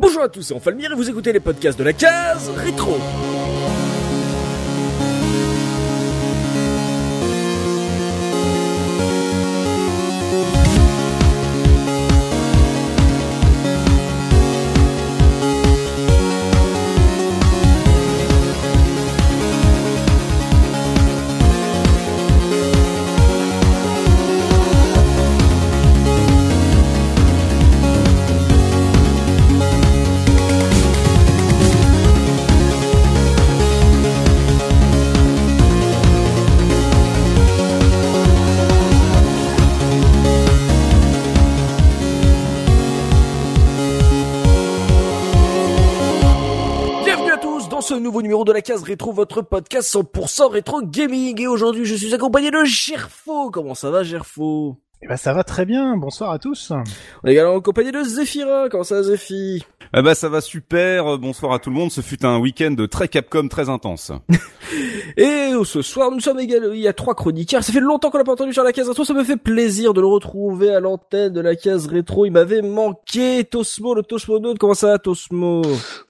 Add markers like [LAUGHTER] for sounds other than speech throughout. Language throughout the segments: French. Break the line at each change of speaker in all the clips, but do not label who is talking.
Bonjour à tous, c'est Enfalmir et vous écoutez les podcasts de la case rétro. La case rétro, votre podcast 100% rétro gaming. Et aujourd'hui, je suis accompagné de Gerfo. Comment ça va, Gerfo?
Eh ben ça va très bien, bonsoir à tous.
On est également accompagné de Zephyra. Comment ça Zephy?
Ah bah ça va super, bonsoir à tout le monde, ce fut un week-end très Capcom très intense. [LAUGHS]
Et ce soir, nous sommes également, il y a trois chroniqueurs. Ça fait longtemps qu'on l'a pas entendu sur la case rétro. Ça me fait plaisir de le retrouver à l'antenne de la case rétro. Il m'avait manqué. Tosmo, le Tosmonaute. Comment ça va, Tosmo?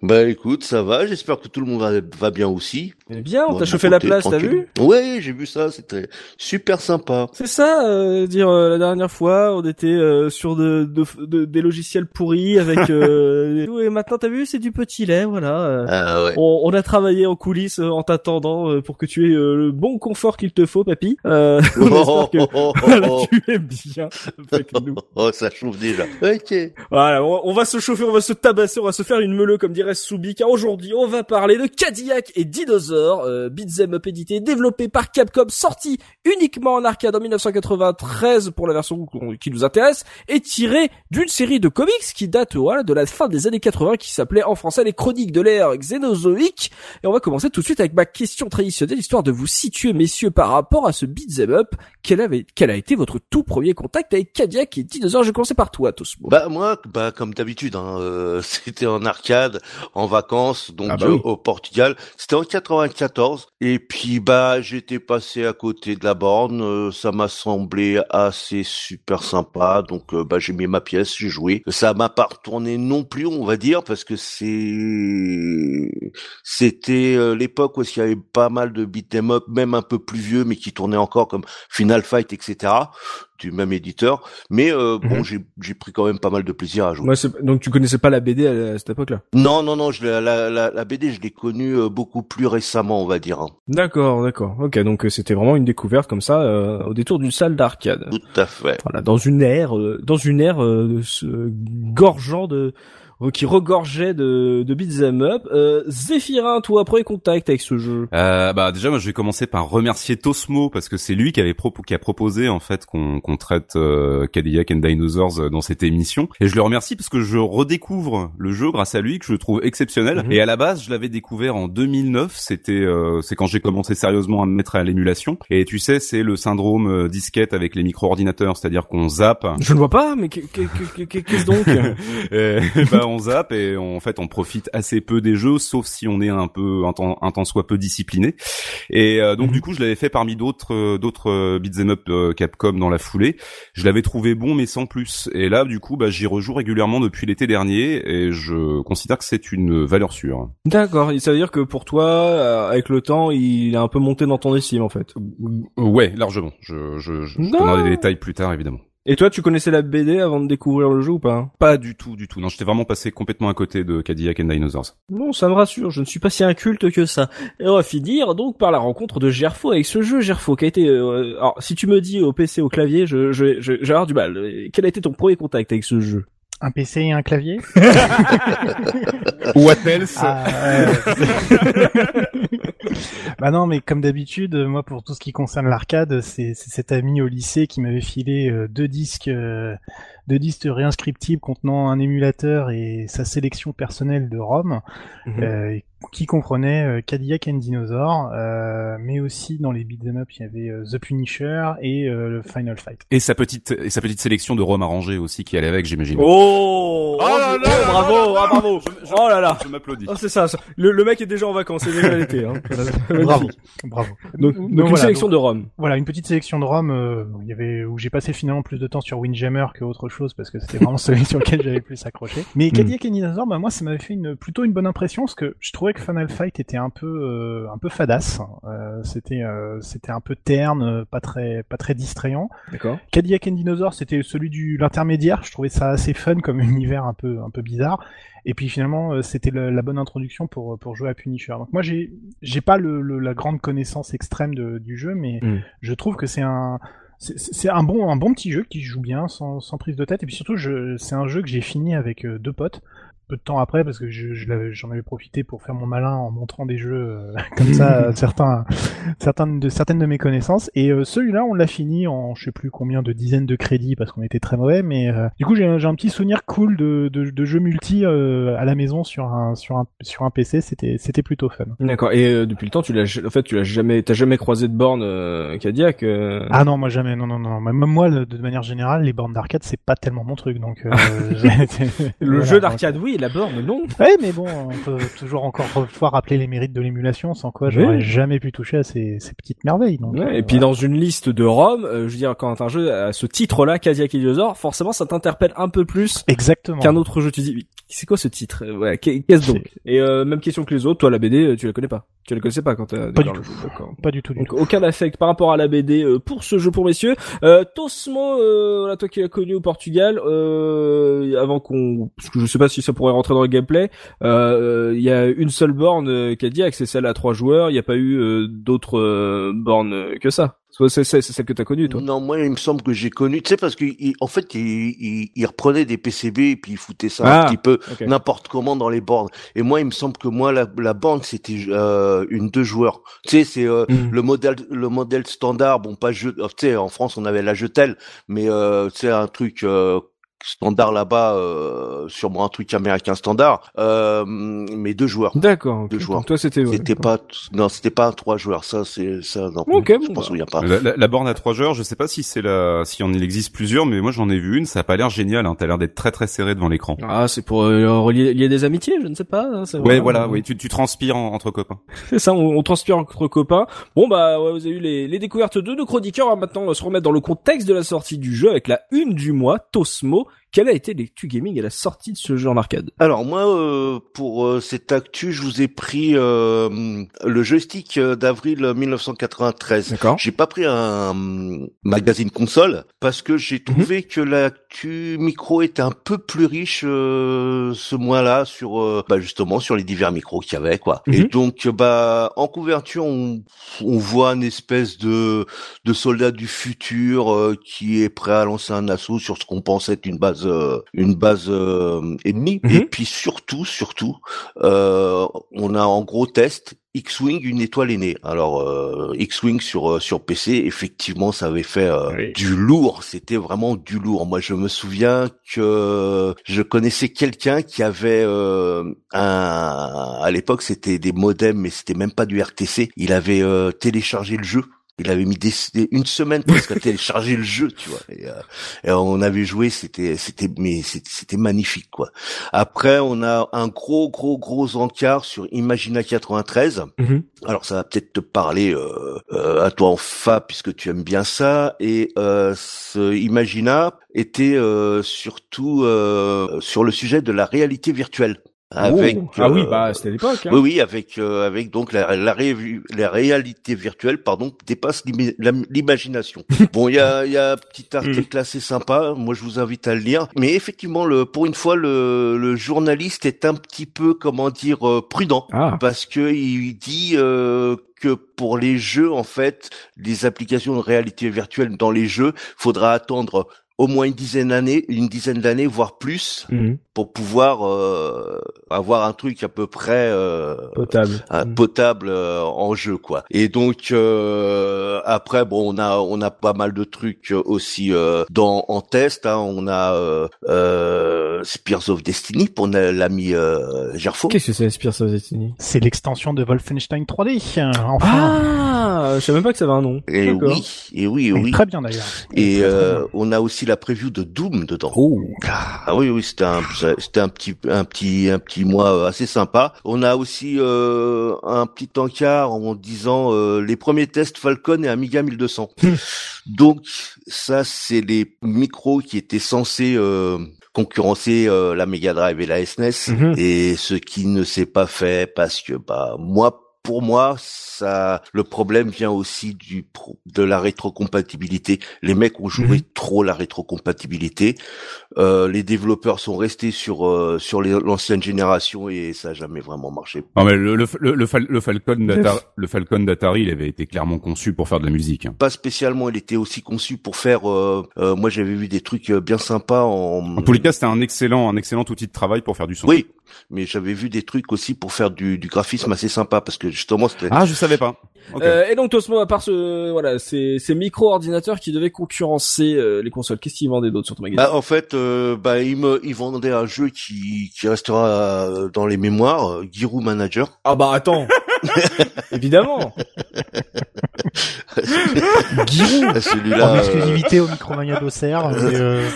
Bah écoute, ça va, j'espère que tout le monde va, va bien aussi.
Eh Bien, on t'a chauffé la place, t'as vu?
Ouais, j'ai vu ça, c'était super sympa.
C'est ça, euh, dire euh, dernière fois, on était euh, sur de, de, de- des logiciels pourris avec [LAUGHS] euh, et maintenant t'as vu, c'est du petit lait, voilà. euh.
Ah ouais.
On, on a travaillé en coulisses euh, en t'attendant euh, pour que tu aies le bon confort qu'il te faut, papy. Euh, [LAUGHS] on
Oh, [LAUGHS]
espère que
oh, oh,
voilà, tu es bien avec nous.
oh, ça chauffe déjà. Ok.
Voilà, on, on va se chauffer, on va se tabasser, on va se faire une meule comme dirait Soubi, car aujourd'hui on va parler de Cadillac et Dinosaur, euh, beat'em up édité, développé par Capcom, sorti uniquement en arcade en 1993 pour la version qui nous intéresse, et tiré d'une série de comics qui date voilà, de la fin des années 80 qui s'appelait en français les Chroniques de l'ère xénozoïque. Et on va commencer tout de suite avec ma question traditionnelle, histoire de vous situer messieurs par rapport à ce beat'em up. Quel, avait, quel a été votre tout premier contact avec Cadillac et Dinosaur Je vais commencer par toi, Tosmo.
Bah moi, bah comme d'habitude, hein, euh, [LAUGHS] c'était en arcade, en vacances, donc
Ah bah
euh,
oui.
au Portugal. C'était en 94. Et puis bah j'étais passé à côté de la borne. euh, ça m'a semblé assez super sympa. Donc euh, bah j'ai mis ma pièce, j'ai joué. Ça m'a pas retourné non plus, on va dire, parce que c'est c'était euh, l'époque où il y avait pas mal de beat'em up, même un peu plus vieux, mais qui tournaient encore comme Final Fight, etc. du même éditeur. Mais euh, bon,
Mhm.
j'ai j'ai pris quand même pas mal de plaisir à jouer.
Donc tu connaissais pas la BD à, à cette époque-là?
Non, non, non, je, la, la, la BD, je l'ai connue euh, beaucoup plus récemment, on va dire. hein.
D'accord, d'accord. Ok, donc euh, c'était vraiment une découverte comme ça euh, au détour d'une salle d'arcade.
Tout à fait.
Voilà, dans une ère, dans une ère euh, gorgeant de qui regorgeait de, de beat'em up. Euh, Zéphirin, toi, premier contact avec ce jeu?
Euh, bah déjà moi je vais commencer par remercier Tosmo parce que c'est lui qui avait propo- qui a proposé en fait qu'on qu'on traite euh, Cadillac and Dinosaurs euh, dans cette émission et je le remercie parce que je redécouvre le jeu grâce à lui que je trouve exceptionnel
Mhm.
et à la base je l'avais découvert en 2009 c'était euh, c'est quand j'ai commencé sérieusement à me mettre à l'émulation et tu sais c'est le syndrome euh, disquette avec les micro-ordinateurs c'est-à-dire qu'on zappe
Je ne vois pas, mais que- que- que- que- qu'est-ce donc? [LAUGHS]
Bah, on zappe et on- en fait on profite assez peu des jeux, sauf si on est un peu un temps, un temps soit peu discipliné. Et euh, donc
Mhm.
du coup je l'avais fait parmi d'autres euh, d'autres euh, beat'em up Capcom dans la foulée. Je l'avais trouvé bon mais sans plus. Et là du coup bah, j'y rejoue régulièrement depuis l'été dernier et je considère que c'est une valeur sûre.
D'accord, ça veut dire que pour toi, avec le temps, il a un peu monté dans ton estime en fait?
Ouais largement. Je, je, je, je donnerai des détails plus tard évidemment.
Et toi, tu connaissais la BD avant de découvrir le jeu ou pas
Pas du tout du tout. Non j'étais vraiment passé complètement à côté de Cadillac and Dinosaurs.
Bon, ça me rassure, je ne suis pas si inculte que ça. Et on va finir donc par la rencontre de Gerfo avec ce jeu Gerfo qui a été... euh, alors, si tu me dis au PC, au clavier, je, je, je, je vais avoir du mal. Quel a été ton premier contact avec ce jeu?
Un PC et un clavier [LAUGHS] [LAUGHS]
What else
Ah. [LAUGHS] Bah non, mais comme d'habitude, moi pour tout ce qui concerne l'arcade, c'est c'est cet ami au lycée qui m'avait filé euh, deux disques, euh, deux disques réinscriptibles contenant un émulateur et sa sélection personnelle de ROM,
Mhm.
euh, qui comprenait euh, Cadillac and Dinosaur, euh, mais aussi dans les beat'em up, il y avait euh, The Punisher et euh, le Final Fight.
Et sa petite et sa petite sélection de rhum arrangé aussi qui allait avec j'imagine.
Oh,
Oh là là
oh, bravo, ah, bravo. Oh là là.
Je m'applaudis.
Oh, c'est ça, ça. Le, le mec est déjà en vacances, c'est déjà l'été. Hein. [LAUGHS]
Bravo, bravo.
Donc, donc une
voilà,
sélection de Rome.
Voilà, une petite sélection de ROM, euh, il y avait où j'ai passé finalement plus de temps sur Windjammer que autre chose. parce que c'était vraiment celui [LAUGHS] sur lequel j'avais plus accroché. Mais
Mm.
Cadillac et Dinosaur, bah moi ça m'avait fait une plutôt une bonne impression parce que je trouvais que Final Fight était un peu euh, un peu fadasse. Euh, c'était euh, c'était un peu terne, pas très pas très distrayant.
D'accord.
Cadillac and Dinosaur, c'était celui du l'intermédiaire. Je trouvais ça assez fun comme [LAUGHS] univers un peu un peu bizarre. Et puis finalement, c'était la bonne introduction pour pour jouer à Punisher. Donc moi, j'ai j'ai pas le, le- la grande connaissance extrême de, du jeu, mais
Mm.
je trouve que c'est un c'est- un bon un bon petit jeu qui joue bien sans, sans prise de tête. Et puis surtout, c'est un jeu que j'ai fini avec deux potes peu de temps après parce que je, je l'avais- j'en avais profité pour faire mon malin en montrant des jeux euh, [LAUGHS] comme ça à [LAUGHS] certains certains de certaines de mes connaissances. Et euh, celui-là on l'a fini en je sais plus combien de dizaines de crédits parce qu'on était très mauvais mais euh, du coup j'ai un- j'ai un petit souvenir cool de de, de jeux multi euh, à la maison sur un sur un sur un PC c'était c'était plutôt fun.
D'accord. Et euh, depuis le temps, tu l'as, en fait, tu l'as jamais, t'as jamais croisé de borne euh, Cadillac. euh,
ah non moi jamais. Non non non même moi de manière générale les bornes d'arcade c'est pas tellement mon truc donc euh, [LAUGHS]
Le
voilà,
jeu d'arcade, oui, la borne, non.
Ouais, mais bon, on peut [LAUGHS] toujours encore pouvoir rappeler les mérites de l'émulation, sans quoi j'aurais
Oui.
jamais pu toucher à ces, ces petites merveilles. Donc,
Ouais,
euh,
et puis dans une liste de ROM, euh, je veux dire, quand un jeu à ce titre-là, et Dinosaur, forcément, ça t'interpelle un peu plus
exactement.
qu'un autre jeu. Tu dis, c'est quoi ce titre? Euh, qu'est-ce donc? Et euh, même question que les autres. Toi, la BD, euh, tu la connais pas? Tu la connaissais pas quand t'as
Pas du tout. Pas du tout. Du
Donc
tout.
aucun affect par rapport à la BD euh, pour ce jeu pour messieurs. Euh, Tosmo, euh, voilà, toi qui l'as connu au Portugal, euh, avant qu'on, parce que je sais pas si ça pourrait rentrer dans le gameplay, euh, il y a une seule borne Cadillac, c'est celle à trois joueurs. Il n'y a pas eu euh, d'autres euh, bornes que ça. C'est c'est- c'est celle que t'as connue toi.
Non, moi, il me semble que j'ai connu, tu sais, parce qu'en fait, il, il, il reprenait des PCB et puis il foutait ça
Ah,
un petit peu n'importe comment dans les bornes. Et moi, il me semble que moi, la, la borne, c'était euh, une deux joueurs. Tu sais, c'est euh,
Mhm.
le modèle, le modèle standard. Bon, pas jeu. Tu sais, en France, on avait la jetel, mais euh, tu sais, un truc. Standard là-bas euh, sûrement un truc américain standard euh, mais deux joueurs
D'accord.
Deux joueurs.
Donc toi c'était. ouais,
c'était pas non c'était pas trois joueurs ça c'est ça non
Ok,
je
bon,
m'en
bah.
pas
La, la- la borne à trois joueurs, je sais pas si c'est la, si en il existe plusieurs, mais moi j'en ai vu une, ça a pas l'air génial, hein. T'as l'air d'être très très serré devant l'écran.
Ah, c'est pour euh, relier lier des amitiés, je ne sais pas. hein,
Ouais,
vraiment-
voilà, oui, tu, tu transpires en- entre copains. [LAUGHS]
C'est ça, on, on transpire entre copains. Bon bah ouais, vous avez eu les, les découvertes de nos chroniqueurs. On va maintenant se remettre dans le contexte de la sortie du jeu avec la une du mois, Tosmo. Quelle a été l'actu gaming à la sortie de ce jeu en arcade?
Alors moi, euh, pour euh, cette actu, je vous ai pris euh, le joystick euh, d'avril 1993.
D'accord.
J'ai pas pris un magazine console parce que j'ai trouvé que l'actu micro était un peu plus riche euh, ce mois-là sur euh, bah, justement sur les divers micros qu'il y avait quoi. Et
Mhm.
donc bah en couverture on, on voit une espèce de de soldat du futur euh, qui est prêt à lancer un assaut sur ce qu'on pense être une base euh, une base euh, ennemie
Mhm.
et puis surtout surtout euh, on a en gros test X-Wing une étoile aînée. Alors euh, X-Wing sur euh, sur PC effectivement ça avait fait euh,
Oui.
du lourd, c'était vraiment du lourd. Moi je me souviens que je connaissais quelqu'un qui avait euh, un à l'époque c'était des modems mais c'était même pas du RTC. Il avait téléchargé le jeu. Il avait mis des, une semaine presque à télécharger le jeu, tu vois. Et, euh, et on avait joué, c'était c'était mais c'était c'était magnifique quoi. Après on a un gros gros gros encart sur Imagina 93.
Mhm.
Alors ça va peut-être te parler euh, euh, à toi en fa puisque tu aimes bien ça et euh, ce Imagina était euh, surtout euh, sur le sujet de la réalité virtuelle avec
Oh. ah oui,
euh,
bah c'était l'époque. Hein.
oui, oui, avec euh, avec donc la la, ré- la réalité virtuelle, pardon, dépasse l'imagination. [LAUGHS] bon, il y a il y a un petit article assez sympa. Moi, je vous invite à le lire. Mais effectivement, le pour une fois, le le journaliste est un petit peu comment dire euh, prudent
Ah.
parce que il dit euh, que pour les jeux, en fait, les applications de réalité virtuelle dans les jeux, faudra attendre au moins une dizaine d'années, une dizaine d'années, voire plus,
Mhm.
Pour pouvoir euh, avoir un truc à peu près euh,
Potable. Mhm.
potable euh, en jeu quoi. Et donc euh, après bon on a on a pas mal de trucs aussi euh, dans en test. Hein. On a euh, euh, Spears of Destiny pour l'ami euh, Gerfo.
Qu'est-ce que c'est Spears of Destiny?
C'est l'extension de Wolfenstein 3D. euh, Enfin,
Ah, je savais même pas que ça avait un nom.
Et oui, et oui, et
Oui, très bien d'ailleurs.
Et
Très, très
euh,
bien.
on a aussi la preview de Doom dedans.
Oh.
Ah oui, oui, c'était un, c'était un petit un petit un petit mois euh, assez sympa. On a aussi euh, un petit encart en disant euh, les premiers tests Falcon et Amiga 1200. Donc ça c'est les micros qui étaient censés euh, concurrencer euh, la Mega Drive et la SNES
Mhm.
et ce qui ne s'est pas fait parce que bah moi pour moi, ça, le problème vient aussi du de la rétrocompatibilité. Les mecs ont joué
Mhm.
trop la rétrocompatibilité. Euh, les développeurs sont restés sur euh, sur l'ancienne génération et ça a jamais vraiment marché.
Non mais le, le, le, le Fal- le Falcon d'Atari, le Falcon d'Atari, il avait été clairement conçu pour faire de la musique. hein.
Pas spécialement, il était aussi conçu pour faire. euh, euh, moi, j'avais vu des trucs euh, bien sympas en.
En tous les cas, c'était un excellent, un excellent outil de travail pour faire du son.
Oui, mais j'avais vu des trucs aussi pour faire du, du graphisme assez sympa parce que justement c'était.
Ah, je savais pas.
Euh, et donc Tosmo, à part ce, voilà, ces, ces micro-ordinateurs qui devaient concurrencer euh, les consoles, qu'est-ce qu'ils vendaient d'autre sur ton magasin?
Bah, en fait, euh, bah, il me, il vendait un jeu qui, qui restera euh, dans les mémoires, euh, Giroud Manager.
Ah bah attends, [LAUGHS] [LAUGHS] évidemment. Giroud,
En
Celui-là. euh,
exclusivité au Micromania d'Auxerre. euh,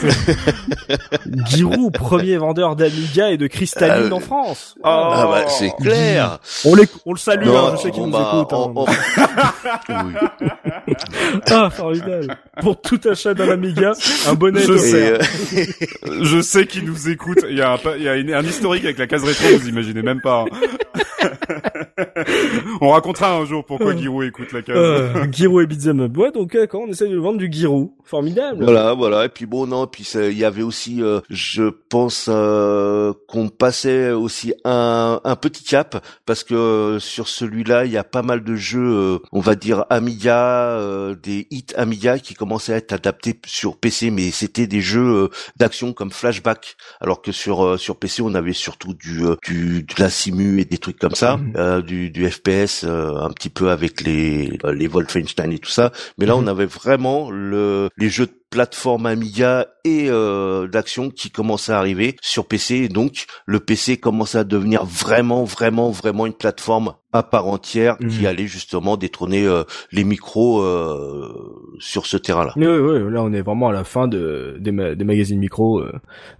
[LAUGHS]
Giroud, premier vendeur d'Amiga et de cristalline
Ah,
en France.
Ah bah c'est clair.
On, les, on le salue,
Non,
hein, je sais qu'il nous
bah,
écoute. hein.
on- on- Oui. [LAUGHS]
Ah, formidable. Pour tout achat d'un Amiga, un bonnet
Je
de
sais.
Euh,
Je sais qu'il nous écoute. Il y a un, pa- il y a une- un historique avec la case rétro, vous imaginez même pas. hein. [LAUGHS] On racontera un jour pourquoi Giroud écoute la case.
Euh, Giroud et Beat'em Up. Ouais, donc euh, quand on essaie de vendre du Giroud, formidable.
Voilà, voilà. Et puis bon, non, puis il y avait aussi, euh, je pense euh, qu'on passait aussi un, un petit cap parce que euh, sur celui-là, il y a pas mal de jeux, euh, on va dire Amiga, euh, des hits Amiga qui commençaient à être adaptés sur PC, mais c'était des jeux euh, d'action comme Flashback, alors que sur euh, sur PC, on avait surtout du, euh, du de la simu et des trucs comme ça,
Mhm.
euh, du, du FPS euh, un petit peu avec les les Wolfenstein et tout ça. Mais là,
Mhm.
on avait vraiment le, les jeux de plateforme Amiga et euh, d'action qui commençaient à arriver sur PC. Et donc, le PC commençait à devenir vraiment, vraiment, vraiment une plateforme à part entière
Mhm.
qui allait justement détrôner euh, les micros euh, sur ce terrain-là.
Oui, oui, oui, là on est vraiment à la fin de, des, ma- des magazines micro. Euh,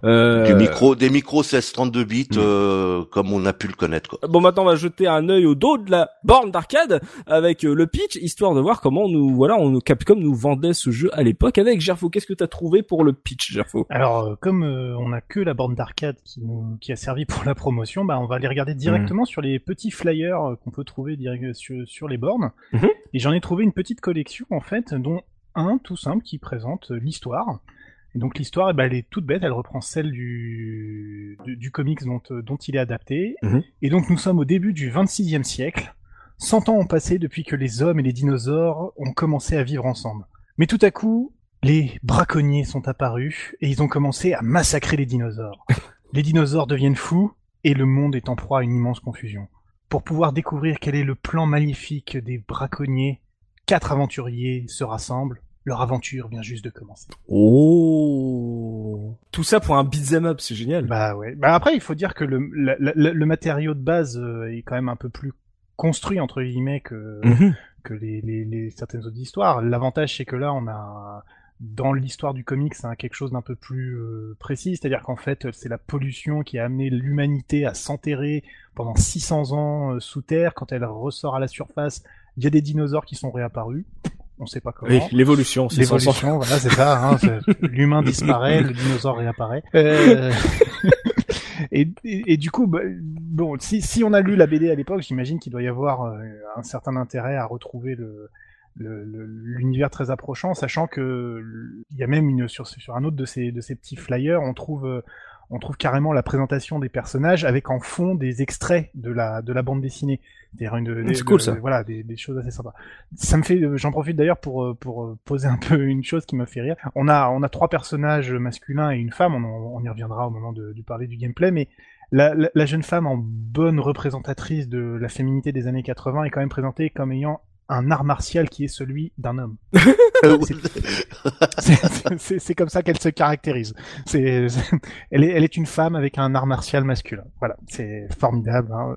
euh,
Du micro, des micros 16-32 bits,
Mhm.
euh, comme on a pu le connaître. Quoi.
Bon, maintenant on va jeter un œil au dos de la borne d'arcade avec euh, le pitch, histoire de voir comment nous, voilà, on Capcom nous vendait ce jeu à l'époque. Avec Gerfo, qu'est-ce que t'as trouvé pour le pitch, Gerfo
Alors, euh, comme euh, on a que la borne d'arcade qui, nous, qui a servi pour la promotion, bah, on va les regarder directement sur les petits flyers euh, qu'on peut trouver sur, sur les bornes.
Mhm.
Et j'en ai trouvé une petite collection, en fait, dont un tout simple qui présente l'histoire. Et donc l'histoire, eh ben, elle est toute bête, elle reprend celle du, du, du comics dont, dont il est adapté.
Mhm.
Et donc nous sommes au début du 26e siècle. 100 ans ont passé depuis que les hommes et les dinosaures ont commencé à vivre ensemble. Mais tout à coup, les braconniers sont apparus et ils ont commencé à massacrer les dinosaures. [LAUGHS] les dinosaures deviennent fous et le monde est en proie à une immense confusion. Pour pouvoir découvrir quel est le plan maléfique des braconniers, quatre aventuriers se rassemblent. Leur aventure vient juste de commencer.
Oh Tout ça pour un beat'em up, c'est génial.
Bah ouais. Bah après, il faut dire que le, la- la- le matériau de base euh, est quand même un peu plus construit entre guillemets que
Mhm.
que les, les, les certaines autres histoires. L'avantage, c'est que là, on a dans l'histoire du comics hein, quelque chose d'un peu plus euh, précis, c'est-à-dire qu'en fait, c'est la pollution qui a amené l'humanité à s'enterrer pendant 600 ans euh, sous terre. Quand elle ressort à la surface, il y a des dinosaures qui sont réapparus. On sait pas comment.
Oui, l'évolution, c'est
L'évolution, voilà, c'est ça. Hein, [LAUGHS] L'humain disparaît, le dinosaure réapparaît. Euh, [LAUGHS] et, et, et du coup, bah, bon, si, si on a lu la BD à l'époque, j'imagine qu'il doit y avoir euh, un certain intérêt à retrouver le- l'univers très approchant, sachant que il y a même une sur sur un autre de ces de ces petits flyers, on trouve euh, on trouve carrément la présentation des personnages avec en fond des extraits de la de la bande dessinée. C'est-à-dire une des-
C'est cool,
de-
ça.
Voilà, des, des choses assez sympas. Ça me fait, euh, j'en profite d'ailleurs pour euh, pour poser un peu une chose qui me fait rire. On a on a trois personnages masculins et une femme. On, on y reviendra au moment de, de parler du gameplay, mais la, la, la jeune femme en bonne représentatrice de la féminité des années 80 est quand même présentée comme ayant un art martial qui est celui d'un homme. [LAUGHS] C'est- comme ça qu'elle se caractérise. Elle est, elle est une femme avec un art martial masculin. Voilà, c'est formidable. hein.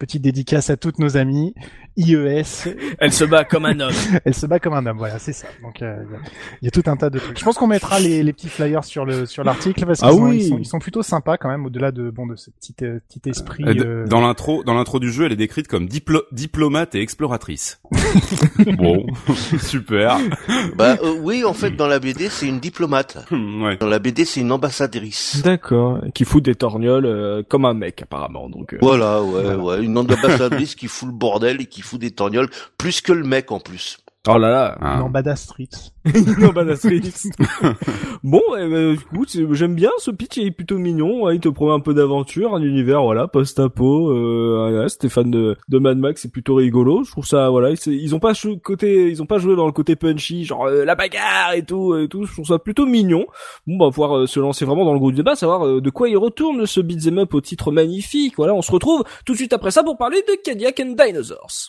Petite dédicace à toutes nos amies. IES,
Elle se bat comme un homme. [LAUGHS]
elle se bat comme un homme. Voilà, c'est ça. Donc euh, il y a- il y, a tout un tas de trucs. Je pense qu'on mettra les, les petits flyers sur le sur l'article parce qu'ils
Ah
sont,
oui.
ils sont, ils sont plutôt sympas quand même au-delà de bon de ce petit euh, petit esprit.
Euh,
euh,
Dans l'intro, dans l'intro du jeu, elle est décrite comme diplo- diplomate et exploratrice. Bon, [LAUGHS] super.
bah euh, oui, en fait, dans la BD, c'est une diplomate. [LAUGHS]
Ouais.
Dans la BD, c'est une ambassadrice.
D'accord. Qui fout des torgnoles euh, comme un mec apparemment. Donc. euh,
Voilà, ouais, ouais, une ambassadrice qui fout le bordel et qui fout des torgnoles, plus que le mec en plus.
Oh là là.
Ah.
Street. [LAUGHS]
Non, badassrix. [LAUGHS] bon, eh ben, écoute, j'aime bien ce pitch, il est plutôt mignon. ouais, il te promet un peu d'aventure, un univers, voilà, post-apo. Euh, ouais, Stéphane de, de Mad Max, c'est plutôt rigolo. Je trouve ça, voilà, ils ont pas joué côté, ils ont pas joué dans le côté punchy, genre euh, la bagarre et tout, et tout. Je trouve ça plutôt mignon. Bon, bah, on va pouvoir euh, se lancer vraiment dans le gros débat, savoir euh, de quoi il retourne ce beat'em up au titre magnifique. Voilà, on se retrouve tout de suite après ça pour parler de Cadillac and Dinosaurs.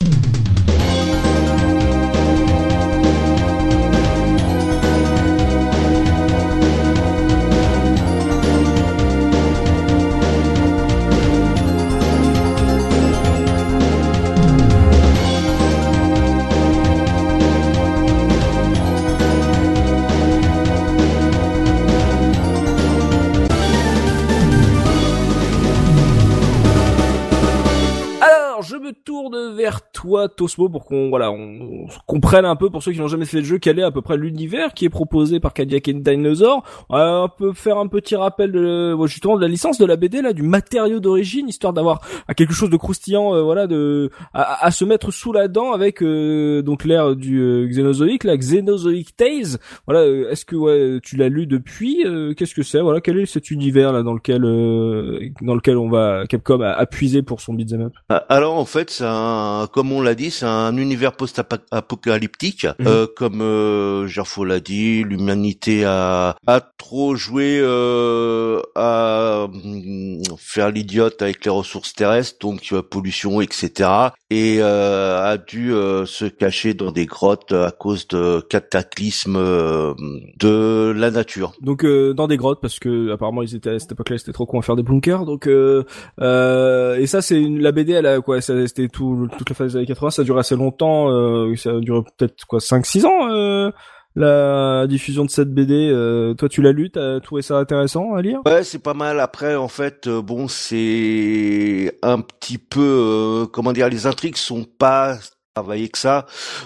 Vers toi, Tosmo, pour qu'on voilà, on, on comprenne un peu pour ceux qui n'ont jamais fait le jeu quel est à peu près l'univers qui est proposé par Cadillac and Dinosaur. On va un peu faire un petit rappel de justement de la licence de la BD là, du matériau d'origine, histoire d'avoir à quelque chose de croustillant, euh, voilà, de à, se mettre sous la dent avec euh, donc l'ère du euh, Xénozoïque, la Xénozoïque Tales. Voilà, euh, est-ce que ouais, tu l'as lu depuis Euh, Qu'est-ce que c'est Voilà, quel est cet univers là dans lequel euh, dans lequel on va Capcom a, a puisé pour son beat'em up?
Ah, Alors en fait, c'est un, comme on l'a dit, c'est un univers post-apocalyptique.
Mhm.
Euh, comme euh, Gerfo l'a dit, l'humanité a, a trop joué euh, à hum, faire l'idiote avec les ressources terrestres, donc pollution, etc. Et euh, a dû euh, se cacher dans des grottes à cause de cataclysmes euh, de la nature.
Donc euh, dans des grottes parce que apparemment ils étaient à cette époque-là, ils étaient trop cons à faire des bunkers. Donc euh, euh, et ça c'est une, la BD, elle a quoi C'était tout la phase des années 80, ça a assez longtemps. Euh, ça a duré peut-être quoi 5-6 ans. Euh, la diffusion de cette BD, euh, toi tu l'as lu, t'as trouvé ça intéressant à lire?
Ouais, c'est pas mal. Après, en fait, euh, bon, c'est un petit peu, euh, comment dire, les intrigues sont pas travaillées que ça.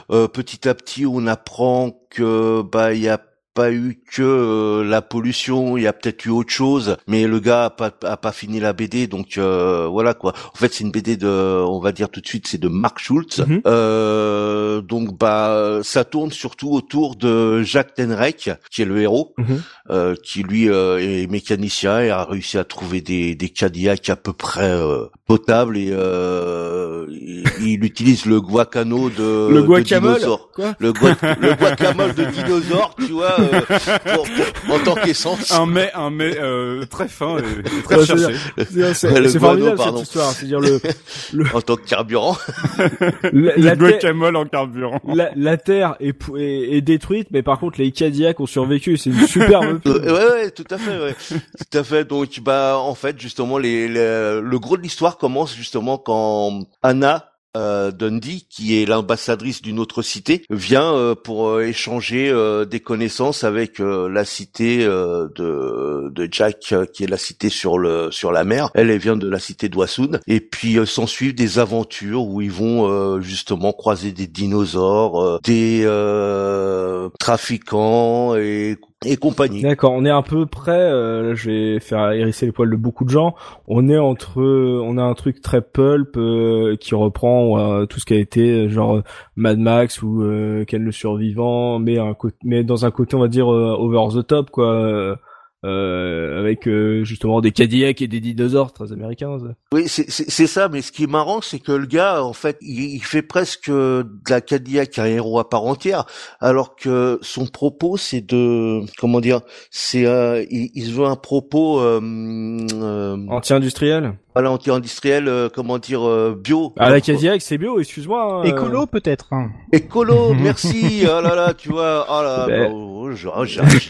Petit à petit, on apprend que bah il y a pas eu que euh, la pollution, il y a peut-être eu autre chose, mais le gars a pas, a pas fini la BD, donc euh, voilà quoi. En fait, c'est une BD de, on va dire tout de suite, c'est de Mark Schultz.
Mhm.
Euh, donc bah ça tourne surtout autour de Jacques Tenrec, qui est le héros
Mhm.
Euh, qui lui euh, est mécanicien et a réussi à trouver des, des Cadillacs à peu près euh, potables et euh, il, il utilise le guacano de, [LAUGHS]
Le
de
guacamole
dinosaure.
Quoi
Le, gua- le guacamole de dinosaure, tu vois, euh, pour- pour- en tant qu'essence.
Un mets, un mets euh, très fin et, et très
Ouais, c'est formidable
pardon.
cette histoire. C'est-à-dire le
En tant que carburant. [LAUGHS]
la,
Le
la,
guacamole en carburant.
la, la terre est, est, est détruite, mais par contre les Cadillacs ont survécu. C'est une superbe. [LAUGHS]
Euh, ouais, ouais, tout à fait, ouais. [LAUGHS] tout à fait. Donc, bah, en fait, justement, les, les- le gros de l'histoire commence justement quand Anna euh, Dundee, qui est l'ambassadrice d'une autre cité, vient euh, pour euh, échanger euh, des connaissances avec euh, la cité euh, de, de Jack, qui est la cité sur le sur la mer. Elle, elle vient de la cité d'Oisoun. Et puis euh, s'en suivent des aventures où ils vont euh, justement croiser des dinosaures, euh, des euh, trafiquants et et compagnie.
D'accord, on est à peu près, euh, je vais faire hérisser les poils de beaucoup de gens. On est entre, on a un truc très pulp euh, qui reprend euh, tout ce qui a été euh, genre Mad Max ou euh, Ken le survivant, mais un mais dans un côté on va dire euh, over the top quoi, avec euh, justement des Cadillacs et des dinosaures très américains. ça.
Oui, c'est c'est- c'est ça, mais ce qui est marrant, c'est que le gars, en fait, il, il fait presque de la Cadillac un héros à part entière, alors que son propos, c'est de, comment dire, c'est, euh, il, il se veut un propos, euh, euh,
Anti-industriel.
Voilà, anti-industriel, euh, comment dire, euh, bio.
Ah, la Cadillac, c'est bio, excuse-moi. hein.
Écolo peut-être. hein.
Écolo, [LAUGHS] merci. oh là là, tu vois, oh là, [LAUGHS]
Ben-
oh, j'ai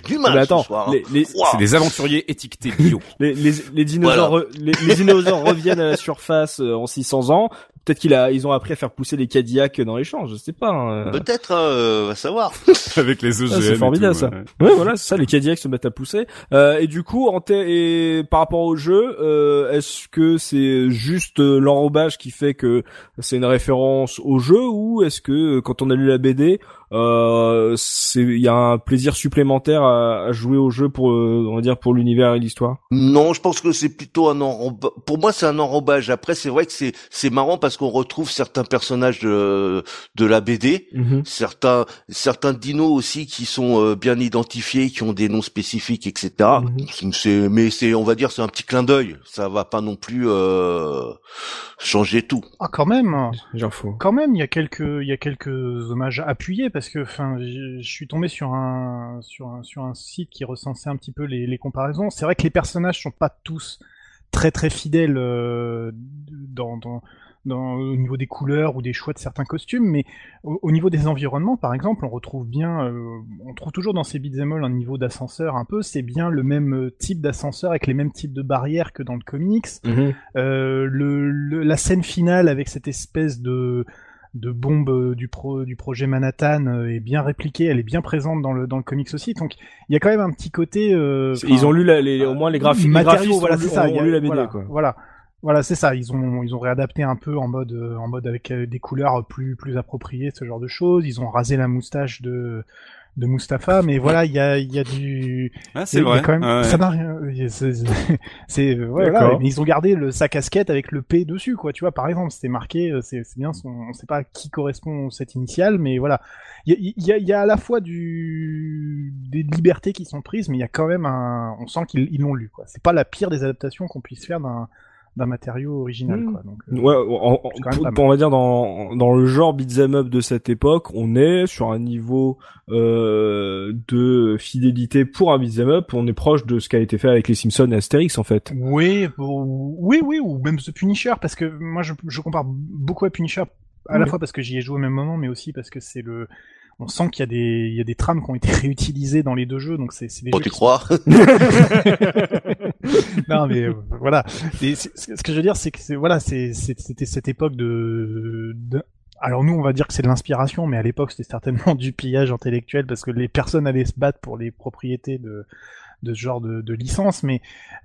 du [LAUGHS] mal
Mais attends,
ce soir. hein.
les.
C'est des aventuriers bio. [LAUGHS]
les, les, les dinosaures, re- les, les dinosaures reviennent à la surface euh, en 600 ans. Peut-être qu'ils a, ils ont appris à faire pousser les Cadillacs dans les champs, je sais pas. hein.
Peut-être, hein, euh, va savoir. [LAUGHS]
Avec les EGM.
Ah, c'est
et
formidable,
tout,
ça.
ouais.
Ouais, voilà, c'est ça, les Cadillacs se mettent à pousser. Euh, et du coup, en et par rapport au jeu, euh, est-ce que c'est juste euh, l'enrobage qui fait que c'est une référence au jeu, ou est-ce que euh, quand on a lu la BD, il y a un plaisir supplémentaire à, à jouer au jeu pour, euh, on va dire, pour l'univers et l'histoire?
Non, je pense que c'est plutôt un enrobage. Pour moi, c'est un enrobage. Après, c'est vrai que c'est c'est marrant parce qu'on retrouve certains personnages de de la BD, certains certains dinos aussi qui sont euh, bien identifiés, qui ont des noms spécifiques, etc.
Mhm.
C'est mais c'est on va dire c'est un petit clin d'œil. Ça va pas non plus euh, changer tout.
Ah quand même.
J'en fous.
Quand même, il y a quelques, il y a quelques hommages appuyés parce que, enfin, je je suis tombé sur un, sur un, sur un site qui recensait un petit peu les, les comparaisons. C'est vrai que les personnages sont pas tous très très fidèles euh, dans, dans, dans, au niveau des couleurs ou des choix de certains costumes, mais au, au niveau des environnements, par exemple, on retrouve bien, euh, on trouve toujours dans ces beat'em all un niveau d'ascenseur un peu. C'est bien le même type d'ascenseur avec les mêmes types de barrières que dans le comics. Euh, le, le- la scène finale avec cette espèce de de bombe euh, du pro du projet Manhattan euh, est bien répliquée, elle est bien présente dans le dans le comics aussi. Donc il y a quand même un petit côté. euh,
Ils ont lu la, les, au moins les graphiques. les
matériaux, voilà, c'est ça.
ont lu la BD,
voilà,
quoi.
voilà. Voilà, c'est ça. Ils ont ils ont réadapté un peu en mode en mode avec des couleurs plus plus appropriées, ce genre de choses. Ils ont rasé la moustache de de Mustapha, mais voilà, il y a il y a du
Ah, c'est vrai.
quand même,
Ouais.
ça n'a rien. C'est, c'est- [LAUGHS] voilà, mais ils ont gardé le sa casquette avec le P dessus, quoi. Tu vois, par exemple, c'était marqué. euh, C'est, c'est bien. Son, on sait pas qui correspond cette initiale, mais voilà. Il y a, il y a, il y a à la fois du des libertés qui sont prises, mais il y a quand même un. On sent qu'ils ils l'ont lu, quoi. C'est pas la pire des adaptations qu'on puisse faire d'un d'un matériau original,
Mm.
quoi. Donc, euh,
Ouais, on va dire dans dans le genre beat'em up de cette époque, on est sur un niveau euh, de fidélité pour un beat'em up, on est proche de ce qui a été fait avec les Simpsons et Astérix en fait.
Oui, ou- oui, oui, ou même The Punisher, parce que moi je, je compare beaucoup à Punisher, à la fois parce que j'y ai joué au même moment, mais aussi parce que c'est le, on sent qu'il y a des, il y a des trames qui ont été [LAUGHS] réutilisées dans les deux jeux, donc c'est, c'est des
Bon,
jeux
tu
non mais euh, voilà. Et ce que je veux dire, c'est que c'est voilà, c'était cette époque de, de- Alors nous, on va dire que c'est de l'inspiration, mais à l'époque, c'était certainement [LAUGHS] du pillage intellectuel parce que les personnes allaient se battre pour les propriétés de de ce genre de, de licence. Mais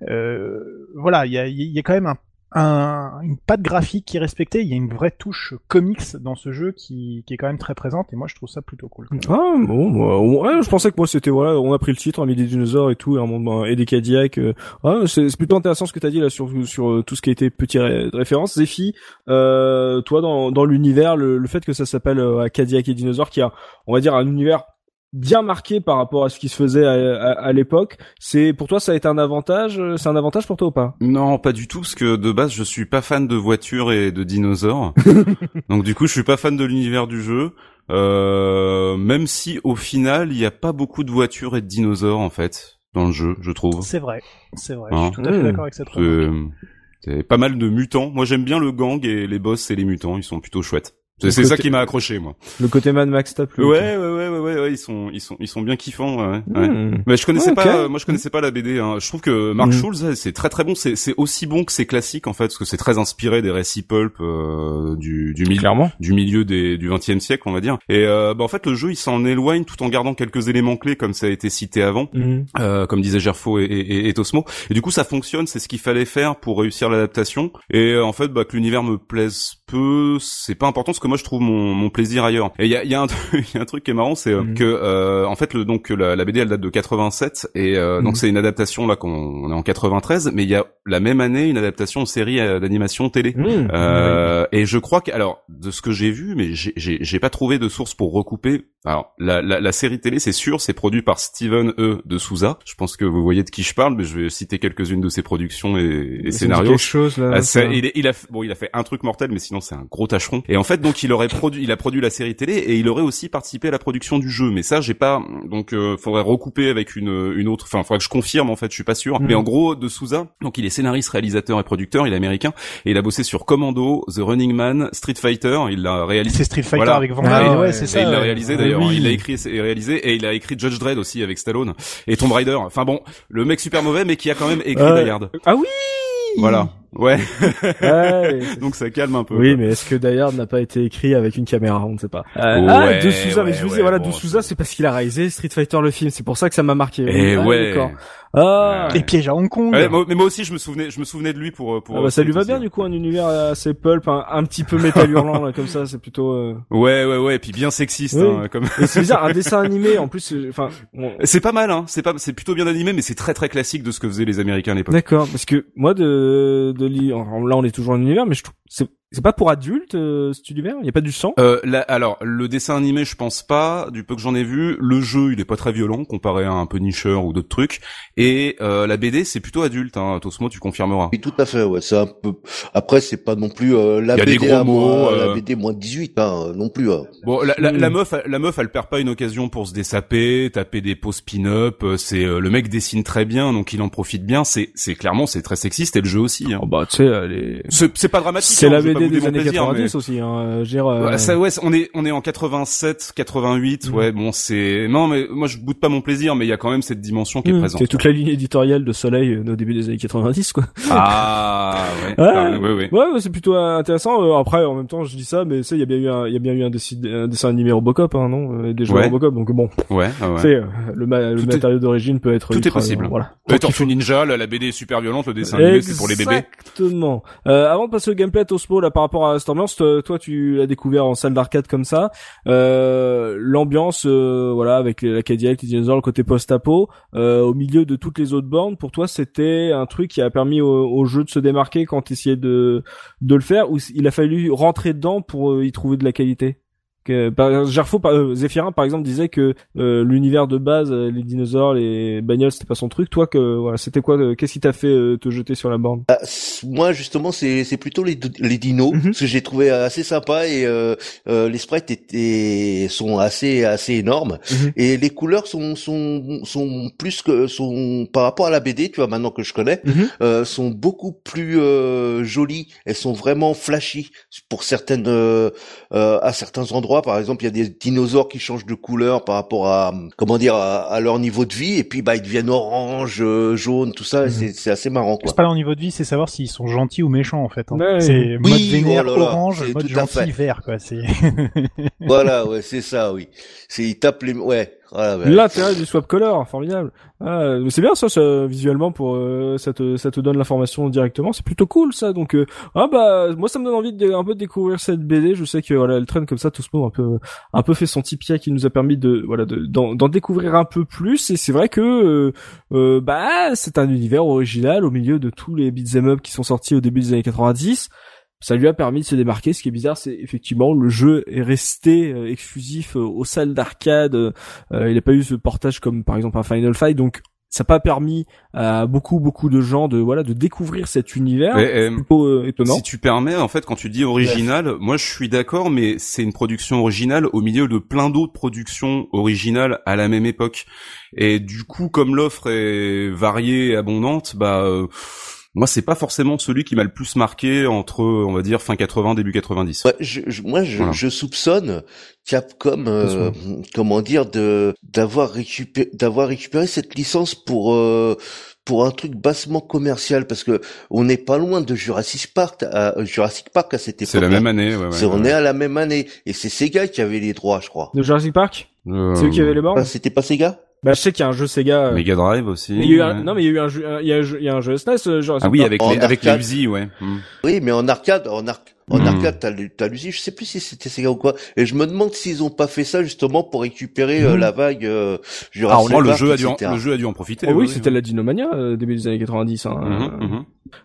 euh, voilà, il y a, il y a quand même un, un- une patte graphique qui est respectée. Il y a une vraie touche comics dans ce jeu qui, qui est quand même très présente. Et moi, je trouve ça plutôt cool.
Ah bon, moi, ouais, je pensais que moi c'était voilà, on a pris le titre, on a mis des dinosaures et tout, et, un monde- et des Cadillacs. euh, ah, c'est plutôt intéressant ce que t'as dit là sur sur euh, tout ce qui a été petit ré- référence. Zephy, euh, toi dans dans l'univers, le, le fait que ça s'appelle euh, Cadillac et dinosaures, qui a, on va dire, un univers bien marqué par rapport à ce qui se faisait à, à, à l'époque, c'est pour toi ça a été un avantage, euh, c'est un avantage pour toi ou pas?
Non, pas du tout, parce que de base, je suis pas fan de voitures et de dinosaures. [LAUGHS] Donc du coup, je suis pas fan de l'univers du jeu. Euh, même si au final, il y a pas beaucoup de voitures et de dinosaures en fait dans le jeu, je trouve.
C'est vrai, c'est vrai.
Hein
je suis tout à fait
Mmh.
d'accord avec cette remarque.
C'est pas mal de mutants. Moi, j'aime bien le gang et les boss et les mutants. Ils sont plutôt chouettes. C'est ça qui m'a accroché, moi.
Le côté Mad Max t'a plu
Ouais, ouais, ouais, ouais, ouais, ils sont, ils sont, ils sont bien kiffants. Ouais. ouais.
Hmm.
Mais je connaissais pas, euh, moi je connaissais pas la BD. Hein. Je trouve que Mark
Mhm.
Schulz, c'est très très bon. C'est, c'est aussi bon que c'est classique en fait, parce que c'est très inspiré des récits pulp euh, du du milieu
Clairement.
du milieu des, du XXe siècle, on va dire. Et euh, bah, en fait, le jeu, il s'en éloigne tout en gardant quelques éléments clés, comme ça a été cité avant,
Mhm.
euh, comme disait Gerfo et, et, et- et Tosmo. Et du coup, ça fonctionne, c'est ce qu'il fallait faire pour réussir l'adaptation. Et euh, en fait, bah, que l'univers me plaise peu, c'est pas important, parce que moi, je trouve mon, mon plaisir ailleurs. Et il y a, y, a un [LAUGHS] truc- il y a un truc qui est marrant, c'est euh,
Mhm.
que euh, en fait, le, donc la, la BD, elle date de 87, et euh,
Mhm.
donc c'est une adaptation là qu'on on est en 93, mais il y a la même année une adaptation en série euh, d'animation télé.
Mhm.
Euh, et je crois que, alors, de ce que j'ai vu, mais j'ai- pas trouvé de source pour recouper. Alors, la, la, la série télé, c'est sûr, c'est produit par Steven E. de Souza. Je pense que vous voyez de qui je parle, mais je vais citer quelques-unes de ses productions et, et scénarios.
chose là.
Ah,
ça.
il, il a, bon, il a fait un truc mortel, mais sinon c'est un gros tâcheron. Et en fait, donc il aurait produit, il a produit la série télé et il aurait aussi participé à la production du jeu. Mais ça, j'ai pas. Donc, euh, faudrait recouper avec une une autre. Enfin, faudrait que je confirme. En fait, je suis pas sûr.
Mhm.
Mais en gros, de Souza, donc il est scénariste, réalisateur et producteur. Il est américain et il a bossé sur Commando, The Running Man, Street Fighter. Il l'a réalisé.
C'est Street Fighter
Voilà.
avec Van
Ah,
Damme.
ouais,
ouais, c'est
Et
ça.
il l'a réalisé d'ailleurs.
Oui.
Il l'a écrit et réalisé et il a écrit Judge Dredd aussi avec Stallone et Tomb Raider. Enfin bon, le mec super mauvais mais qui a quand même écrit. Die Hard.
Ah oui
Voilà. Ouais.
Ouais, [LAUGHS]
Donc ça calme un peu.
Oui,
quoi.
mais est-ce que d'ailleurs n'a pas été écrit avec une caméra? On ne sait pas. Euh,
Ouais,
ah, de Souza, mais je vous disais,
ouais,
voilà,
bon,
de Souza,
c'est-
parce qu'il a réalisé Street Fighter le film. C'est pour ça que ça m'a marqué.
Et
Ah,
ouais.
d'accord. Ah.
Les pièges à Hong Kong.
Mais moi aussi je me souvenais, je me souvenais de lui pour pour.
Ah bah, ça lui va
aussi.
bien du coup un univers assez pulp, un, un petit peu métal [LAUGHS] hurlant là, comme ça, c'est plutôt. euh,
Ouais, ouais, ouais, et puis bien sexiste,
Oui.
hein, comme.
Et c'est bizarre, un dessin animé en plus. euh, Enfin, on-
C'est pas mal, hein. C'est pas, c'est plutôt bien animé, mais c'est très très classique de ce que faisaient les Américains à l'époque.
d'accord, parce que moi de là on est toujours en univers, mais je trouve c'est c'est pas pour adultes euh, cet univers. Il y a pas du sang?
Euh, là, alors, le dessin animé, je pense pas. Du peu que j'en ai vu, le jeu, il est pas très violent comparé à un Punisher ou d'autres trucs. Et euh, la BD, c'est plutôt adulte. Hein. Tosmo, tu confirmeras.
Oui, tout à fait, ouais, c'est un peu. Après, c'est pas non plus euh, la
Il y a des
BD
gros
à
mots,
moins,
euh.
la BD moins 18, hein, non plus. hein.
Bon, la, la,
Mm.
la meuf, la meuf, elle perd pas une occasion pour se dessaper, taper des pauses pin-up. euh, C'est euh, le mec dessine très bien, donc il en profite bien. C'est, c'est clairement, c'est très sexiste et le jeu aussi. Hein.
Oh, bah tu sais, elle est-
C'est, c'est pas dramatique.
C'est la BD des années
plaisir,
90
mais-
aussi. Hein. euh, dire, euh,
Ouais, ça, ouais, on est on est en 87, 88,
Mm.
ouais, bon, c'est non, mais moi je boude pas mon plaisir, mais il y a quand même cette dimension qui est
hmm,
présente.
c'est toute la ligne éditoriale de Soleil euh, au début des années 90 quoi.
Ah, ouais, [LAUGHS]
Ouais.
Ah, ouais, ouais, ouais.
Ouais, ouais, c'est plutôt euh, intéressant. Euh, après, en même temps, je dis ça, mais sais, il y a bien eu un, il y a bien eu un, dessin, un dessin animé Robocop, hein, non, euh, des jeux
Ouais.
Robocop. Donc bon,
Ouais, ah ouais.
euh, le, ma- le
est-
matériau d'origine peut être
tout est
ultra
possible.
violent, Voilà.
Ouais, Tortue Ninja, la, BD est super violente, le dessin animé c'est pour les bébés.
Exactement. Euh, avant de passer au gameplay, Tosmo, là, par rapport à ambiance, toi, tu l'as découvert en salle d'arcade comme ça. Euh, l'ambiance, euh, voilà, avec la Cadillac, les dinosaures, le côté post-apo, euh, au milieu de toutes les autres bornes, pour toi, c'était un truc qui a permis au, au jeu de se démarquer quand tu essayais de, de le faire, ou il a fallu rentrer dedans pour euh, y trouver de la qualité? Que, par, Gerfo, par, euh, Zéphirin, par exemple, disait que euh, l'univers de base, euh, les dinosaures, les bagnoles, c'était pas son truc. Toi, que voilà, c'était quoi euh, Qu'est-ce qui t'a fait te jeter sur la borne?
Ah, c- moi, justement, c'est c'est plutôt les, les dinos, parce que j'ai trouvé assez sympa et les sprites étaient sont assez assez énormes
Mhm.
et les couleurs sont sont sont plus que sont par rapport à la BD, tu vois, maintenant que je connais,
Mhm.
euh, sont beaucoup plus euh, jolies. Elles sont vraiment flashy pour certaines à certains endroits. Par exemple, il y a des dinosaures qui changent de couleur par rapport à comment dire à, à leur niveau de vie et puis bah ils deviennent orange, euh, jaune, tout ça.
Mhm.
C'est c'est assez marrant quoi.
C'est pas leur niveau de vie, c'est savoir s'ils sont gentils ou méchants en fait. hein.
Ouais.
C'est
Oui,
mode vénère
oh là là,
orange, mode gentil vert quoi. C'est [LAUGHS]
Voilà, ouais, c'est ça, oui. C'est ils tapent les, ouais, voilà. ouais.
L'intérêt du swap color, formidable. Ah, c'est bien ça, ça, visuellement pour euh, ça te ça te donne l'information directement, c'est plutôt cool ça. Donc euh, ah bah moi ça me donne envie de un peu de découvrir cette BD. Je sais que voilà elle traîne comme ça, tout ce monde un peu un peu fait son tipia qui nous a permis de voilà de d'en d'en découvrir un peu plus. Et c'est vrai que euh, euh, bah c'est un univers original au milieu de tous les beat'em up qui sont sortis au début des années 90 ça lui a permis de se démarquer. Ce qui est bizarre, c'est effectivement le jeu est resté euh, exclusif euh, aux salles d'arcade. Euh, il n'a pas eu ce portage comme par exemple un Final Fight, donc ça n'a pas permis à beaucoup beaucoup de gens de voilà de découvrir cet univers.
Mais, euh,
plutôt euh, étonnant.
Si tu permets, en fait, quand tu dis original, moi je suis d'accord, mais c'est une production originale au milieu de plein d'autres productions originales à la même époque. Et du coup, comme l'offre est variée et abondante, bah euh, moi c'est pas forcément celui qui m'a le plus marqué entre, on va dire, fin 80 début 90.
Ouais, je, je- moi, je,
Voilà.
je soupçonne Capcom, euh, comment dire, de d'avoir récupéré, d'avoir récupéré cette licence pour euh, pour un truc bassement commercial, parce que on n'est pas loin de Jurassic Park, à, Jurassic Park à cette époque.
C'est la même année, ouais. ouais,
on est à la même année, et c'est Sega qui avait les droits, je crois.
De Jurassic Park,
Euh,
c'est eux qui avaient les bornes?
Ah, c'était pas Sega?
Bah je sais qu'il y a un jeu Sega. euh,
Mega Drive aussi.
mais il y a eu un,
ouais.
non mais il y a eu un jeu, il y a un jeu, il y a un jeu SNES euh, Jurassic
Ah oui, avec les, avec les. Uzi, ouais. Hmm.
Oui, mais en arcade, en, arc en
Hmm.
arcade, t'as le- t'as l'usine. Je sais plus si c'était Sega ou quoi. Et je me demande s'ils ont pas fait ça justement pour récupérer euh,
Hmm.
la vague euh,
Ah,
Jurassic
oh, le
Park,
jeu a dû, en, le jeu a dû en profiter.
Oh oui,
ouais,
c'était
ouais.
la Dinomania euh, début des années 90. Hein,
Mhm,
euh,
mhm.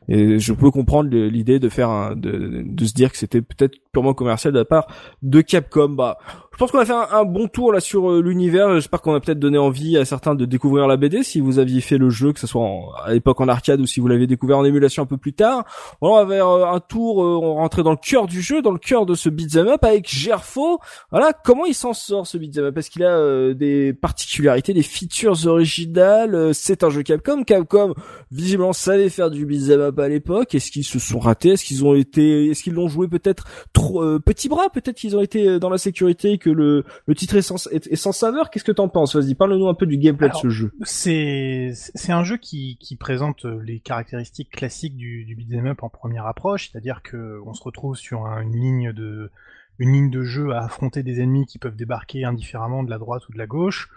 Et je peux comprendre le- l'idée de faire un, de, de se dire que c'était peut-être purement commercial de la part de Capcom. Bah, Je pense qu'on a fait un, bon tour là sur euh, l'univers. J'espère qu'on a peut-être donné envie à certains de découvrir la BD si vous aviez fait le jeu, que ce soit à l'époque en arcade ou si vous l'avez découvert en émulation un peu plus tard. Voilà, on va faire euh, un tour, euh, on rentrait dans le cœur du jeu, dans le cœur de ce beat'em up avec Gerfo. Voilà, comment il s'en sort ce beat'em up? Parce qu'il a des particularités, des features originales. c'est un jeu Capcom. Capcom visiblement savait faire du beat'em up à l'époque. Est-ce qu'ils se sont ratés? Est-ce qu'ils ont été, est-ce qu'ils l'ont joué peut-être trop petit bras? Peut-être qu'ils ont été dans la sécurité le, le titre est sans, est, sans saveur. Qu'est-ce que t'en penses? Vas-y, parle-nous un peu du gameplay de ce jeu.
C'est c'est un jeu qui, qui présente les caractéristiques classiques du, du beat'em up en première approche, c'est-à-dire que on se retrouve sur une ligne de une ligne de jeu à affronter des ennemis qui peuvent débarquer indifféremment de la droite ou de la gauche.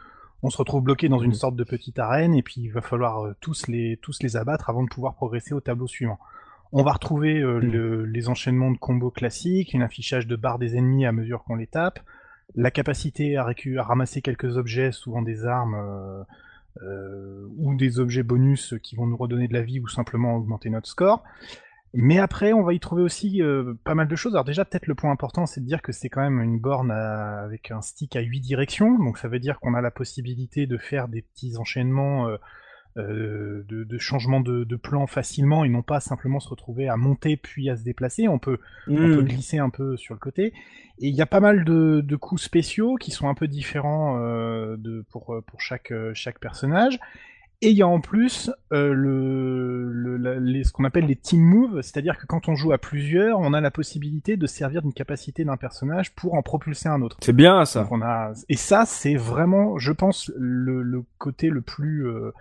On se retrouve bloqué dans une mmh. sorte de petite arène et puis il va falloir euh, tous les tous les abattre avant de pouvoir progresser au tableau suivant. On va retrouver euh, le, les enchaînements de combos classiques, un affichage de barres des ennemis à mesure qu'on les tape, la capacité à, ramasser quelques objets, souvent des armes euh, euh, ou des objets bonus qui vont nous redonner de la vie ou simplement augmenter notre score. Mais après, on va y trouver aussi euh, pas mal de choses. Alors déjà, peut-être le point important, c'est de dire que c'est quand même une borne avec un stick à 8 directions. Donc ça veut dire qu'on a la possibilité de faire des petits enchaînements de, de, changement de, de, plan facilement et non pas simplement se retrouver à monter puis à se déplacer. On peut, on peut hmm. glisser un peu sur le côté. Et il y a pas mal de, de coups spéciaux qui sont un peu différents euh, de, pour, pour chaque, chaque personnage. Et il y a en plus euh, le, le les, ce qu'on appelle les team moves, c'est-à-dire que quand on joue à plusieurs, on a la possibilité de servir d'une capacité d'un personnage pour en propulser un autre.
C'est bien ça.
on a... Et ça, c'est vraiment, je pense, le, le côté le plus euh,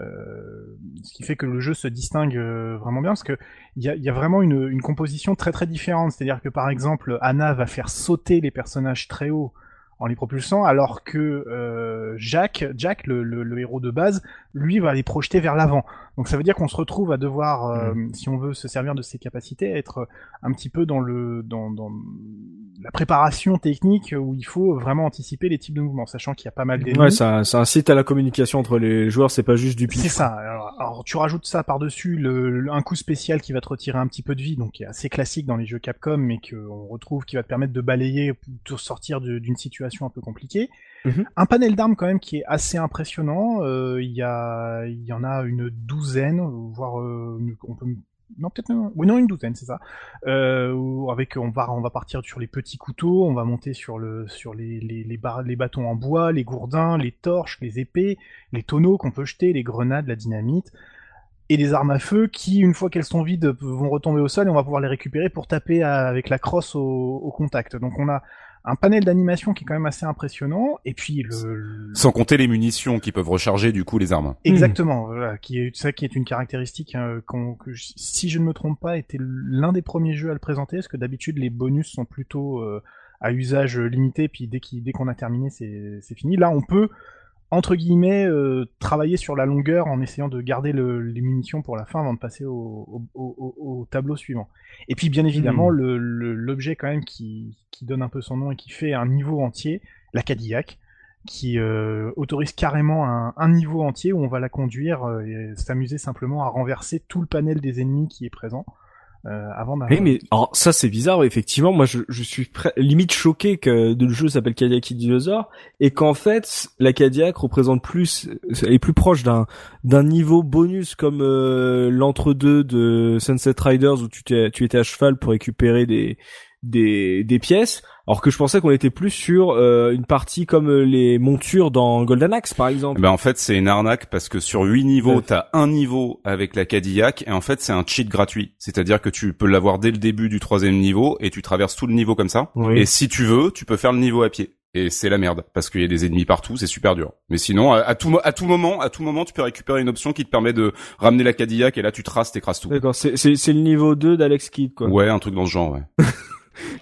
euh, ce qui fait que le jeu se distingue euh, vraiment bien parce que il y a, vraiment une, composition très très différente. C'est-à-dire que par exemple, Anna va faire sauter les personnages très haut en les propulsant, alors que euh, Jack, le, héros de base, lui va les projeter vers l'avant. Donc ça veut dire qu'on se retrouve à devoir, euh, mm. si on veut se servir de ses capacités, être un petit peu dans le dans, dans la préparation technique où il faut vraiment anticiper les types de mouvements, sachant qu'il y a pas mal d'ennemis.
Ouais, ça, ça incite à la communication entre les joueurs, c'est pas juste du pif.
C'est ça. Alors, tu rajoutes ça par-dessus le, un coup spécial qui va te retirer un petit peu de vie, donc qui est assez classique dans les jeux Capcom, mais qu'on retrouve qui va te permettre de balayer pour sortir d'une situation un peu compliquée. Mhm. Un panel d'armes quand même qui est assez impressionnant. Euh, il y a, y en a une douzaine, voire euh, on peut non peut-être oui non une douzaine c'est ça euh, avec on va on va partir sur les petits couteaux on va monter sur le sur les les les, les bâtons en bois les gourdins les torches les épées les tonneaux qu'on peut jeter les grenades la dynamite et les armes à feu qui une fois qu'elles sont vides vont retomber au sol et on va pouvoir les récupérer pour taper avec la crosse au, au contact donc on a un panel d'animation qui est quand même assez impressionnant et puis le,
sans compter les munitions qui peuvent recharger du coup les armes.
Exactement voilà, qui est ça qui est une caractéristique que si je ne me trompe pas était l'un des premiers jeux à le présenter parce que d'habitude les bonus sont plutôt euh, à usage limité puis dès qu'on dès qu'on a terminé c'est fini. Là on peut entre guillemets, euh, travailler sur la longueur en essayant de garder le, les munitions pour la fin avant de passer au, au, au, tableau suivant. Et puis bien évidemment, hmm. l'objet quand même qui, qui, donne un peu son nom et qui fait un niveau entier, la Cadillac, qui euh, autorise carrément un, un, niveau entier où on va la conduire euh, et s'amuser simplement à renverser tout le panel des ennemis qui est présent. Euh, avant
Oui, mais alors ça c'est bizarre. Effectivement, moi je, suis limite choqué que le jeu s'appelle Cadillac Dinosaur et qu'en fait la Cadillac représente plus est plus proche d'un d'un niveau bonus comme euh, l'entre-deux de Sunset Riders où tu, tu étais à cheval pour récupérer des des, des pièces, alors que je pensais qu'on était plus sur euh, une partie comme euh, les montures dans Golden Axe par exemple.
Ben en fait c'est une arnaque parce que sur huit niveaux t'as un niveau avec la Cadillac et en fait c'est un cheat gratuit, c'est-à-dire que tu peux l'avoir dès le début du troisième niveau et tu traverses tout le niveau comme ça. Et si tu veux, tu peux faire le niveau à pied et c'est la merde parce qu'il y a des ennemis partout, c'est super dur. Mais sinon, à, tout à tout moment, à tout moment, tu peux récupérer une option qui te permet de ramener la Cadillac et là tu traces, t'écrases tout.
D'accord, c'est c'est le niveau 2 d'Alex Kidd quoi.
Ouais, un truc dans ce genre, ouais. [LAUGHS]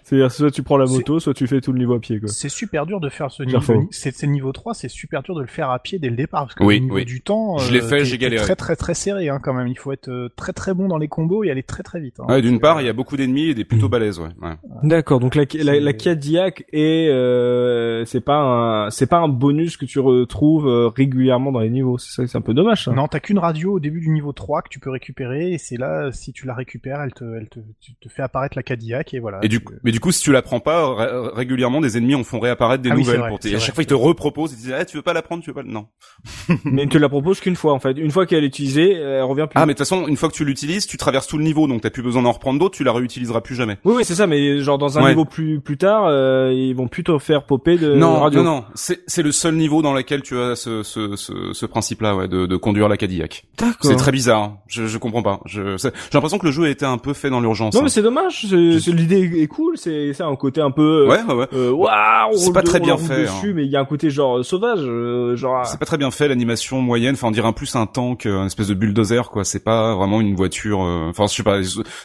C'est-à-dire soit tu prends la moto, soit tu fais tout le niveau à pied. Quoi.
C'est super dur de faire ce niveau. C'est le niveau 3, c'est super dur de le faire à pied dès le départ parce que oui, niveau du temps,
je l'ai euh, fait, j'ai galéré.
Très très très serré hein, quand même. Il faut être euh, très très bon dans les combos et aller très très vite. Hein.
Ouais, D'une part, il y a beaucoup d'ennemis et des plutôt balèzes. Ouais. ouais.
D'accord. Donc la, la, la Cadillac est euh, c'est pas un c'est pas un bonus que tu retrouves euh, régulièrement dans les niveaux. C'est c'est un peu dommage. Ça.
Non, t'as qu'une radio au début du niveau 3 que tu peux récupérer et c'est là si tu la récupères, elle te elle te, te fait apparaître la Cadillac et voilà.
Et du mais du coup, si tu la prends pas, régulièrement, des ennemis en font réapparaître des
Ah oui,
nouvelles
vrai,
pour À
vrai,
chaque fois, ils te reproposent. Ils te disent, ah, tu veux pas la prendre, tu veux pas, le- non. [LAUGHS]
Mais tu la proposes qu'une fois en fait. Une fois qu'elle est utilisée, elle revient plus.
Ah, mais de toute façon, une fois que tu l'utilises, tu traverses tout le niveau, donc t'as plus besoin d'en reprendre d'autres, tu la réutiliseras plus jamais.
Oui, oui, c'est ça. Mais genre dans un
Ouais.
niveau plus plus tard, euh, ils vont plutôt faire popper de
non,
radio.
non, non, c'est c'est le seul niveau dans lequel tu as ce ce ce, ce principe-là, ouais, de, de conduire la Cadillac.
D'accord.
C'est très bizarre. hein. Je je comprends pas. Je j'ai l'impression que le jeu a été un peu fait dans l'urgence.
Non,
hein.
mais c'est dommage. c'est- c'est- L'idée est cool. C'est ça un côté un peu. euh,
ouais, ouais, ouais.
Euh, waouh, on
C'est pas
de-
très bien fait,
dessus,
hein.
mais il y a un côté genre euh, sauvage, euh, genre.
C'est pas très bien fait l'animation moyenne. Enfin, on dirait un plus un tank, euh, une espèce de bulldozer, quoi. C'est pas vraiment une voiture. euh, Enfin, je sais pas.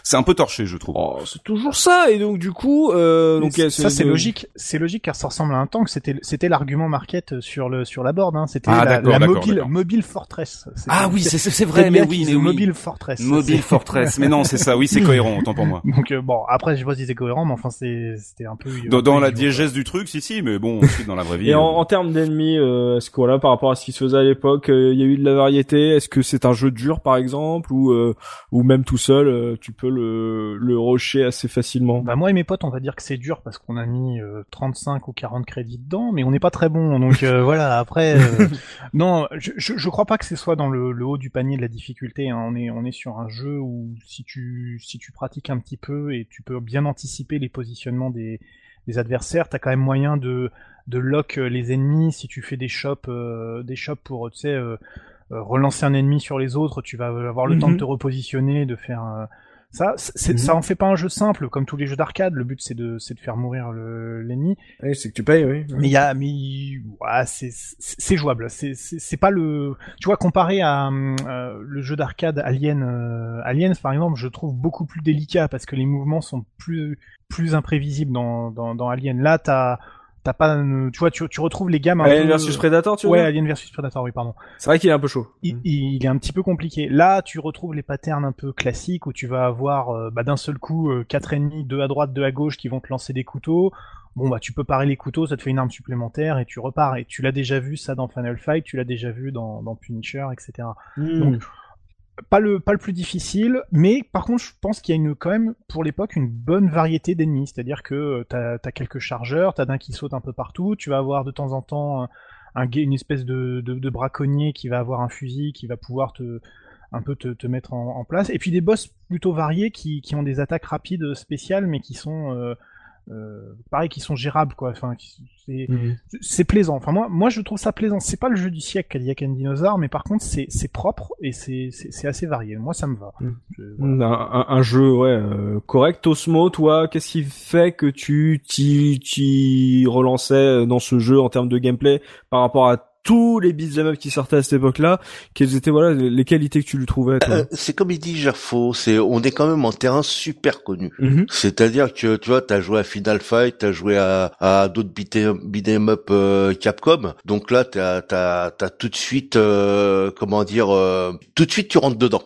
C'est un peu torché, je trouve.
Oh, c'est toujours ça. Et donc du coup, euh, donc
ça c'est
de-
logique, c'est logique car ça ressemble à un tank. C'était c'était l'argument market sur le sur la board. Hein. C'était
Ah,
la,
d'accord,
la
d'accord,
mobile
d'accord.
mobile fortress. C'était-
Ah oui, c'est [LAUGHS] c'est c'est vrai, mais oui,
is
mais oui.
mobile fortress.
Mobile
C'est-
Fortress. Mais non, c'est ça. Oui, c'est [LAUGHS] cohérent, autant pour moi.
Donc bon, après je pas si c'était cohérent, mais enfin c'est c'était un peu.
Dans,
un
dans
peu
la diégèse du truc, si si, mais bon, ensuite dans la vraie vie.
Et en,
euh,
en termes d'ennemis, euh, est-ce que voilà, par rapport à ce qui se faisait à l'époque, euh, il y a eu de la variété? Est-ce que c'est un jeu dur, par exemple, ou euh, ou même tout seul, euh, tu peux le le rusher assez facilement?
Bah moi et mes potes, on va dire que c'est dur parce qu'on a mis euh, 35 ou 40 crédits dedans, mais on n'est pas très bon. Donc euh, voilà, après, euh, [LAUGHS] non, je, je, je crois pas que ce soit dans le, le haut du panier de la difficulté. hein. On est on est sur un jeu où si tu si tu pratiques un petit peu et tu peux bien anticiper les positionnements des des adversaires, t'as quand même moyen de de lock euh, les ennemis si tu fais des shops euh, des shops pour tu sais euh, euh, relancer un ennemi sur les autres, tu vas avoir le temps de
Mhm.
te repositionner, de faire ça,
Mhm.
ça en fait pas un jeu simple comme tous les jeux d'arcade. Le but c'est de, c'est de faire mourir le, l'ennemi.
Ouais, c'est que tu payes, oui.
Mais il y a, mais ouais, c'est, c'est, jouable. C'est, c'est, c'est pas le, tu vois, comparé à euh, le jeu d'arcade Alien, euh, Aliens par exemple, je trouve beaucoup plus délicat parce que les mouvements sont plus, plus imprévisibles dans, dans, dans Alien. Là, t'as, t'as pas, euh, tu vois, tu, tu retrouves les gammes
Alien
peu-
versus Predator, tu vois.
Ouais, Alien versus Predator, oui, pardon
C'est vrai qu'il est un peu chaud.
il, il est un petit peu compliqué. Là, tu retrouves les patterns un peu classiques où tu vas avoir euh, bah, d'un seul coup euh, quatre ennemis, deux à droite, deux à gauche, qui vont te lancer des couteaux. Bon bah tu peux parer les couteaux, ça te fait une arme supplémentaire et tu repars. Et tu l'as déjà vu ça dans Final Fight, tu l'as déjà vu dans, dans Punisher, etc. Donc pas le plus difficile, mais par contre je pense qu'il y a une quand même pour l'époque une bonne variété d'ennemis, c'est-à-dire que euh, t'as as quelques chargeurs, t'as d'un qui saute un peu partout, tu vas avoir de temps en temps une espèce de, de, braconnier qui va avoir un fusil qui va pouvoir te mettre en, place, et puis des boss plutôt variés qui, qui ont des attaques rapides spéciales mais qui sont euh, euh, pareil qui sont gérables quoi. Enfin c'est
Mhm.
c'est plaisant. Enfin moi, moi je trouve ça plaisant. C'est pas le jeu du siècle Cadillac and Dinosaur, mais par contre c'est c'est propre et c'est assez varié. Moi ça me va.
Mm.
Je- voilà.
Un, un- un jeu ouais euh, correct. Osmo, toi, qu'est-ce qui fait que tu t'y relançais dans ce jeu en termes de gameplay par rapport à tous les beat'em up qui sortaient à cette époque-là Quelles étaient voilà les qualités que tu lui trouvais
Euh, c'est comme il dit Gerfo, c'est on est quand même en terrain super connu.
Mhm.
C'est-à-dire que tu vois, t'as joué à Final Fight, t'as joué à, à d'autres beat'em beat'em up euh, Capcom, donc là t'as t'as t'as tout de suite euh, comment dire, euh, tout de suite tu rentres dedans.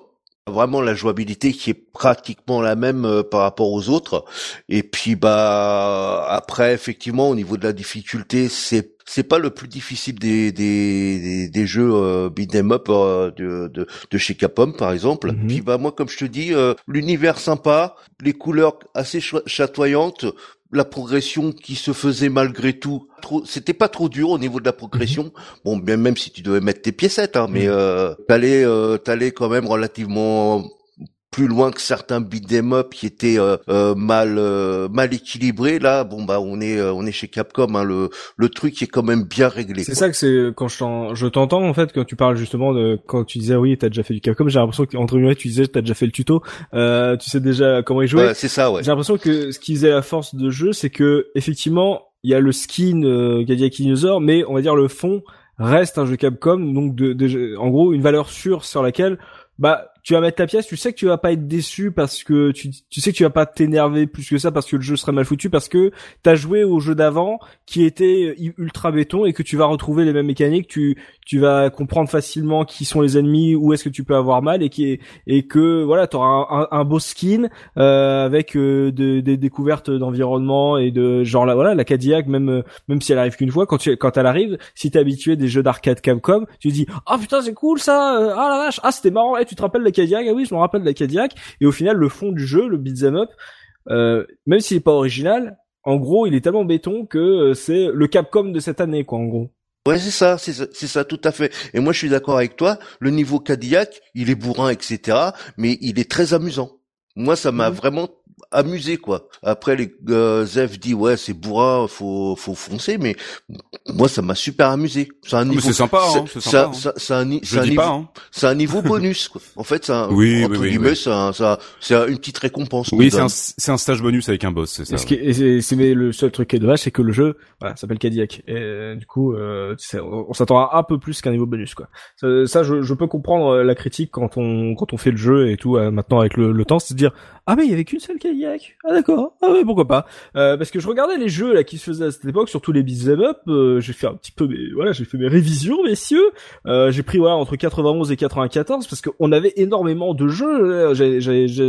Vraiment la jouabilité qui est pratiquement la même euh, par rapport aux autres. Et puis bah après effectivement au niveau de la difficulté c'est c'est pas le plus difficile des des des, des jeux euh, beat'em up euh, de, de de chez Capcom par exemple.
Mhm.
Puis bah moi comme je te dis euh, l'univers sympa, les couleurs assez chatoyantes, la progression qui se faisait malgré tout. C'était pas trop dur au niveau de la progression. Bon, bien même si tu devais mettre tes piécettes, hein, mais euh, t'allais, euh, t'allais quand même relativement plus loin que certains beat'em up qui étaient euh, euh, mal euh, mal équilibrés. Là, bon bah on est euh, on est chez Capcom. Hein, le le truc est quand même bien réglé.
C'est ça que c'est quand je t'en- je t'entends en fait quand tu parles justement de quand tu disais oui t'as déjà fait du Capcom j'ai l'impression qu'entre guillemets tu disais t'as déjà fait le tuto euh, tu sais déjà comment y jouer
Ouais, c'est ça, ouais.
J'ai l'impression que ce qui faisait la force de jeu, c'est que effectivement, il y a le skin euh, Cadillac Dinosaur, mais on va dire le fond reste un jeu Capcom, donc de, de- en gros une valeur sûre sur laquelle bah tu vas mettre ta pièce, tu sais que tu vas pas être déçu parce que tu, tu sais que tu vas pas t'énerver plus que ça parce que le jeu serait mal foutu parce que t'as joué au jeu d'avant qui était euh, ultra béton et que tu vas retrouver les mêmes mécaniques, tu tu vas comprendre facilement qui sont les ennemis, où est-ce que tu peux avoir mal et qui et que voilà, tu auras un, beau skin euh, avec euh, de- des découvertes d'environnement et de genre là voilà, la Cadillac même euh, même si elle arrive qu'une fois quand tu quand elle arrive, si t'es habitué des jeux d'arcade Capcom, tu te dis "Ah putain, c'est cool ça. euh, Ah la vache, ah c'était marrant. Eh, tu te rappelles Cadillac Ah oui, je me rappelle de la Cadillac." Et au final, le fond du jeu, le beat'em up euh, même s'il est pas original, en gros, il est tellement béton que euh, c'est le Capcom de cette année, quoi, en gros.
Ouais, c'est ça, c'est ça, c'est ça, tout à fait. Et moi, je suis d'accord avec toi. Le niveau Cadillac, il est bourrin, etc. Mais il est très amusant. Moi, ça m'a
Mhm.
vraiment amusé, quoi. Après, les euh, Zef dit ouais, c'est bourrin, faut faut foncer, mais moi, ça m'a super amusé. C'est un niveau.
c'est sympa, hein, c'est hein.
un un
dis
niveau.
pas, hein.
C'est un niveau bonus, quoi. En fait, c'est un,
Oui,
entre
oui, oui,
guillemets,
oui.
c'est un, une petite récompense.
Oui, c'est un, c'est un stage bonus avec un boss, c'est ça.
C'est, le seul truc qui est dommage, c'est que le jeu, voilà, s'appelle Cadillac. Et euh, du coup, euh, on, on s'attend à un peu plus qu'un niveau bonus, quoi. Ça, ça, je, je peux comprendre euh, la critique quand on quand on fait le jeu et tout. euh, maintenant avec le, le temps, c'est de dire ah mais il y avait qu'une seule Cadillac. Ah d'accord. Ah ouais pourquoi pas. Euh, parce que je regardais les jeux là qui se faisaient à cette époque, surtout les beat'em up. euh, j'ai fait un petit peu mes voilà, j'ai fait mes révisions, messieurs. Euh, j'ai pris voilà entre 91 et 94 parce qu'on avait énormément de jeux. J'ai-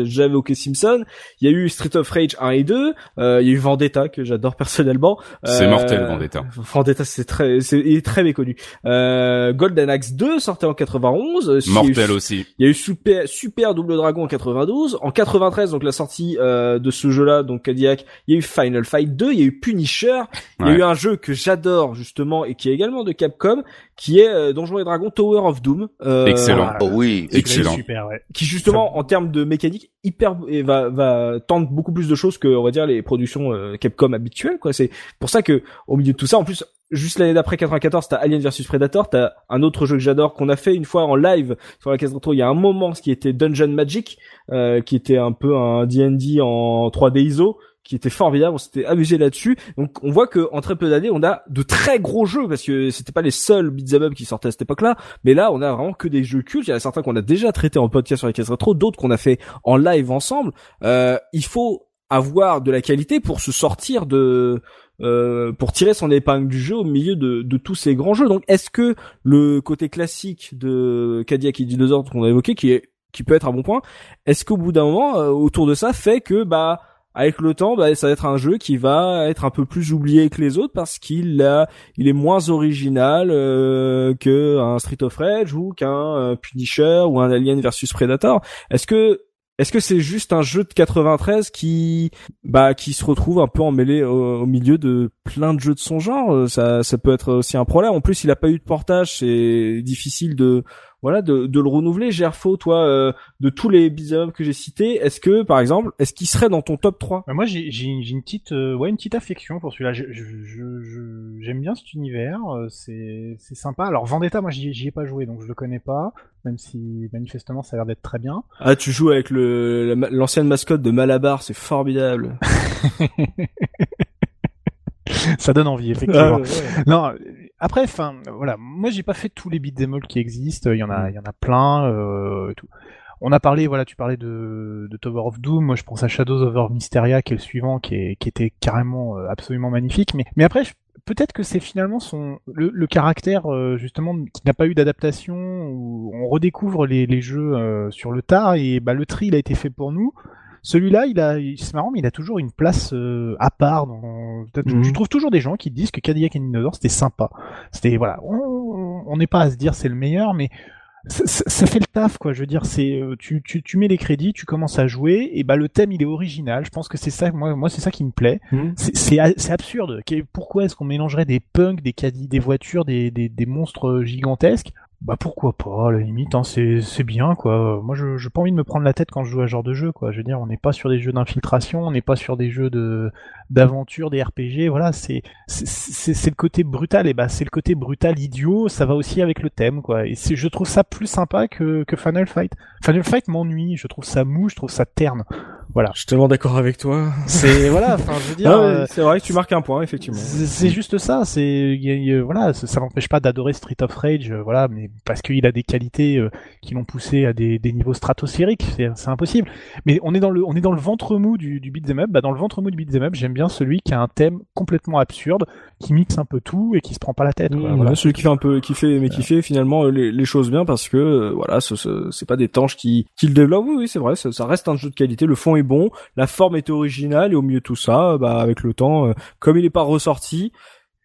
J'avais OK Simpson. Il y a eu Street of Rage 1 et 2. Euh, il y a eu Vendetta que j'adore personnellement.
C'est
Euh,
mortel, Vendetta.
Vendetta, c'est très, c'est, très méconnu. Euh, Golden Axe 2 sortait en 91. Euh, il y a eu-
Mortel aussi.
Il y a eu Super, Super Double Dragon en 92. En 93, donc la sortie euh, de ce jeu-là, donc Cadillac, il y a eu Final Fight 2, il y a eu Punisher, il y a eu un jeu que j'adore justement et qui est également de Capcom, qui est euh, Donjons et Dragons Tower of Doom. Euh,
Excellent.
Oh oui.
Excellent.
Super, ouais.
qui justement en termes de mécanique hyper et va va tendre beaucoup plus de choses que on va dire les productions euh, Capcom habituelles quoi c'est pour ça que au milieu de tout ça en plus juste l'année d'après 94 t'as Alien vs Predator t'as un autre jeu que j'adore qu'on a fait une fois en live sur la case rétro il y a un moment ce qui était Dungeon Magic euh, qui était un peu un D&D en 3D ISO qui était formidable, on s'était amusé là-dessus. Donc on voit que en très peu d'années, on a de très gros jeux parce que c'était pas les seuls beat'em up qui sortaient à cette époque-là, mais là on a vraiment que des jeux cultes. Il y en a certains qu'on a déjà traités en podcast sur les cases rétro, d'autres qu'on a fait en live ensemble. Euh, il faut avoir de la qualité pour se sortir de euh, pour tirer son épingle du jeu au milieu de, de tous ces grands jeux. Donc est-ce que le côté classique de Cadillac et Dinosaur qu'on a évoqué, qui est qui peut être un bon point, est-ce qu'au bout d'un moment euh, autour de ça fait que bah avec le temps, bah, ça va être un jeu qui va être un peu plus oublié que les autres parce qu'il a, il est moins original euh, que un Street of Rage ou qu'un euh, Punisher ou un Alien versus Predator. Est-ce que est-ce que c'est juste un jeu de 93 qui bah qui se retrouve un peu emmêlé au, milieu de plein de jeux de son genre? Euh, Ça ça peut être aussi un problème. En plus, il a pas eu de portage, c'est difficile de voilà de, de le renouveler. Gerfo, toi, euh, de tous les up que j'ai cités, est-ce que par exemple, est-ce qu'il serait dans ton top 3
Bah, moi, j'ai une petite, euh, ouais, une petite affection pour celui-là. Je- je- je- je- J'aime bien cet univers, euh, c'est c'est sympa. Alors Vendetta, moi, j'y ai pas joué, donc je le connais pas, même si manifestement ça a l'air d'être très bien.
Ah, tu joues avec le la l'ancienne mascotte de Malabar, c'est formidable. [LAUGHS]
ça donne envie, effectivement.
Ah, ouais.
Non, après, enfin, voilà, moi j'ai pas fait tous les beat'em all qui existent. Il y en a, y en a plein. Euh, tout. On a parlé, voilà, tu parlais de, Tower of Doom. Moi, je pense à Shadows over Mysteria, qui est le suivant, qui, était carrément euh, absolument magnifique. Mais, après, peut-être que c'est finalement son le, caractère euh, justement qui n'a pas eu d'adaptation où on redécouvre les, jeux sur le tard et bah le tri il a été fait pour nous. Celui-là, il a, c'est marrant, mais il a toujours une place euh, à part. Dans... Je,
Mhm.
je trouve toujours des gens qui disent que Cadillac et Dinosaur c'était sympa. C'était voilà, on n'est pas à se dire c'est le meilleur, mais ça, ça- ça fait le taf quoi. Je veux dire, c'est euh, tu, tu tu mets les crédits, tu commences à jouer et bah le thème il est original. Je pense que c'est ça, moi moi c'est ça qui me plaît.
Mhm.
C'est absurde. Pourquoi est-ce qu'on mélangerait des punks, des caddies, des voitures, des des, des monstres gigantesques bah pourquoi pas, à la limite, hein, c'est bien quoi. Moi je j'ai pas envie de me prendre la tête quand je joue à ce genre de jeu quoi. Je veux dire, on n'est pas sur des jeux d'infiltration, on n'est pas sur des jeux de d'aventure, des RPG. Voilà, c'est c'est c'est c'est le côté brutal et bah c'est le côté brutal idiot. Ça va aussi avec le thème quoi. Et c'est je trouve ça plus sympa que que Final Fight. Final Fight m'ennuie. Je trouve ça mou, je trouve ça terne. Voilà.
Je suis tellement d'accord avec toi.
C'est voilà. Enfin je veux dire. [LAUGHS] Euh,
c'est vrai que tu marques un point effectivement.
c'est c'est juste ça, c'est voilà, ça, ça n'empêche pas d'adorer Street of Rage, euh, voilà, mais parce qu'il a des qualités euh, qui l'ont poussé à des, des niveaux stratosphériques, c'est c'est impossible. Mais on est dans le on est dans le ventre mou du, du beat'em up. Bah dans le ventre mou du beat'em up, j'aime bien celui qui a un thème complètement absurde, qui mixe un peu tout et qui se prend pas la tête. quoi,
Mmh,
voilà.
celui qui fait un peu, qui fait, mais qui fait finalement les, les choses bien parce que voilà, ce, ce- c'est pas des tanches qui, qui le développent. Oui, oui, c'est vrai, ça, ça reste un jeu de qualité. Le fond est bon, la forme est originale et au milieu de tout ça, bah avec le temps, euh, comme il est pas ressorti,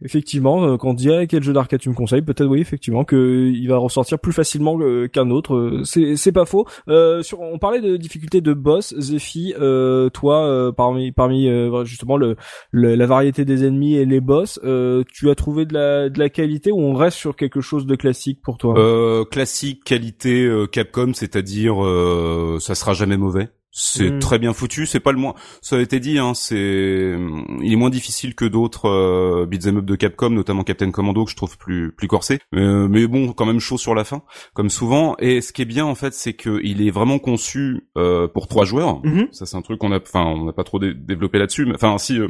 effectivement, euh, quand on dit quel jeu d'arcade tu me conseilles, peut-être oui, effectivement, que il va ressortir plus facilement euh, qu'un autre. Euh, C'est c'est pas faux. Euh, sur, on parlait de difficulté de boss, Zephy. Euh, toi, euh, parmi parmi euh, justement le, le- la variété des ennemis et les boss, euh, tu as trouvé de la de la qualité ou on reste sur quelque chose de classique pour toi?
Euh, classique qualité euh, Capcom, c'est-à-dire euh, ça sera jamais mauvais. C'est
Mm.
très bien foutu, c'est pas le moins. Ça a été dit, hein, c'est il est moins difficile que d'autres euh, beat'em up de Capcom, notamment Captain Commando que je trouve plus plus corsé. Euh, mais bon, quand même chaud sur la fin, comme souvent. Et ce qui est bien en fait, c'est que il est vraiment conçu euh, pour trois joueurs.
Mhm.
Ça c'est un truc qu'on a, enfin on n'a pas trop dé- développé là-dessus. mais- Enfin si, euh,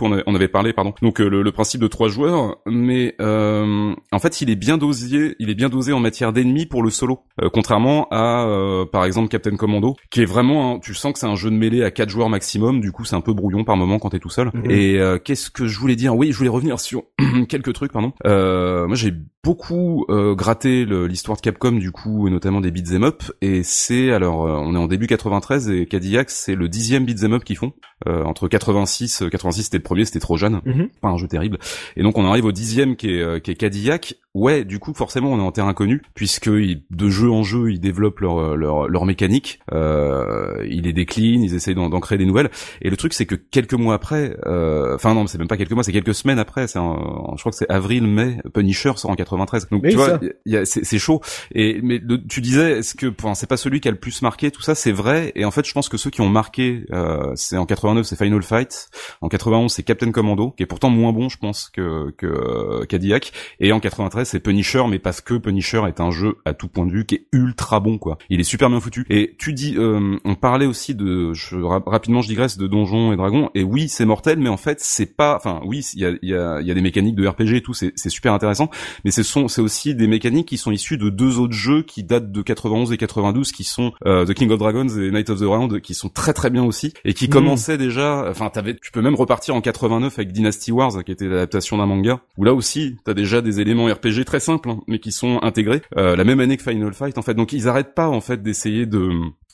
on, avait- on avait parlé, pardon. Donc euh, le, le principe de trois joueurs, mais euh, en fait il est bien dosé, il est bien dosé en matière d'ennemis pour le solo, Euh, contrairement à euh, par exemple Captain Commando, qui est vraiment, un- tu sens que c'est un jeu de mêlée à quatre joueurs maximum. Du coup c'est un peu brouillon par moment quand t'es tout seul.
Mhm.
Et euh, qu'est-ce que je voulais dire? Oui, je voulais revenir sur [CLEARS THROAT] quelques trucs, pardon. Euh, moi j'ai beaucoup euh, gratté l'histoire de Capcom du coup, et notamment des beat'em up. Et c'est alors, euh, on est en début 93 et Cadillac c'est le dixième beat'em up qu'ils font. Euh, entre 86, euh, 86 c'était le premier, c'était trop jeune,
Mhm.
pas un jeu terrible. Et donc on arrive au dixième qui est, euh, qui est Cadillac. Ouais, du coup forcément on est en terrain connu puisque de jeu en jeu ils développent leur euh, leur, leur mécanique, euh, ils les déclinent, ils essayent d'en créer des nouvelles. Et le truc c'est que quelques mois après, euh, enfin non c'est même pas quelques mois, c'est quelques semaines après, c'est je crois que c'est avril mai, Punisher sort en 93. Donc
Oui,
tu vois,
ça.
il y a- c'est c'est chaud. Et mais le- tu disais est-ce que enfin, c'est pas celui qui a le plus marqué tout ça, c'est vrai. Et en fait je pense que ceux qui ont marqué, euh, c'est en 89 c'est Final Fight, en 91 c'est Captain Commando qui est pourtant moins bon je pense que que euh, Cadillac et en 93 c'est Punisher mais parce que Punisher est un jeu à tout point de vue qui est ultra bon quoi. Il est super bien foutu. Et tu dis euh, on aussi de je, rapidement je digresse de Donjons et Dragons. Et oui c'est mortel mais en fait c'est pas enfin oui il y a y a y a des mécaniques de RPG et tout c'est super intéressant. Mais ce sont c'est aussi des mécaniques qui sont issues de deux autres jeux qui datent de 91 et 92 qui sont euh, The King of Dragons et Night of the Round qui sont très très bien aussi et qui
Mhm.
commençaient déjà enfin t'avais tu peux même repartir en 89 avec Dynasty Wars qui était l'adaptation d'un manga où là aussi t'as déjà des éléments RPG très simples hein, mais qui sont intégrés euh, la même année que Final Fight en fait. Donc ils arrêtent pas en fait d'essayer de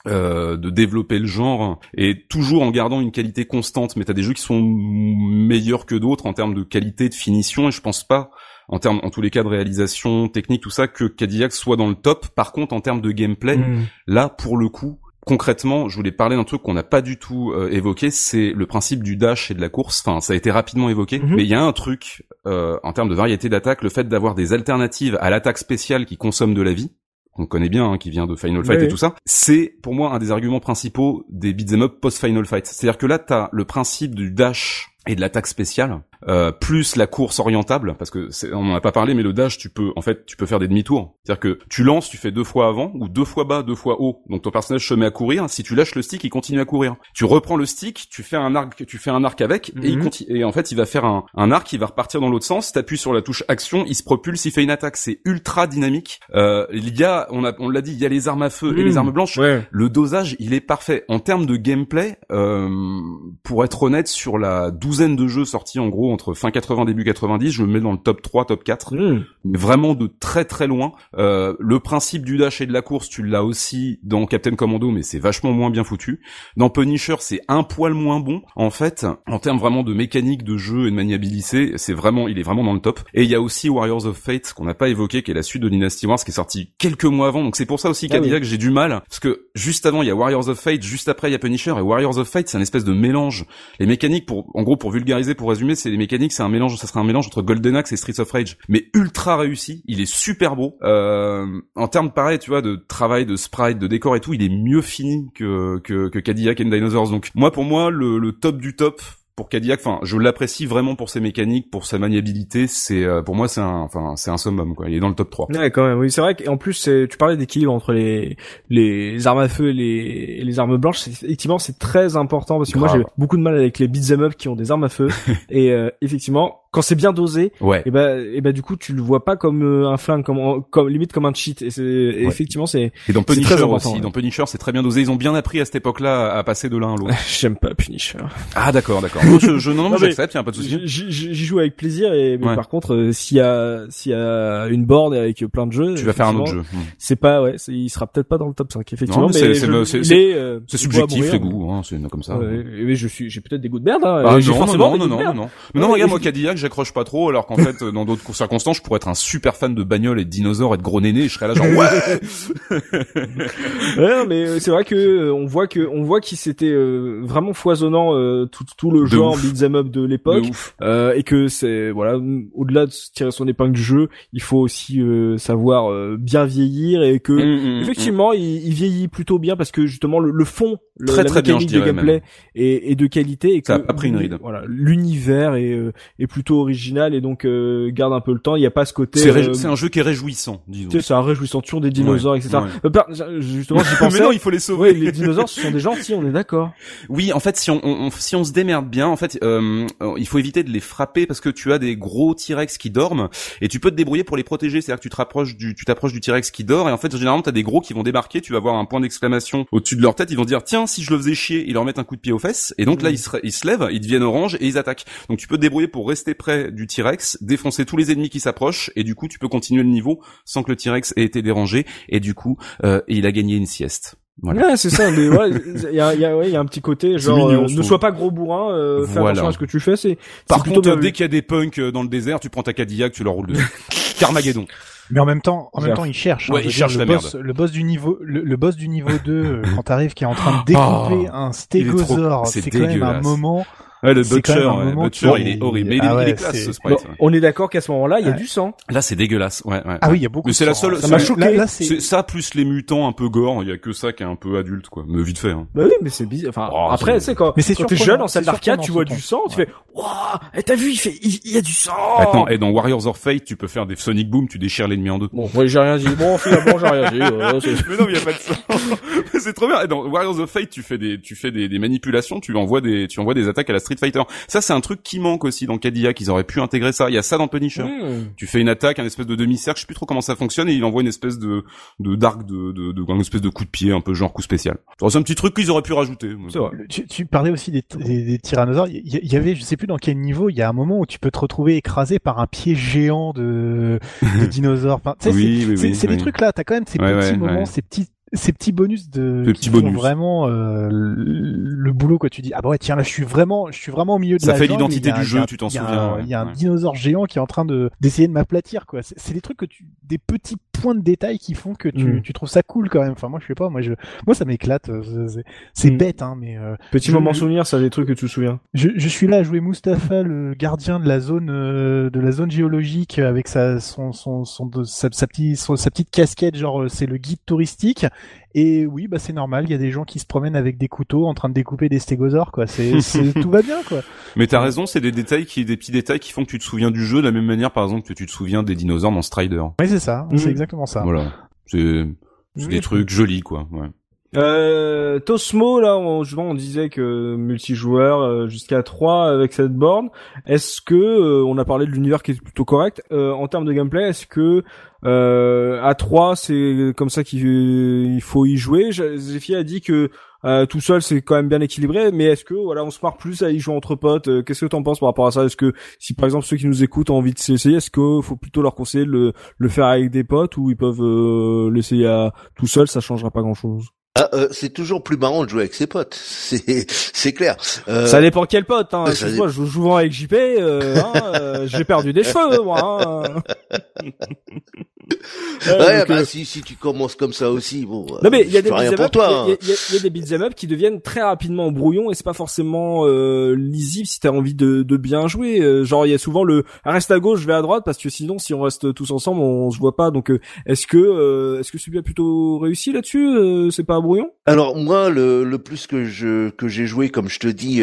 euh, de développer le genre et toujours en gardant une qualité constante. Mais t'as des jeux qui sont meilleurs que d'autres en termes de qualité de finition. Et je pense pas en termes en tous les cas de réalisation technique tout ça que Cadillac soit dans le top. Par contre en termes de gameplay
Mhm.
là pour le coup concrètement je voulais parler d'un truc qu'on n'a pas du tout euh, évoqué. C'est le principe du dash et de la course. Enfin ça a été rapidement évoqué.
Mhm.
mais il y a un truc euh, en termes de variété d'attaque le fait d'avoir des alternatives à l'attaque spéciale qui consomme de la vie qu'on connaît bien, hein, qui vient de Final Fight
Oui,
et tout ça, c'est pour moi un des arguments principaux des beat'em up post Final Fight. C'est-à-dire que là, t'as le principe du dash et de l'attaque spéciale, euh, plus la course orientable, parce que on en a pas parlé, mais le dash, tu peux, en fait, tu peux faire des demi-tours. C'est-à-dire que tu lances, tu fais deux fois avant, ou deux fois bas, deux fois haut. Donc ton personnage se met à courir. Si tu lâches le stick, il continue à courir. Tu reprends le stick, tu fais un arc, tu fais un arc avec, et il
Mhm.
continue. Et en fait, il va faire un, un arc, il va repartir dans l'autre sens. T'appuies sur la touche action, il se propulse, il fait une attaque. C'est ultra dynamique. Euh, il y a, on a, on l'a dit, il y a les armes à feu et les armes blanches.
Ouais.
Le dosage, il est parfait. En termes de gameplay, euh, pour être honnête, sur la douzaine de jeux sortis en gros entre fin 80 début 90, je me mets dans le top 3, top 4,
Mhm.
mais vraiment de très très loin. Euh, le principe du dash et de la course, tu l'as aussi dans Captain Commando, mais c'est vachement moins bien foutu. Dans Punisher, c'est un poil moins bon. En fait, en termes vraiment de mécanique de jeu et de maniabilité, c'est vraiment, il est vraiment dans le top. Et il y a aussi Warriors of Fate qu'on n'a pas évoqué, qui est la suite de Dynasty Wars, qui est sorti quelques mois avant. Donc c'est pour ça aussi
Ah oui.
Cadillac, j'ai du mal, parce que juste avant il y a Warriors of Fate, juste après il y a Punisher, et Warriors of Fate c'est un espèce de mélange. Les mécaniques, pour, en gros, pour vulgariser, pour résumer, c'est les mécaniques, c'est un mélange, ça serait un mélange entre Golden Axe et Streets of Rage, mais ultra réussi. Il est super beau. Euh, en termes pareil, tu vois, de travail, de sprite, de décor et tout, il est mieux fini que que, que Cadillac and Dinosaurs. Donc moi, pour moi, le, le top du top pour Cadillac, enfin, je l'apprécie vraiment pour ses mécaniques, pour sa maniabilité. C'est euh, pour moi, c'est un, enfin, c'est un summum quoi. Il est dans le top 3.
Ouais, quand même. Oui, c'est vrai qu'en plus, tu parlais d'équilibre entre les les armes à feu et les, et les armes blanches. Effectivement, c'est très important parce que moi, j'ai beaucoup de mal avec les beat'em up qui ont des armes à feu. [LAUGHS] et euh, effectivement, quand c'est bien dosé,
Ouais.
et ben, et ben du coup, tu le vois pas comme euh, un flingue, comme, comme limite comme un cheat. Et c'est effectivement, c'est
Et dans Punisher
très
aussi.
ouais.
Dans Punisher, c'est très bien dosé. Ils ont bien appris à cette époque-là à passer de l'un à l'autre. [LAUGHS]
j'aime pas Punisher.
ah d'accord, d'accord. Non, je, je, non, non, j'accepte, y a pas de souci.
J'y joue avec plaisir et mais par contre, euh, s'il y a s'il y a une board avec plein de jeux,
Tu vas faire un autre jeu. Hmm.
c'est pas ouais, il sera peut-être pas dans le top 5 effectivement,
Non, mais c'est-
euh,
subjectif les goûts, hein, c'est comme ça.
Mais je suis, j'ai peut-être des goûts de merde. Hein.
Ah, non, non, non, non, non, non. Mais non, regarde, moi, Cadillac, j'accroche pas trop, alors qu'en fait, dans d'autres circonstances, je pourrais être un super fan de bagnole et de dinosaures et de gros nénés, et je serais là genre [LAUGHS] ouais.
ouais, mais euh, c'est vrai que euh, on voit que on voit qu'il s'était euh, vraiment foisonnant tout tout le genre beat'em up de l'époque et que c'est voilà au-delà de tirer son épingle du jeu, il faut aussi savoir bien vieillir et que mm, mm, mm. effectivement il, il, vieillit plutôt bien parce que justement le, le fond, le,
très,
la
très bien, de
gameplay est, est, de qualité et
que a pris une ride.
Voilà, l'univers est est plutôt original et donc garde un peu le temps. Il n'y a pas ce côté.
C'est un jeu qui est réjouissant, disons.
C'est un réjouissant toujours des dinosaures, etc. justement, j'y [LAUGHS]
pensais. Mais non, il faut les sauver.
les dinosaures, ce sont des gentils, on est d'accord. [LAUGHS]
Oui, en fait, si on, on, si on se démerde bien, en fait, euh, il faut éviter de les frapper parce que tu as des gros T-Rex qui dorment et tu peux te débrouiller pour les protéger. C'est-à-dire que tu te rapproches du, tu t'approches du T-Rex qui dort et en fait, généralement, t'as des gros qui vont débarquer. Tu vas avoir un point d'exclamation au-dessus de leur tête. Ils vont dire, tiens, si je le faisais chier, ils leur mettent un coup de pied aux fesses et donc là, ils se, ils se lèvent, ils deviennent orange et ils attaquent. Donc tu peux te débrouiller pour rester près du T-Rex, défoncer tous les ennemis qui s'approchent et du coup, tu peux continuer le niveau sans que le T-Rex ait été dérangé et du coup, euh, il a gagné une sieste.
Voilà. Ouais, c'est ça. Mais ouais, il y a, y, a, ouais, y a un petit côté genre euh, ne sois pas gros bourrin, euh, fais attention à ce que tu fais. C'est
par contre dès qu'il y a des punks euh, dans le désert, tu prends ta Cadillac, tu leur roules dessus. [LAUGHS] Carmageddon.
Mais en même temps, en même temps, il cherche.
Hein, ouais, il cherche
le
la
boss, Le boss du niveau, le, boss du niveau 2, quand t'arrives, qui est en train de [GASPS] découper oh, un stégosaure, c'est quand même un moment
Ouais, le Butcher, ouais, Butcher, il est horrible. Mais il, ah est, classe, ce sprite.
on est d'accord qu'à ce moment-là, il y a du sang.
Là, c'est dégueulasse. Ouais, ouais.
Ah oui, il y a beaucoup.
Mais c'est la seule.
Ça m'a choqué.
Là, c'est ça plus les mutants un peu gore. Il y a que ça qui est un peu adulte, quoi. Mais vite fait. Hein.
Bah oui, mais c'est bizarre. Enfin, oh, après, c'est quand. Mais c'est quand t'es jeune en salle d'arcade, tu vois du sang, tu fais, waouh, eh, t'as vu, il fait, il y a du sang.
Attends, et dans Warriors of Fate, tu peux faire des Sonic Boom, tu déchires l'ennemi en deux.
Bon, ouais, j'ai rien dit. Bon, finalement, j'ai rien dit. [LAUGHS]
mais non, il y a pas de sang. [LAUGHS] c'est trop bien. Et dans Warriors of Fate, tu fais des, tu fais des manipulations, tu envoies des, tu envoies des attaques à la Street Fighter. Ça, c'est un truc qui manque aussi dans Cadillac. Ils auraient pu intégrer ça. Il y a ça dans Punisher. Hmm. Tu fais une attaque, un espèce de demi-cercle, je sais plus trop comment ça fonctionne, et il envoie une espèce de de dark, de, de, de, une espèce de coup de pied, un peu genre coup spécial. C'est un petit truc qu'ils auraient pu rajouter.
Tu, tu, parlais aussi des, des, tyrannosaures. Il y, avait, je sais plus dans quel niveau, il y a un moment où tu peux te retrouver écrasé par un pied géant de, de [LAUGHS] dinosaures. Enfin, oui, oui, oui, c'est des trucs là. T'as quand même ces petits moments, ces petits ces petits bonus de
petits bonus.
vraiment euh, le boulot quoi tu dis. Ah bah ouais tiens là je suis vraiment je suis vraiment au milieu de
ça
la
fait l'identité du jeu tu t'en souviens
il y a un dinosaure géant qui est en train de d'essayer de m'aplatir quoi. C'est des trucs que tu des petits points de détail qui font que tu, mm. tu trouves ça cool quand même enfin moi je sais pas moi je moi ça m'éclate euh, c'est mm. bête hein mais euh,
petit moment souvenir ça des trucs que tu te souviens
je, je suis là à jouer Mustapha le gardien de la zone euh, de la zone géologique avec sa son son, son, sa, sa, petite sa petite casquette genre c'est le guide touristique et oui, bah c'est normal. Il y a des gens qui se promènent avec des couteaux en train de découper des stégosaures, quoi. [LAUGHS] C'est, tout va bien, quoi.
Mais t'as raison, c'est des détails qui, des petits détails qui font que tu te souviens du jeu de la même manière, par exemple, que tu te souviens des dinosaures dans Strider.
Oui, c'est ça. C'est mm. exactement ça.
Voilà. C'est, c'est des trucs jolis, quoi. Ouais.
Euh, Tosmo, là, on, on disait que multijoueur euh, jusqu'à 3 avec cette borne. Est-ce que, euh, on a parlé de l'univers qui est plutôt correct, euh, en termes de gameplay, est-ce que à 3 c'est comme ça qu'il faut y jouer Zephyr a dit que tout seul c'est quand même bien équilibré, mais est-ce que voilà on se marre plus à y jouer entre potes Qu'est-ce que t'en penses par rapport à ça? Est-ce que si par exemple ceux qui nous écoutent ont envie de s'essayer, est-ce qu'il faut plutôt leur conseiller de le, le faire avec des potes ou ils peuvent l'essayer à tout seul Ça changera pas grand-chose?
Ah, euh, c'est toujours plus marrant de jouer avec ses potes, [LAUGHS] c'est c'est clair.
Euh, ça dépend quel pote. Hein. Moi, je joue souvent avec JP. Euh, hein, euh, [LAUGHS] J'ai perdu des cheveux, moi. Hein. [LAUGHS]
ouais, bah, si, si tu commences comme ça aussi, bon.
Non mais il y a des beat'em up, il y, a, des beat'em up qui deviennent très rapidement brouillons et c'est pas forcément euh, lisible si t'as envie de, de bien jouer. Euh, genre il y a souvent le reste à gauche, je vais à droite parce que sinon si on reste tous ensemble on, se voit pas. Donc euh, est-ce que euh, est-ce que celui a plutôt réussi là-dessus? C'est pas brouillon?
Alors moi le, le plus que je que j'ai joué comme je te dis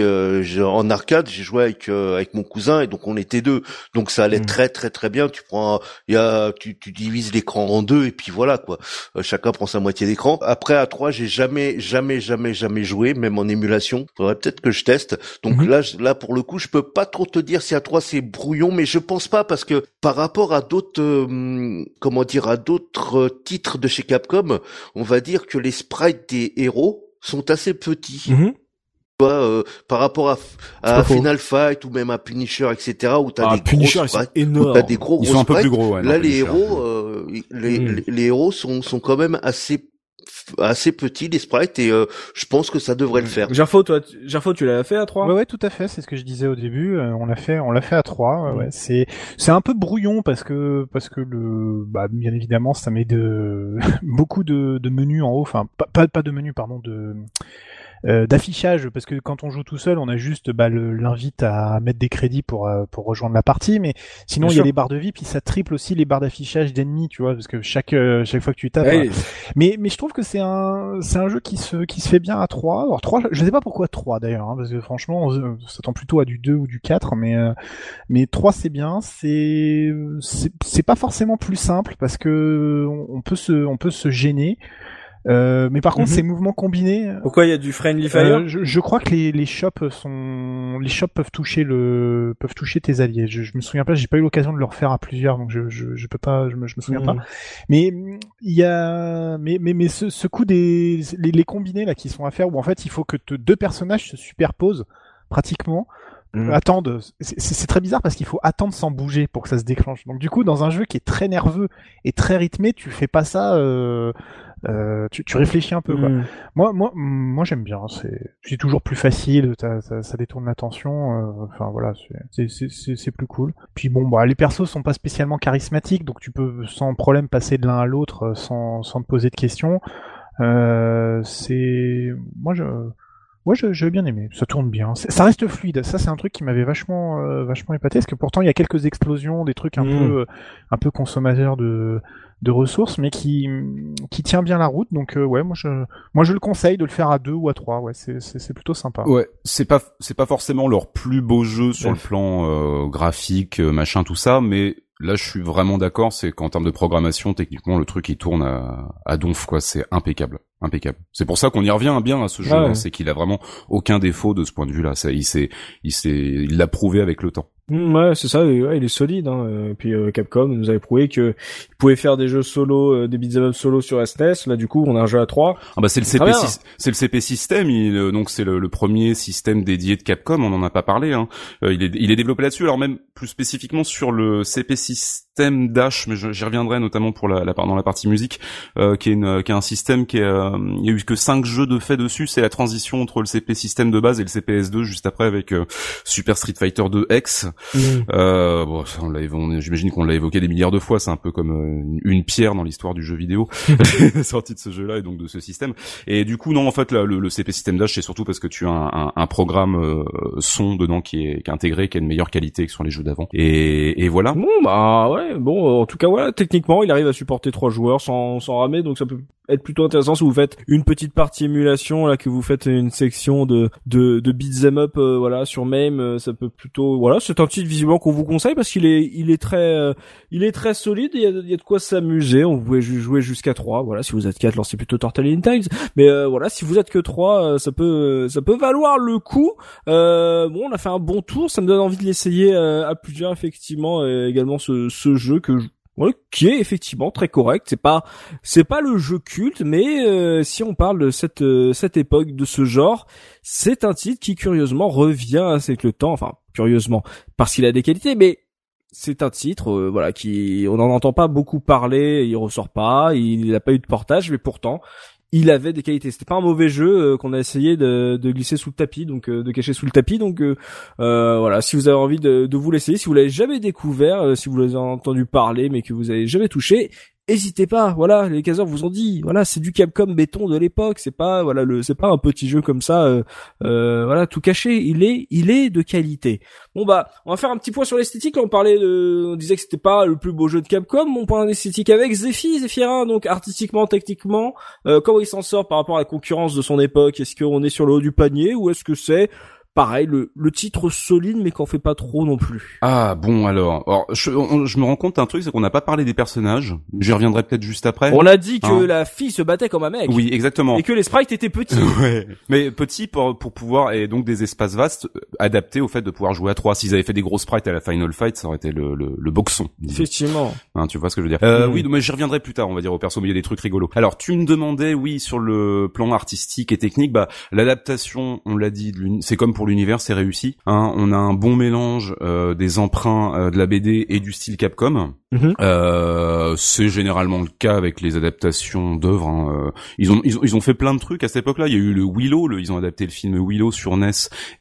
en arcade, j'ai joué avec avec mon cousin et donc on était deux. Donc ça allait hmm. très très très bien. Tu prends il y a tu tu divises l'écran en deux et puis voilà quoi. Euh, chacun prend sa moitié d'écran. Après à 3, j'ai jamais jamais jamais jamais joué, même en émulation. Faudrait peut-être que je teste. Donc mhm. là là pour le coup, je peux pas trop te dire si à 3 c'est brouillon, mais je pense pas parce que par rapport à d'autres euh, comment dire à d'autres titres de chez Capcom, on va dire que les sprites des héros sont assez petits. Mhm. Euh, par rapport à, à Final Fight ou même à Punisher, etc., où t'as ah, des
Punisher,
gros
sprites,
t'as des gros,
ils sont un peu plus gros. Ouais,
là, les héros, euh, les, mm. les, héros sont sont quand même assez assez petits les sprites et je pense que ça devrait le faire.
Gerfo, toi, Gerfo, tu l'as fait à 3
Ouais, ouais, tout à fait. C'est ce que je disais au début. on l'a fait, on l'a fait à 3 Ouais, c'est c'est un peu brouillon parce que parce que le bah bien évidemment ça met de [LAUGHS] beaucoup de, de menus en haut. Enfin, pas pas, pas de menus, pardon, de euh, d'affichage parce que quand on joue tout seul, on a juste bah, l'invite à mettre des crédits pour euh, pour rejoindre la partie, mais sinon il y a les barres de vie puis ça triple aussi les barres d'affichage d'ennemis, tu vois, parce que chaque euh, chaque fois que tu tapes. Mais mais je trouve que c'est un c'est un jeu qui se qui se fait bien à 3. Alors 3, je sais pas pourquoi 3 d'ailleurs hein, parce que franchement, on s'attend plutôt à du 2 ou du 4 mais mais 3 c'est bien, c'est c'est pas forcément plus simple parce que on peut se on peut se gêner. Euh, mais par contre, mhm. ces mouvements combinés.
Pourquoi il y a du friendly fire
euh, je, je, crois que les, les shops sont, les shops peuvent toucher le, peuvent toucher tes alliés. Je, je me souviens pas, j'ai pas eu l'occasion de le refaire à plusieurs, donc je, je, je peux pas, je me, je me souviens pas. Mhm. Mais il y a, mais mais mais ce, ce coup des, les, les combinés là qui sont à faire où en fait il faut que deux personnages se superposent pratiquement. Mhm. attendent. C'est très bizarre parce qu'il faut attendre sans bouger pour que ça se déclenche. Donc du coup, dans un jeu qui est très nerveux et très rythmé, tu fais pas ça. Euh, euh, tu, tu, réfléchis un peu. Quoi. Hmm. Moi, moi, moi, j'aime bien. C'est, c'est toujours plus facile. Ça, ça, ça détourne l'attention. Euh, enfin voilà, c'est, c'est, c'est, plus cool. Puis bon, bah les persos sont pas spécialement charismatiques, donc tu peux sans problème passer de l'un à l'autre euh, sans, sans te poser de questions. Euh, c'est, moi, je Ouais, j'ai bien aimé. Ça tourne bien. Ça reste fluide. Ça, c'est un truc qui m'avait vachement, euh, vachement épaté, parce que pourtant il y a quelques explosions, des trucs un hmm. peu, un peu consommateurs de, de ressources, mais qui, qui tient bien la route. Donc euh, ouais, moi je, moi je le conseille de le faire à deux ou à trois. Ouais, c'est, c'est, plutôt sympa.
Ouais, c'est pas, c'est pas forcément leur plus beau jeu sur le plan euh, graphique, euh, machin, tout ça, mais là je suis vraiment d'accord, c'est qu'en termes de programmation, techniquement, le truc il tourne à, à donf, quoi. C'est impeccable, impeccable. C'est pour ça qu'on y revient bien à ce jeu, hein, c'est qu'il a vraiment aucun défaut de ce point de vue-là. Ça, il s'est, il s'est, il l'a prouvé avec le temps.
Mm, ouais, c'est ça. Ouais, il est solide. Hein. Et puis euh, Capcom nous avait prouvé que il pouvait faire des jeux solo, euh, des beat'em up solo sur SNES. Là, du coup, on a un jeu à 3
Ah bah c'est le CP, c'est le CP système. Il, euh, donc c'est le, premier système dédié de Capcom. On en a pas parlé. Hein. il est il est développé là-dessus. Alors même plus spécifiquement sur le CP système Dash, mais j'y reviendrai notamment pour la, la dans la partie musique, qui est une qui est un système qui est il y a eu que cinq jeux de fait dessus. C'est la transition entre le CP système de base et le CPS2 juste après avec Super Street Fighter 2 X. Mm. Euh, bon, on l'a, j'imagine qu'on l'a évoqué des milliards de fois. C'est un peu comme euh, une pierre dans l'histoire du jeu vidéo, [LAUGHS] [LAUGHS] sortie de ce jeu-là et donc de ce système. Et du coup, non, en fait, le, le, CP System Dash, c'est surtout parce que tu as un, un, programme euh, son dedans qui est, qui est intégré, qui a une meilleure qualité que sur les jeux d'avant. Et, et voilà.
Bon, bah ouais. Bon, en tout cas, voilà. Techniquement, il arrive à supporter trois joueurs sans, sans ramer, donc ça peut être plutôt intéressant si vous faites une petite partie émulation là que vous faites une section de de, de beat'em up euh, voilà sur MAME euh, ça peut plutôt voilà c'est un titre visiblement qu'on vous conseille parce qu'il est il est très euh, il est très solide il y a, y a de quoi s'amuser on pouvait jouer jusqu'à 3 voilà si vous êtes 4 lancez plutôt Turtle in Times mais voilà si vous êtes que 3 ça peut ça peut valoir le coup bon on a fait un bon tour ça me donne envie de l'essayer à plusieurs effectivement également ce ce jeu qui est effectivement très correct. C'est pas c'est pas le jeu culte, mais euh, si on parle de cette euh, cette époque de ce genre, c'est un titre qui curieusement revient avec le temps. Enfin curieusement parce qu'il a des qualités, mais c'est un titre euh, voilà qui on n'en entend pas beaucoup parler, il ressort pas, il n'a pas eu de portage, mais pourtant il avait des qualités. C'était pas un mauvais jeu euh, qu'on a essayé de, glisser sous le tapis, donc euh, de cacher sous le tapis. Donc euh, voilà, si vous avez envie de, de vous l'essayer, si vous l'avez jamais découvert, si vous l'avez entendu parler mais que vous avez jamais touché, hésitez pas. Voilà, les caseurs vous ont dit, voilà, c'est du Capcom béton de l'époque. C'est pas, voilà, le, c'est pas un petit jeu comme ça, euh, euh, voilà, tout caché. Il est, il est de qualité. Bon bah, on va faire un petit point sur l'esthétique. on parlait de, on disait que c'était pas le plus beau jeu de Capcom. Mon point d'esthétique avec Zephy, Zephyrin, donc artistiquement, techniquement, euh, comment il s'en sort par rapport à la concurrence de son époque? Est-ce qu'on est sur le haut du panier ou est-ce que c'est pareil, le, le titre solide mais qu'on fait pas trop non plus.
Ah bon alors, alors je, je me rends compte d'un truc, c'est qu'on n'a pas parlé des personnages. J'y reviendrai peut-être juste après.
On a dit que hein la fille se battait comme un mec.
Oui, exactement.
Et que les sprites étaient petits. [LAUGHS]
ouais. Mais petits pour pour pouvoir et donc des espaces vastes euh, adaptés au fait de pouvoir jouer à trois. S'ils avaient fait des gros sprites à la Final Fight, ça aurait été le le, le boxon.
Effectivement.
Hein, tu vois ce que je veux dire. Euh. Oui, mais j'y reviendrai plus tard. On va dire au perso, mais il y a des trucs rigolos. Alors tu me demandais, oui, sur le plan artistique et technique, bah l'adaptation, on l'a dit, c'est comme pour l'univers, c'est réussi. Hein, on a un bon mélange euh, des emprunts euh, de la BD et du style Capcom.
Mhm.
Euh, c'est généralement le cas avec les adaptations d'œuvres. hein. Euh, Ils, ont, ils ont ils ont fait plein de trucs à cette époque-là. Il y a eu le Willow, le- ils ont adapté le film Willow sur NES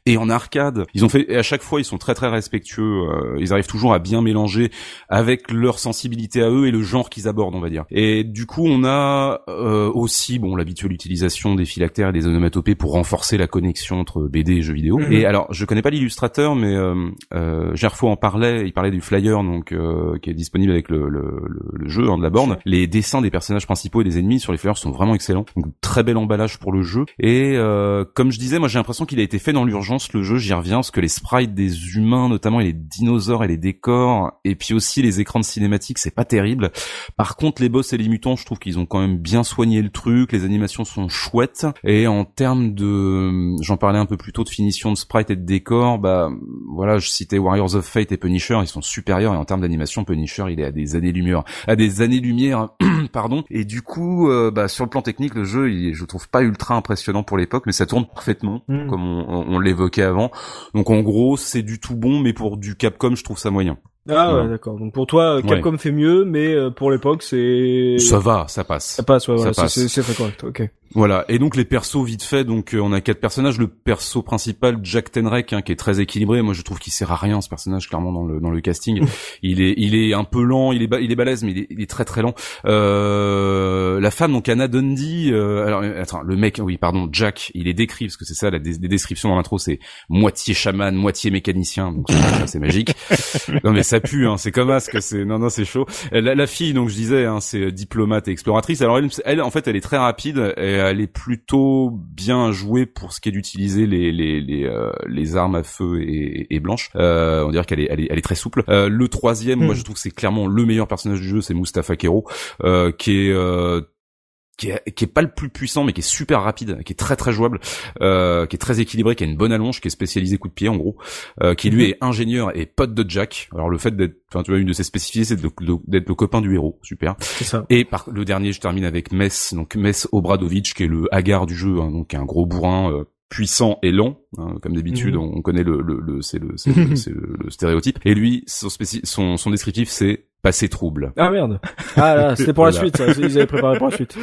et en arcade. Ils ont fait et à chaque fois ils sont très très respectueux. euh, ils arrivent toujours à bien mélanger avec leur sensibilité à eux et le genre qu'ils abordent, on va dire. Et du coup, on a euh, aussi bon l'habituelle utilisation des phylactères et des onomatopées pour renforcer la connexion entre BD et jeux vidéo.
Mhm.
Et alors, je connais pas l'illustrateur, mais euh, euh, Gerfo en parlait. Il parlait du flyer donc euh, qui est disponible avec le, le, le, le jeu hein, de la borne. Les dessins des personnages principaux et des ennemis sur les flyers sont vraiment excellents. Donc très bel emballage pour le jeu. Et euh, comme je disais, moi j'ai l'impression qu'il a été fait dans l'urgence le jeu. J'y reviens parce que les sprites des humains, notamment et les dinosaures et les décors, et puis aussi les écrans de cinématiques, c'est pas terrible. Par contre, les boss et les mutants, je trouve qu'ils ont quand même bien soigné le truc. Les animations sont chouettes. Et en termes de, j'en parlais un peu plus tôt de finition de sprite et de décor, bah voilà, je citais Warriors of Fate et Punisher, ils sont supérieurs. Et en termes d'animation, Punisher, il est à des années-lumière, à des années-lumière, [CLEARS THROAT] pardon. Et du coup, euh, bah sur le plan technique, le jeu, il, je trouve pas ultra impressionnant pour l'époque, mais ça tourne parfaitement,
Mm.
comme on, on- on l'évoquait avant. Donc en gros, c'est du tout bon, mais pour du Capcom, je trouve ça moyen.
Ah ouais,
Ouais.
d'accord. Donc pour toi, Capcom fait mieux, mais euh, pour l'époque, c'est
Ça va, ça passe.
ça passe. Ouais, voilà,
Ça passe.
c'est c'est très correct. Ok.
Voilà. Et donc les persos vite fait, donc euh, on a quatre personnages. Le perso principal, Jack Tenrek, hein, qui est très équilibré. Moi, je trouve qu'il sert à rien ce personnage clairement dans le dans le casting. [LAUGHS] il est il est un peu lent, il est ba- il est balèze, mais il est, il est très très lent. Euh, la femme, donc Anna Dundee. euh, alors euh, attends, le mec, oui pardon, Jack, il est décrit parce que c'est ça la des, des descriptions dans l'intro, c'est moitié chaman, moitié mécanicien. Donc c'est magique. [LAUGHS] non mais ça pue, hein, c'est comme Ask, c'est non non c'est chaud. Euh, La, la fille, donc je disais, hein, c'est diplomate et exploratrice. Alors elle, elle, en fait, elle est très rapide et elle est plutôt bien jouée pour ce qui est d'utiliser les les les, euh, les armes à feu et, et blanches. Euh, on dirait qu'elle est, elle est elle est très souple. Euh, le troisième,
Hmm.
moi je trouve que c'est clairement le meilleur personnage du jeu, c'est Mustafa Kero, euh, qui est euh, qui est, qui est pas le plus puissant mais qui est super rapide, qui est très très jouable, euh, qui est très équilibré, qui a une bonne allonge, qui est spécialisé coup de pied en gros, euh, qui lui est ingénieur et pote de Jack. Alors le fait d'être, enfin tu vois une de ses spécificités c'est d'être le copain du héros, super.
Ça.
Et par le dernier je termine avec Mess, donc Mess Obradovic qui est le hagar du jeu, hein, donc un gros bourrin. euh, puissant et lent, hein, comme d'habitude,
Mhm.
on connaît le, le, le c'est le, [LAUGHS] le, le- stéréotype. Et lui, son, son, son descriptif, c'est passé trouble.
Ah merde. Ah là, c'était pour la
Voilà.
suite. Ça. Ils avaient préparé pour la suite.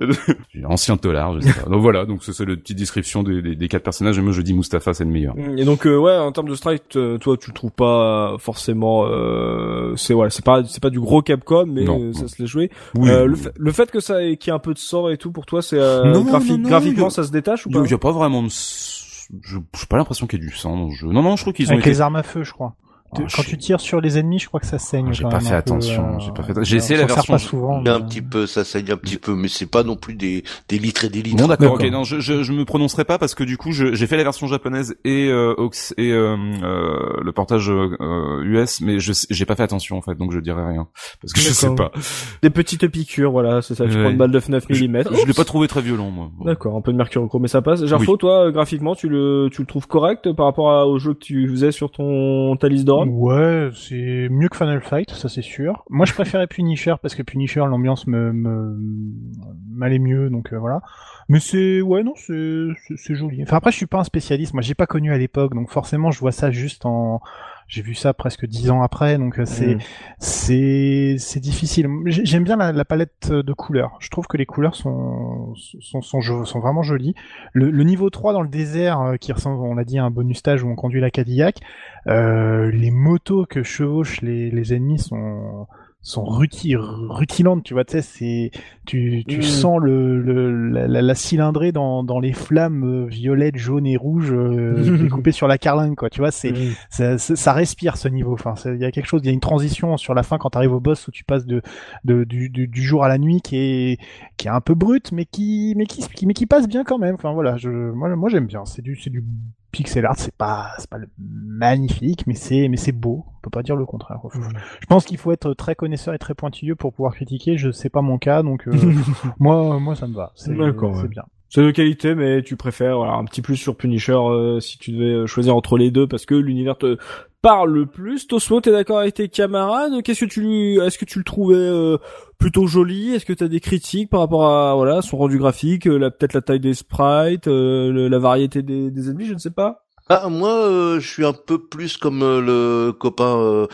[LAUGHS]
Ancien tolard, je sais pas. Donc voilà, donc c'est la petite description des, des, des quatre personnages. Et moi, je dis Mustapha, c'est le meilleur.
Et donc euh, ouais, en termes de strike, euh, toi, tu le trouves pas forcément. Euh, c'est ouais, c'est pas c'est pas du gros Capcom, mais
Non,
euh, ça
non.
se l'est joué.
Oui,
Euh,
oui.
le, fait, le fait que ça ait, qu'il y ait un peu de sang et tout pour toi, c'est euh, graphi-
non, non,
graphiquement
a-
ça se détache ou
Il y a-
pas?
il y a pas vraiment de... Je j'ai pas l'impression qu'il y ait du sang dans le jeu. Non, non, je trouve qu'ils ont
Avec
été...
les armes à feu, je crois.
Ah,
Quand
je-
tu tires sur les ennemis, je crois que ça saigne.
J'ai pas fait
un
attention,
euh,
j'ai pas fait J'ai essayé la
sert
version-
pas souvent.
Un
mais-
petit peu, ça saigne un petit peu, mais c'est pas non plus des, des litres et des litres.
Bon d'accord, ok, non, je, je, je me prononcerai pas parce que du coup, je- j'ai fait la version japonaise et euh, Ox et euh, euh, le portage euh, US, mais je j'ai pas fait attention en fait, donc je dirai rien parce que je sais pas.
Des petites piqûres, voilà, c'est ça. Tu
Ouais.
prends une balle de 9
Je,
mm.
je l'ai pas trouvé très violent moi.
D'accord, un peu de mercurochrome, mais ça passe. Gerfo,
Oui.
toi, euh, graphiquement, tu le, tu le trouves correct par rapport à- au jeu que tu faisais sur ton ta liste de
Ouais, c'est mieux que Final Fight, ça c'est sûr. Moi je préférais [LAUGHS] Punisher parce que Punisher l'ambiance me me m'allait mieux, donc euh, voilà. Mais c'est ouais non c'est- c'est joli. Enfin après je suis pas un spécialiste, moi j'ai pas connu à l'époque, donc forcément je vois ça juste en j'ai vu ça presque dix ans après, donc euh, c'est
Mm.
c'est c'est difficile. J'ai- J'aime bien la, la palette de couleurs. Je trouve que les couleurs sont sont sont, sont vraiment jolies. Le, le niveau 3 dans le désert euh, qui ressemble, on l'a dit, à un bonus stage où on conduit la Cadillac. Euh, les motos que chevauchent les, les ennemis sont sont ruti- rutilantes, tu vois, tu sais, c'est tu tu
Mm.
sens le, le la, cylindrée dans dans les flammes euh, violettes, jaunes et rouges euh, [LAUGHS] découpées sur la carlingue, quoi. Tu vois, c'est
Mm.
ça, ça, respire ce niveau. Enfin, il y a quelque chose, il y a une transition sur la fin quand tu arrives au boss où tu passes de, de du, du, du jour à la nuit qui est qui est un peu brute, mais qui mais qui- mais qui passe bien quand même. Enfin voilà, je moi moi j'aime bien. C'est du c'est du pixel art, c'est pas c'est pas le magnifique, mais c'est mais c'est beau. On peut pas dire le contraire. Je pense qu'il faut être très connaisseur et très pointilleux pour pouvoir critiquer. Je sais pas mon cas, donc euh, [LAUGHS] moi moi ça me va. C'est
D'accord,
c'est
ouais.
bien.
C'est de qualité, mais tu préfères voilà, un petit plus sur Punisher euh, si tu devais euh, choisir entre les deux parce que l'univers te parle le plus. Tosmo, t'es d'accord avec tes camarades? Qu'est-ce que tu, est-ce que tu le trouvais euh, plutôt joli? Est-ce que t'as des critiques par rapport à voilà son rendu graphique, la peut-être la taille des sprites, la variété des ennemis? Je ne sais pas.
Ah moi, euh, je suis un peu plus comme euh, le copain euh,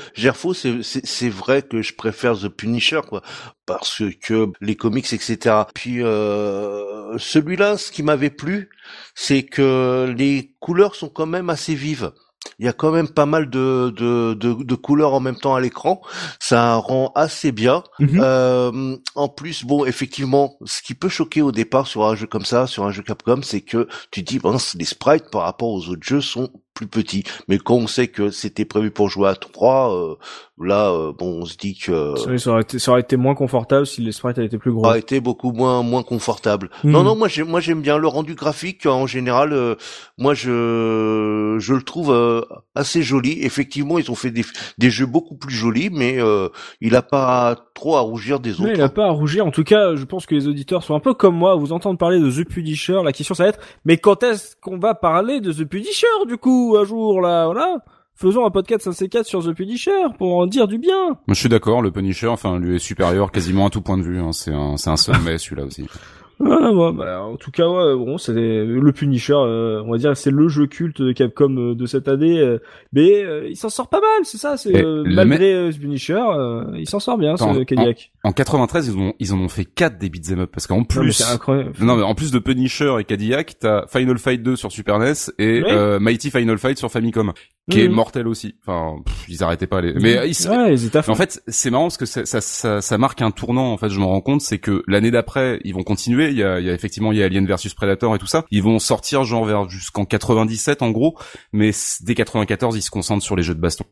c'est vrai que je préfère The Punisher quoi, parce que les comics etc. Puis euh, celui-là, ce qui m'avait plu, c'est que les couleurs sont quand même assez vives. Il y a quand même pas mal de, de, de, de couleurs en même temps à l'écran. Ça rend assez bien.
Mhm.
Euh, en plus, bon, effectivement, ce qui peut choquer au départ sur un jeu comme ça, sur un jeu Capcom, c'est que tu dis, bon, les sprites par rapport aux autres jeux sont plus petits. Mais quand on sait que c'était prévu pour jouer à 3, euh, là, euh, bon, on se dit que
Ça, ça aurait été, ça aurait été moins confortable si les sprites avaient été plus gros.
a été beaucoup moins moins confortable.
Hmm.
Non non moi j'aime moi j'aime bien le rendu graphique en général euh, moi je je le trouve euh, assez joli. Effectivement, ils ont fait des des jeux beaucoup plus jolis mais euh, il a pas trop à rougir des
Mais
autres.
il a pas à rougir. En tout cas, je pense que les auditeurs sont un peu comme moi. Vous entendre parler de The Punisher. La question, ça va être, mais quand est-ce qu'on va parler de The Punisher, du coup, un jour, là, voilà? Faisons un podcast 5C4 sur The Punisher pour en dire du bien.
Moi, je suis d'accord, le Punisher, enfin, lui est supérieur quasiment à tout point de vue. Hein. C'est un, c'est un sommet [LAUGHS] celui-là aussi.
Ouais, bah, en tout cas, ouais, bon, c'est le Punisher, euh, on va dire, c'est le jeu culte de Capcom euh, de cette année, euh, mais euh, il s'en sort pas mal, c'est ça, c'est euh, malgré ce Punisher, euh, il s'en sort bien,
Attends,
ce Cadillac.
En 93, ils ont, ils en ont fait quatre des beat'em up parce qu'en
Non, mais
plus,
c'est incroyable.
non mais en plus de Punisher et Cadillac, t'as Final Fight 2 sur Super NES et euh, Mighty Final Fight sur Famicom, qui est
Mhm.
mortel aussi. Enfin, pff, ils arrêtaient pas les. Mais euh, ils,
ouais, ils étaient à fond.
En fait, c'est marrant parce que ça, ça, ça, ça marque un tournant. En fait, je m'en rends compte, c'est que l'année d'après, ils vont continuer. Il y a, il y a effectivement, il y a Alien versus Predator et tout ça. Ils vont sortir genre vers jusqu'en 97 en gros, mais dès 94, ils se concentrent sur les jeux de baston.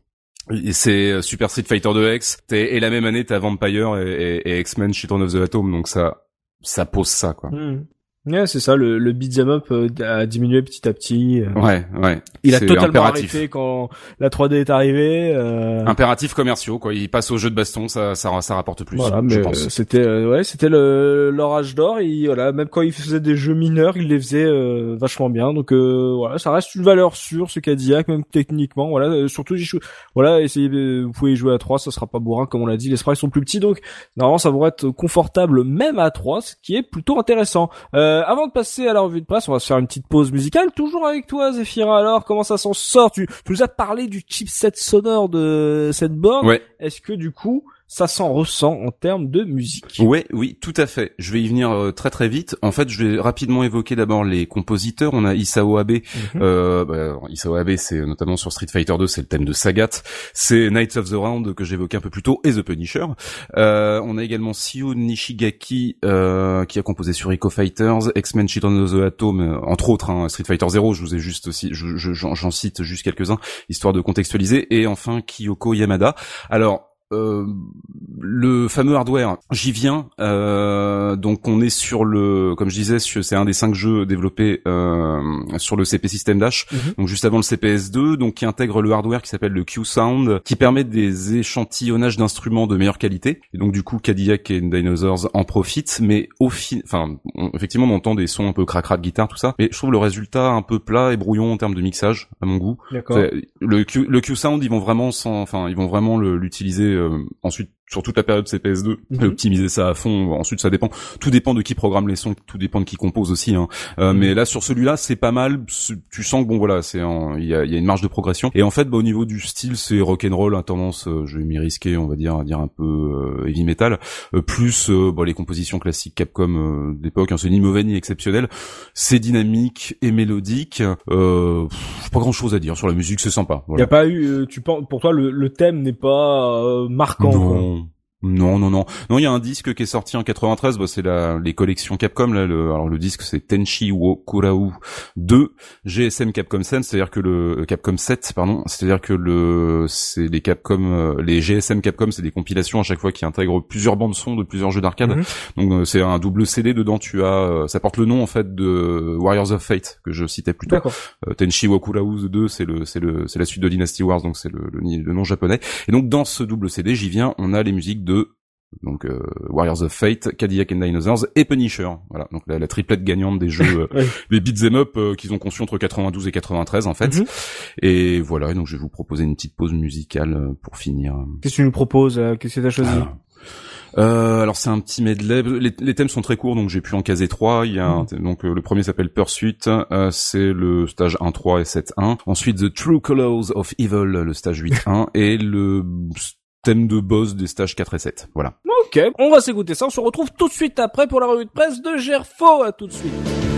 C'est euh, Super Street Fighter 2X. t'es- Et la même année, t'as Vampire et X-Men Children of the Atom. Donc ça, ça pose ça quoi.
Hmm. Ouais, c'est ça, le, le beat'em up euh, a diminué petit à petit. euh.
Ouais, ouais.
Il a totalement
impératif.
arrêté quand la 3D est arrivée. Euh...
Impératifs commerciaux quoi. Ils passent aux jeux de baston, ça, ça, ça rapporte plus.
Voilà,
je
mais
pense.
euh, c'était euh, ouais, c'était le leur âge d'or. Et voilà, même quand il faisait des jeux mineurs, il les faisait euh, vachement bien. Donc euh, voilà, ça reste une valeur sûre ce Cadillac, même techniquement. Voilà, surtout. Voilà, essayez, vous pouvez y jouer à 3 ça sera pas bourrin comme on l'a dit. Les sprites sont plus petits, donc normalement ça devrait être confortable même à 3 ce qui est plutôt intéressant. Euh, avant de passer à la revue de presse, on va se faire une petite pause musicale. Toujours avec toi, Zephyra. Alors, comment ça s'en sort? Tu, tu nous as parlé du chipset sonore de cette borne.
Ouais.
Est-ce que du coup, ça s'en ressent en termes de musique
Ouais, oui, tout à fait. Je vais y venir euh, très très vite. En fait, je vais rapidement évoquer d'abord les compositeurs. On a Isao Abe.
Mhm.
Euh, bah, Isao Abe, c'est notamment sur Street Fighter 2, c'est le thème de Sagat. C'est Knights of the Round que j'évoquais un peu plus tôt et The Punisher. Euh, on a également Sio Nishigaki euh, qui a composé sur Echo Fighters, X-Men Children of the Atom, euh, entre autres. hein, Street Fighter 0, je vous ai juste aussi, je- je- j'en j'en cite juste quelques-uns histoire de contextualiser. Et enfin Kyoko Yamada. Alors euh, le fameux hardware, j'y viens. Euh, donc on est sur le, comme je disais, c'est un des cinq jeux développés euh, sur le CP System Dash,
Mhm.
donc juste avant le CPS2, donc qui intègre le hardware qui s'appelle le Q-Sound, qui permet des échantillonnages d'instruments de meilleure qualité. Et donc du coup Cadillac et Dinosaurs en profitent, mais au fin, enfin on- effectivement on entend des sons un peu cracra de guitare tout ça, mais je trouve le résultat un peu plat et brouillon en termes de mixage à mon goût. Le Q, le Q Sound, ils vont vraiment sans, enfin, ils vont vraiment l'utiliser ensuite sur toute la période CPS2 et
Mhm.
optimiser ça à fond. Ensuite, ça dépend. Tout dépend de qui programme les sons, tout dépend de qui compose aussi. Hein. Euh,
Mhm.
Mais là, sur celui-là, c'est pas mal. Tu sens que bon, voilà, c'est il y a, y a une marge de progression. Et en fait, bah, au niveau du style, c'est rock and roll, à tendance, euh, je vais m'y risquer, on va dire, à dire un peu euh, heavy metal, euh, plus bah, les compositions classiques Capcom d'époque. Hein, c'est ni mauvais ni exceptionnel. C'est dynamique et mélodique. Euh, pff, pas grand-chose à dire sur la musique, c'est sympa.
Il
Voilà.
y a pas eu, tu penses, pour toi, le, le thème n'est pas marquant.
Non. Non, non, non. Non, il y a un disque qui est sorti en 93, bah, c'est la, les collections Capcom, là, le, alors le disque c'est Tenchi wo Kurau 2 GSM Capcom Sense, c'est-à-dire que le, euh, Capcom 7, pardon, c'est-à-dire que le, c'est les Capcom, euh, les GSM Capcom, c'est des compilations à chaque fois qui intègrent plusieurs bandes son de plusieurs jeux d'arcade.
Mhm.
Donc euh, c'est un double CD dedans, tu as, ça porte le nom en fait de Warriors of Fate que je citais plus tôt. Euh, Tenchi Wakuraus 2, c'est le, c'est le, c'est la suite de Dynasty Wars, donc c'est le, le, le nom japonais. Et donc dans ce double CD, j'y viens, on a les musiques de donc euh, Warriors of Fate, Cadillac and Dinosaurs et Punisher. Voilà, donc la, la triplette gagnante des jeux, [LAUGHS] euh,
Ouais.
les beat'em up euh, qu'ils ont conçus entre 92 et 93 en fait.
Mhm.
Et voilà, et donc je vais vous proposer une petite pause musicale euh, pour finir.
Qu'est-ce que tu nous proposes euh, Qu'est-ce que t'as choisi
Alors, Euh, alors c'est un petit medley. Les, les, thèmes sont très courts, donc j'ai pu en caser trois. Il y a un- donc euh, le premier s'appelle Pursuit, euh, c'est le stage 1.3 et 7.1. Ensuite The True Colors of Evil, le stage 8.1 et le thème de boss des stages 4 et 7. Voilà.
Ok, on va s'écouter ça. On se retrouve tout de suite après pour la revue de presse de Gerfo. À tout de suite.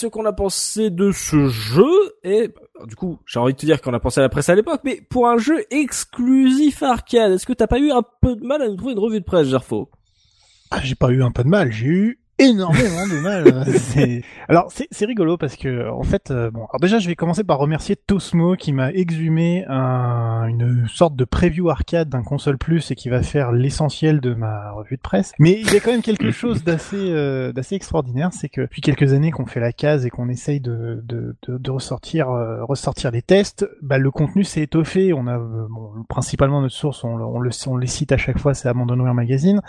Ce qu'on a pensé de ce jeu et bah, du coup, j'ai envie de te dire qu'on a pensé à la presse à l'époque, mais pour un jeu exclusif arcade, est-ce que t'as pas eu un peu de mal à nous trouver une revue de presse, Gerfo?
Ah, j'ai pas eu un peu de mal, j'ai eu énormément de mal. [LAUGHS] Alors c'est rigolo parce que en fait, euh, bon, alors déjà je vais commencer par remercier Tosmo qui m'a exhumé un- une sorte de preview arcade d'un console plus et qui va faire l'essentiel de ma revue de presse. Mais il y a quand même quelque [LAUGHS] chose d'assez euh, d'assez extraordinaire, c'est que depuis quelques années qu'on fait la case et qu'on essaye de de, de, de ressortir euh, ressortir les tests, bah, le contenu s'est étoffé. On a euh, bon, principalement notre source, on, le- on, le, on les cite à chaque fois, c'est Abandonware Magazine.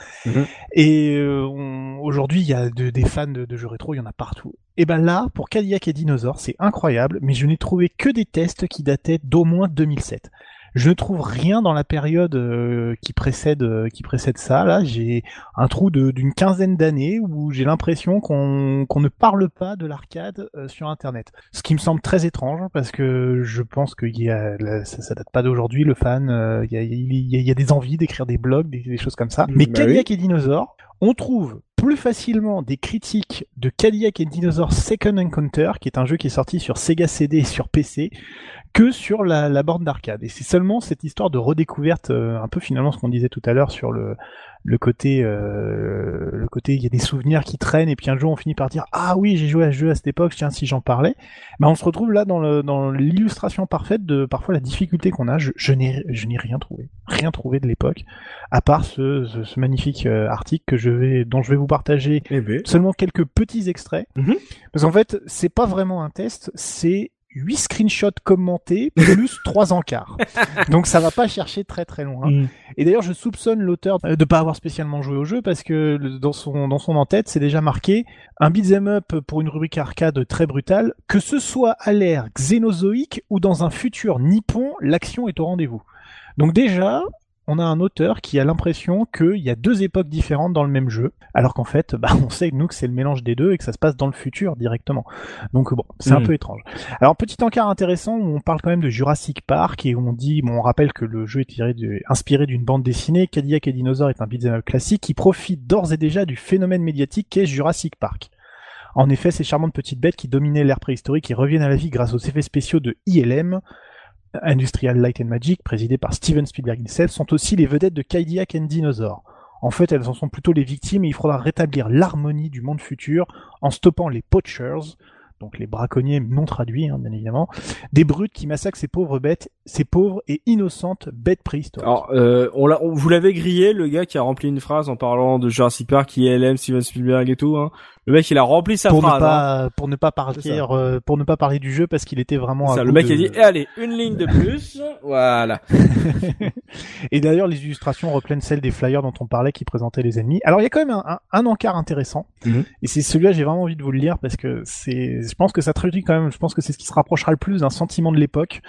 Et euh, on- aujourd'hui, il y a de- des fans de, de jeux rétro, il y en a partout. Et ben là, pour Cadillac et Dinosaur, c'est incroyable, mais je n'ai trouvé que des tests qui dataient d'au moins 2007. Je ne trouve rien dans la période euh, qui précède euh, qui précède ça. Là, j'ai un trou de- d'une quinzaine d'années où j'ai l'impression qu'on qu'on ne parle pas de l'arcade euh, sur Internet. Ce qui me semble très étrange parce que je pense que y a, ça, ça date pas d'aujourd'hui. Le fan, euh, il y, a, il y a- il y a des envies d'écrire des blogs, des, des choses comme ça. Mais
Bah
Cadillac et Dinosaur, on trouve plus facilement des critiques de Cadillac et Dinosaur Second Encounter, qui est un jeu qui est sorti sur Sega CD et sur PC, que sur la, la borne d'arcade. Et c'est seulement cette histoire de redécouverte, euh, un peu finalement ce qu'on disait tout à l'heure sur le, le côté, euh, le côté, il y a des souvenirs qui traînent et puis un jour on finit par dire ah oui j'ai joué à ce jeu à cette époque, tiens si j'en parlais. Ben on se retrouve là dans le, dans l'illustration parfaite de parfois la difficulté qu'on a. Je, je n'ai, je n'ai rien trouvé, rien trouvé de l'époque, à part ce, ce, ce magnifique euh, article que je vais, dont je vais vous partager
Eh ben.
seulement quelques petits extraits.
Mhm.
Parce qu'en fait, c'est pas vraiment un test, c'est 8 screenshots commentés plus [LAUGHS] 3 encarts. Donc ça va pas chercher très très loin.
Mm.
Et d'ailleurs, je soupçonne l'auteur de pas avoir spécialement joué au jeu parce que dans son dans son en-tête, c'est déjà marqué un beat'em up pour une rubrique arcade très brutale, que ce soit à l'ère xénozoïque ou dans un futur nippon, l'action est au rendez-vous. Donc déjà, on a un auteur qui a l'impression qu'il y a deux époques différentes dans le même jeu, alors qu'en fait, bah, on sait nous que c'est le mélange des deux et que ça se passe dans le futur directement. Donc bon, c'est un
Mhm.
peu étrange. Alors petit encart intéressant où on parle quand même de Jurassic Park et où on dit, bon, on rappelle que le jeu est tiré de- inspiré d'une bande dessinée. Cadillac et Dinosaur est un beat'em up classique qui profite d'ores et déjà du phénomène médiatique qu'est Jurassic Park. En effet, ces charmantes petites bêtes qui dominaient l'ère préhistorique et reviennent à la vie grâce aux effets spéciaux de ILM, Industrial Light and Magic, présidé par Steven Spielberg himself, sont aussi les vedettes de Cadillac and Dinosaur. En fait, elles en sont plutôt les victimes et il faudra rétablir l'harmonie du monde futur en stoppant les poachers, donc les braconniers non traduits, hein, bien évidemment, des brutes qui massacrent ces pauvres bêtes, ces pauvres et innocentes bêtes préhistoriques.
Alors, euh, on l'a, vous l'avez grillé, le gars qui a rempli une phrase en parlant de Jurassic Park, ILM, Steven Spielberg et tout. Hein. Le mec, il a rempli sa
pour ne
phrase. hein.
pas pour ne pas parler
ça.
euh, pour ne pas parler du jeu parce qu'il était vraiment à
Ça, le mec
de-
a dit, eh, allez, une ligne de plus, [LAUGHS] voilà.
Et d'ailleurs, les illustrations reprennent celles des flyers dont on parlait qui présentaient les ennemis. Alors, il y a quand même un, un, un encart intéressant.
Mhm.
Et c'est celui-là, j'ai vraiment envie de vous le lire parce que c'est, je pense que ça traduit quand même, je pense que c'est ce qui se rapprochera le plus d'un sentiment de l'époque.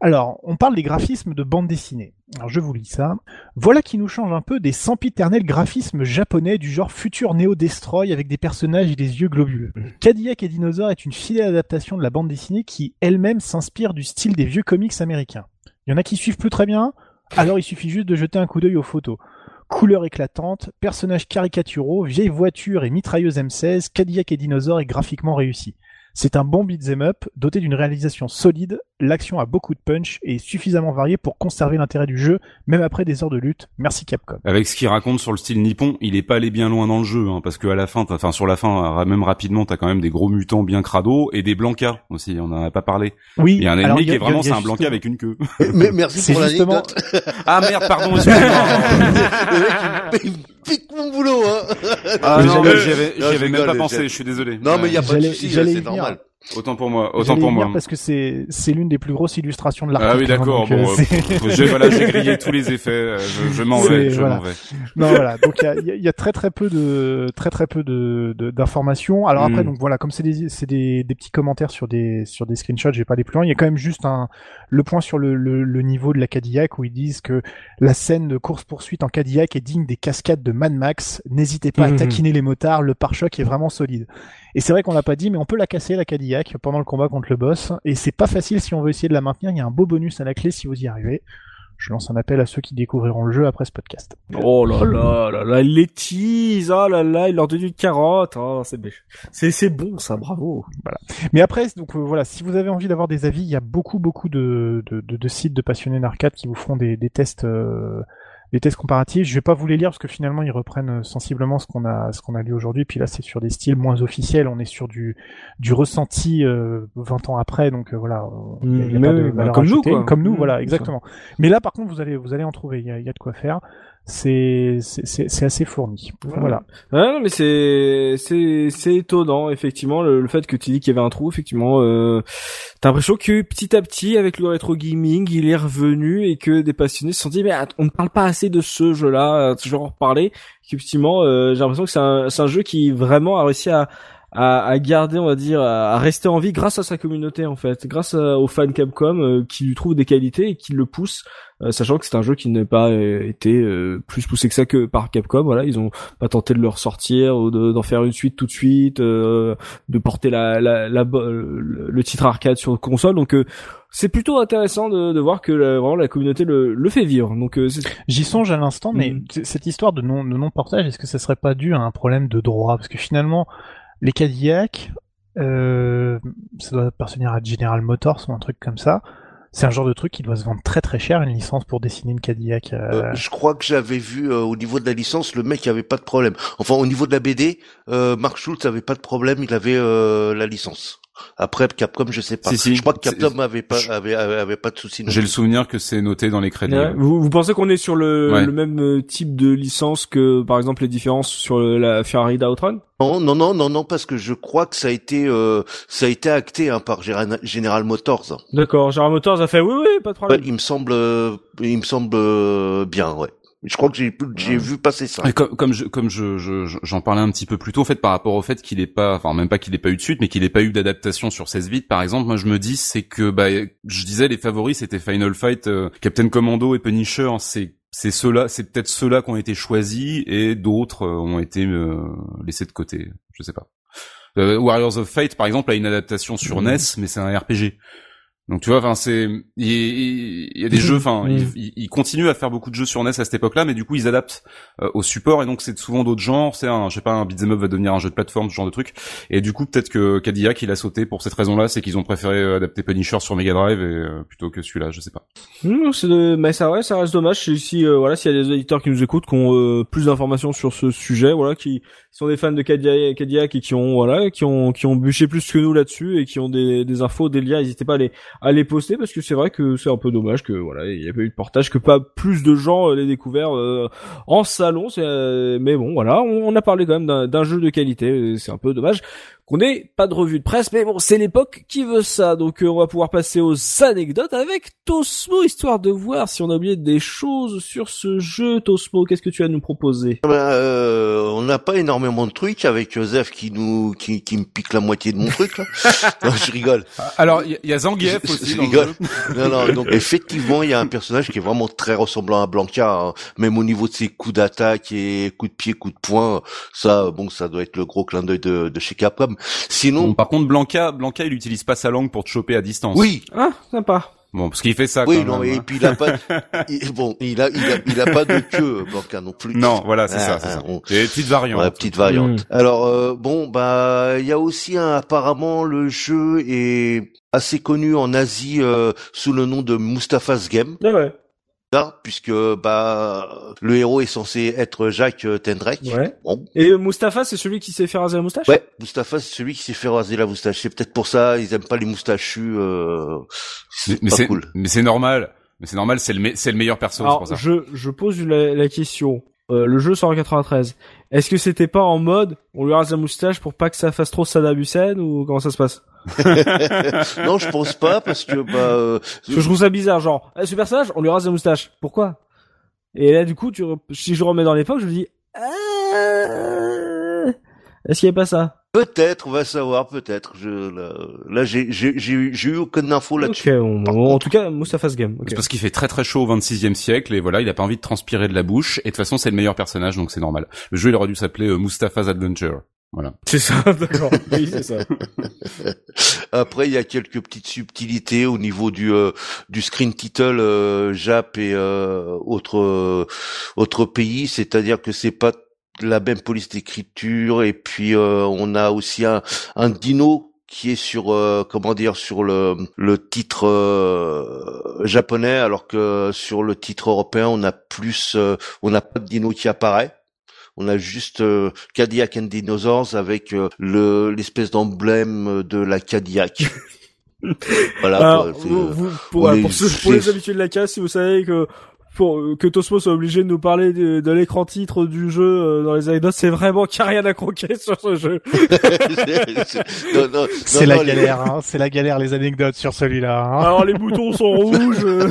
Alors, on parle des graphismes de bande dessinée. Alors, je vous lis ça. Voilà qui nous change un peu des sempiternels graphismes japonais du genre futur Neo Destroy avec des personnages et des yeux globuleux. Cadillac et Dinosaur est une fidèle adaptation de la bande dessinée qui elle-même s'inspire du style des vieux comics américains. Il y en a qui suivent plus très bien, alors il suffit juste de jeter un coup d'œil aux photos. Couleurs éclatantes, personnages caricaturaux, vieilles voitures et mitrailleuses M16, Cadillac et Dinosaur est graphiquement réussi. C'est un bon beat'em up, doté d'une réalisation solide, l'action a beaucoup de punch et est suffisamment variée pour conserver l'intérêt du jeu, même après des heures de lutte. Merci Capcom.
Avec ce qu'il raconte sur le style nippon, il est pas allé bien loin dans le jeu, hein, parce que à la fin, t'as- enfin sur la fin, même rapidement, t'as quand même des gros mutants bien crado et des blancas aussi. On en a pas parlé.
Oui,
Il y a un ennemi
il y a-
qui est vraiment c'est un blanca avec une queue. [LAUGHS]
Mais merci pour
justement-
ah merde, pardon. excuse-moi. [LAUGHS]
Pique mon boulot, hein. [LAUGHS]
ah non, mais j'y avais,
Non,
j'y avais même pas pensé. Je suis désolé.
Non, mais il y a pas de souci, c'est normal.
Autant pour moi. Autant pour moi.
parce que c'est c'est l'une des plus grosses illustrations de
Ah
l'article.
oui, d'accord.
hein,
Bon,
euh,
euh,
c'est-
j'ai voilà, j'ai grillé tous les effets. euh, Je, je m'en vais. Je
voilà.
m'en vais.
Non voilà, donc il y a, il y a- il y a très très peu de très très peu de de- d'informations. Alors après
Mm.
donc voilà, comme c'est des c'est des, des petits commentaires sur des sur des screenshots, je vais pas aller plus loin. Il y a quand même juste un le point sur le, le, le niveau de la Cadillac où ils disent que la scène de course poursuite en Cadillac est digne des cascades de Mad Max. N'hésitez pas
Mhm.
à taquiner les motards, le pare-choc est vraiment solide. Et c'est vrai qu'on l'a pas dit, mais on peut la casser la Cadillac pendant le combat contre le boss. Et c'est pas facile si on veut essayer de la maintenir. Il y a un beau bonus à la clé si vous y arrivez. Je lance un appel à ceux qui découvriront le jeu après ce podcast.
Oh là là là là, il les tease, oh là là, il leur donne une carotte, oh, c'est c'est c'est bon ça, bravo.
Mais après, donc euh, voilà, si vous avez envie d'avoir des avis, il y a beaucoup beaucoup de, de, de, de sites de passionnés d'arcade qui vous feront des, des tests euh, des tests comparatifs. Je vais pas vous les lire parce que finalement ils reprennent euh, sensiblement ce qu'on a ce qu'on a lu aujourd'hui. Puis là, c'est sur des styles moins officiels. On est sur du du ressenti euh, 20 ans après, donc euh, voilà. il y a- il y a pas
mais
de
oui,
valeur
comme nous,
ajoutée.
quoi.
Comme nous,
Mm,
voilà, exactement. Mais là, par contre, vous allez vous allez en trouver. Il y a, y a de quoi faire. C'est c'est assez fourni. Voilà.
Ouais, non, mais c'est c'est c'est étonnant effectivement le, le fait que tu dis qu'il y avait un trou effectivement euh, t'as l'impression que petit à petit avec le rétro gaming il est revenu et que des passionnés se sont dit mais on ne parle pas assez de ce jeu là je vais en reparler effectivement euh, j'ai l'impression que c'est un c'est un jeu qui vraiment a réussi à à, à garder, on va dire, à rester en vie grâce à sa communauté en fait, grâce à- aux fans Capcom euh, qui lui trouvent des qualités et qui le poussent, euh, sachant que c'est un jeu qui n'a pas euh, été euh, plus poussé que ça que par Capcom. Voilà, ils ont pas tenté de le ressortir ou de- d'en faire une suite tout de suite, euh, de porter la, la, la le, titre arcade sur console. Donc euh, c'est plutôt intéressant de, de voir que la, vraiment la communauté le, le fait vivre. Donc euh, [LAUGHS]
J'y songe à l'instant, mais
Mhm.
cette histoire de non, de non-portage, est-ce que ça serait pas dû à un problème de droit? Parce que finalement, les Cadillac, euh, ça doit appartenir à General Motors ou un truc comme ça. C'est un genre de truc qui doit se vendre très très cher, une licence pour dessiner une Cadillac. euh,
Euh, je crois que j'avais vu euh, au niveau de la licence, le mec avait pas de problème. Enfin, au niveau de la BD, Mark Schultz avait pas de problème, il avait la licence. Après Capcom, je sais pas.
Si, si.
je crois que Capcom avait pas avait, avait, avait pas de souci. non
J'ai le souvenir que c'est noté dans les crédits.
Ouais. Vous, vous pensez qu'on est sur le,
Ouais.
le même euh, type de licence que par exemple les différences sur le- la Ferrari d'Outrun?
Non, non, non, non, non, parce que je crois que ça a été euh, ça a été acté hein, par General Motors.
D'accord, General Motors a fait oui oui, pas de
Ouais,
problème.
il me semble, euh, il me semble euh, bien, ouais. Je crois que j'ai j'ai vu passer ça.
Et comme, comme je, comme je, je- je- j'en parlais un petit peu plus tôt, en fait, par rapport au fait qu'il ait pas, enfin, même pas qu'il ait pas eu de suite, mais qu'il ait pas eu d'adaptation sur 16 bits, par exemple, moi, je me dis, c'est que, bah, je disais, les favoris, c'était Final Fight, euh, Captain Commando et Punisher, c'est, c'est ceux-là, c'est peut-être ceux-là qui ont été choisis et d'autres euh, ont été euh, laissés de côté. Je sais pas. Euh, Warriors of Fate, par exemple, a une adaptation sur NES, mais c'est un RPG. Donc tu vois, enfin c'est, il, il- il y a des jeux, enfin, [LAUGHS] ils il, il continuent à faire beaucoup de jeux sur NES à cette époque-là, mais du coup ils adaptent euh, au support et donc c'est souvent d'autres genres. C'est un, je sais pas, un beat'em up va devenir un jeu de plateforme, ce genre de truc. Et du coup peut-être que Cadillac il a sauté pour cette raison-là, c'est qu'ils ont préféré euh, adapter Punisher sur Mega Drive et euh, plutôt que celui-là, je sais pas.
Mmh, c'est de... mais ça ouais, ça reste dommage si, euh, voilà, s'il y a des éditeurs qui nous écoutent, qui ont euh, plus d'informations sur ce sujet, voilà, qui sont des fans de Cadillac, Cadillac et qui ont voilà, qui ont qui ont bûché plus que nous là-dessus et qui ont des, des infos, des liens, n'hésitez pas à les à les poster parce que c'est vrai que c'est un peu dommage que voilà, il y a pas eu de portage, que pas plus de gens euh, l'aient découvert euh, en salon, euh, mais bon voilà, on, a parlé quand même d'un- jeu de qualité, c'est un peu dommage qu'on ait pas de revue de presse, mais bon, c'est l'époque qui veut ça, donc euh, on va pouvoir passer aux anecdotes avec Tosmo, histoire de voir si on a oublié des choses sur ce jeu. Tosmo, qu'est-ce que tu as à nous proposer?
Ben, euh, on n'a pas énormément de trucs avec Joseph qui nous qui, qui me pique la moitié de mon truc là. [LAUGHS] non, je rigole.
Alors il y, a- il y a Zangief
Je-
aussi
je
dans le
rigole.
jeu.
Non, non, [LAUGHS] donc effectivement, il y a un personnage qui est vraiment très ressemblant à Blanca, hein. même au niveau de ses coups d'attaque et coups de pied, coups de poing. Ça, bon, ça doit être le gros clin d'œil de, de chez Capcom.
Bon,
Sinon,
par contre Blanca, Blanca il utilise pas sa langue pour te choper à distance.
oui,
Ah, sympa.
Bon, parce qu'il fait ça.
oui,
quand
non,
même,
et
hein.
puis il a pas, [LAUGHS] il- bon, il a, il a, il a pas de queue, Blanca non plus.
Non, voilà, c'est
Ah,
ça, c'est
ah,
ça.
on-
Il y a des petites variantes.
Ouais, petite variante.
Mm.
Alors euh, bon, bah il y a aussi un, apparemment le jeu est assez connu en Asie euh, sous le nom de Mustafa's Game.
Ah ouais.
Puisque bah le héros est censé être Jacques euh, Tendrek.
Ouais.
Bon.
Et euh, Mustapha, c'est celui qui s'est fait raser la moustache?
Ouais, Mustafa c'est celui qui s'est fait raser la moustache. C'est peut-être pour ça ils aiment pas les moustachus. Euh,
Mais,
c'est
mais
pas
c'est
cool.
mais c'est normal. Mais c'est normal, c'est le me- c'est le meilleur perso,
Alors,
pour ça.
je, je pose la, la question. Euh, le jeu sort en 93. Est-ce que c'était pas en mode on lui rase la moustache pour pas que ça fasse trop Saddam Hussein ou comment ça se passe? [LAUGHS]
non, je pense pas parce que bah euh,
Parce que je trouve ça bizarre, genre, eh, ce personnage, on lui rase la moustache. Pourquoi? Et là, du coup, tu, re- si je remets dans l'époque, je me dis, ah, est-ce qu'il y a pas ça?
Peut-être on va savoir peut-être. Je là, là, j'ai j'ai j'ai eu- aucune info là-dessus.
Ok, bon,
Par
bon, en tout cas, Mustafa's Game.
C'est parce qu'il fait très très chaud au 26e siècle et voilà, il a pas envie de transpirer de la bouche et de toute façon c'est le meilleur personnage donc c'est normal. Le jeu il aurait dû s'appeler euh, Mustafa's Adventure. Voilà.
C'est ça, [LAUGHS] d'accord. Oui, c'est ça. [LAUGHS]
Après, il y a quelques petites subtilités au niveau du euh, du screen title euh, Jap et euh, autres euh, autres pays, c'est-à-dire que c'est pas la même police d'écriture et puis euh, on a aussi un un dino qui est sur euh, comment dire sur le le titre euh, japonais alors que sur le titre européen on a plus euh, on n'a pas de dino qui apparaît on a juste euh, Cadillac and Dinosaurs avec euh, le l'espèce d'emblème de la Cadillac. [LAUGHS] voilà.
Alors,
quoi,
vous,
euh,
vous- pour,
est-
pour, ceux- pour les habitués de la casse, si vous savez que pour que Tosmo soit obligé de nous parler de, de l'écran titre du jeu euh, dans les anecdotes, c'est vraiment qu'il n'y a rien à croquer [LAUGHS] sur ce jeu. [LAUGHS]
c'est- c'est- non, non,
C'est
non,
la
non, les-
galère, hein, c'est la galère les anecdotes sur celui-là. Hein.
Alors les boutons sont rouges, euh.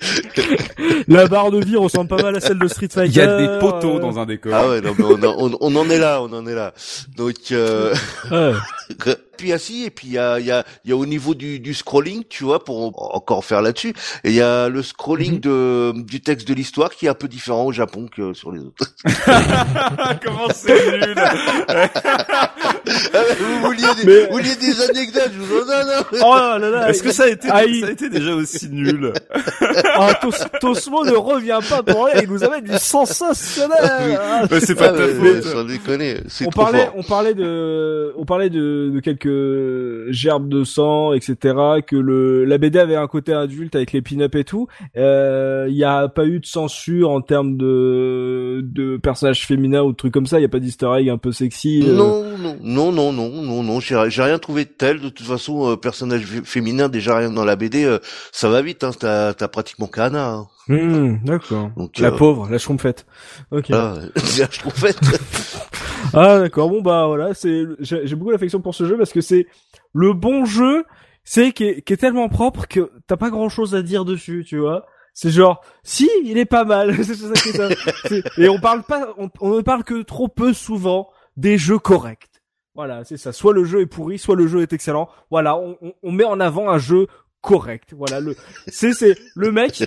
[LAUGHS] la barre de vie ressemble pas mal à celle de Street Fighter.
Il y a des poteaux
euh,
dans un décor.
Ah ouais, non, mais on, en- on, on en est là, on en est là. Donc, euh,
ouais. [LAUGHS]
puis assis et puis il y a, y a, y a au niveau du, du scrolling, tu vois, pour en- encore faire là-dessus, et il y a le scrolling
Mhm.
de du texte de l'histoire qui est un peu différent au Japon que sur les autres. [LAUGHS]
Comment c'est nul [LAUGHS]
vous vouliez des,
Mais-
vous vouliez des anecdotes, je vous en donne.
Oh là là.
Est-ce que ça a été ça a été déjà aussi [LAUGHS] nul
Ah, Tos- Tosmo ne revient pas pour rien, il nous amène du sensationnel. Ah,
Mais C'est pas
Ah,
de ta faute.
Sans déconner, c'est
on
trop
parlait,
fort.
on parlait de, on parlait de, de quelques gerbes de sang, etc. Que le, la BD avait un côté adulte avec les pin-up et tout. Euh, Il y a pas eu de censure en termes de, de personnages féminins ou de trucs comme ça. Il y a pas d'easter egg un peu sexy. euh.
Non, non, non, non, non, non, non, j'ai rien trouvé de tel. De toute façon, euh, personnage fé- féminin, déjà rien dans la BD, euh, ça va vite. Hein, T'as t'as pratiquement Kana. Hein.
Hmm, d'accord. La
euh,
pauvre, la schtroumpfette. Ok.
je trouve fait.
Ah d'accord, bon bah voilà, c'est j'ai beaucoup d'affection pour ce jeu parce que c'est le bon jeu, c'est qui est, tellement propre que t'as pas grand chose à dire dessus, tu vois. C'est genre si il est pas mal, [LAUGHS] c'est ça Et on parle pas, on, ne parle que trop peu souvent des jeux corrects. Voilà, c'est ça. Soit le jeu est pourri, soit le jeu est excellent. Voilà, on met en avant un jeu correct. Voilà, le c'est c'est le mec.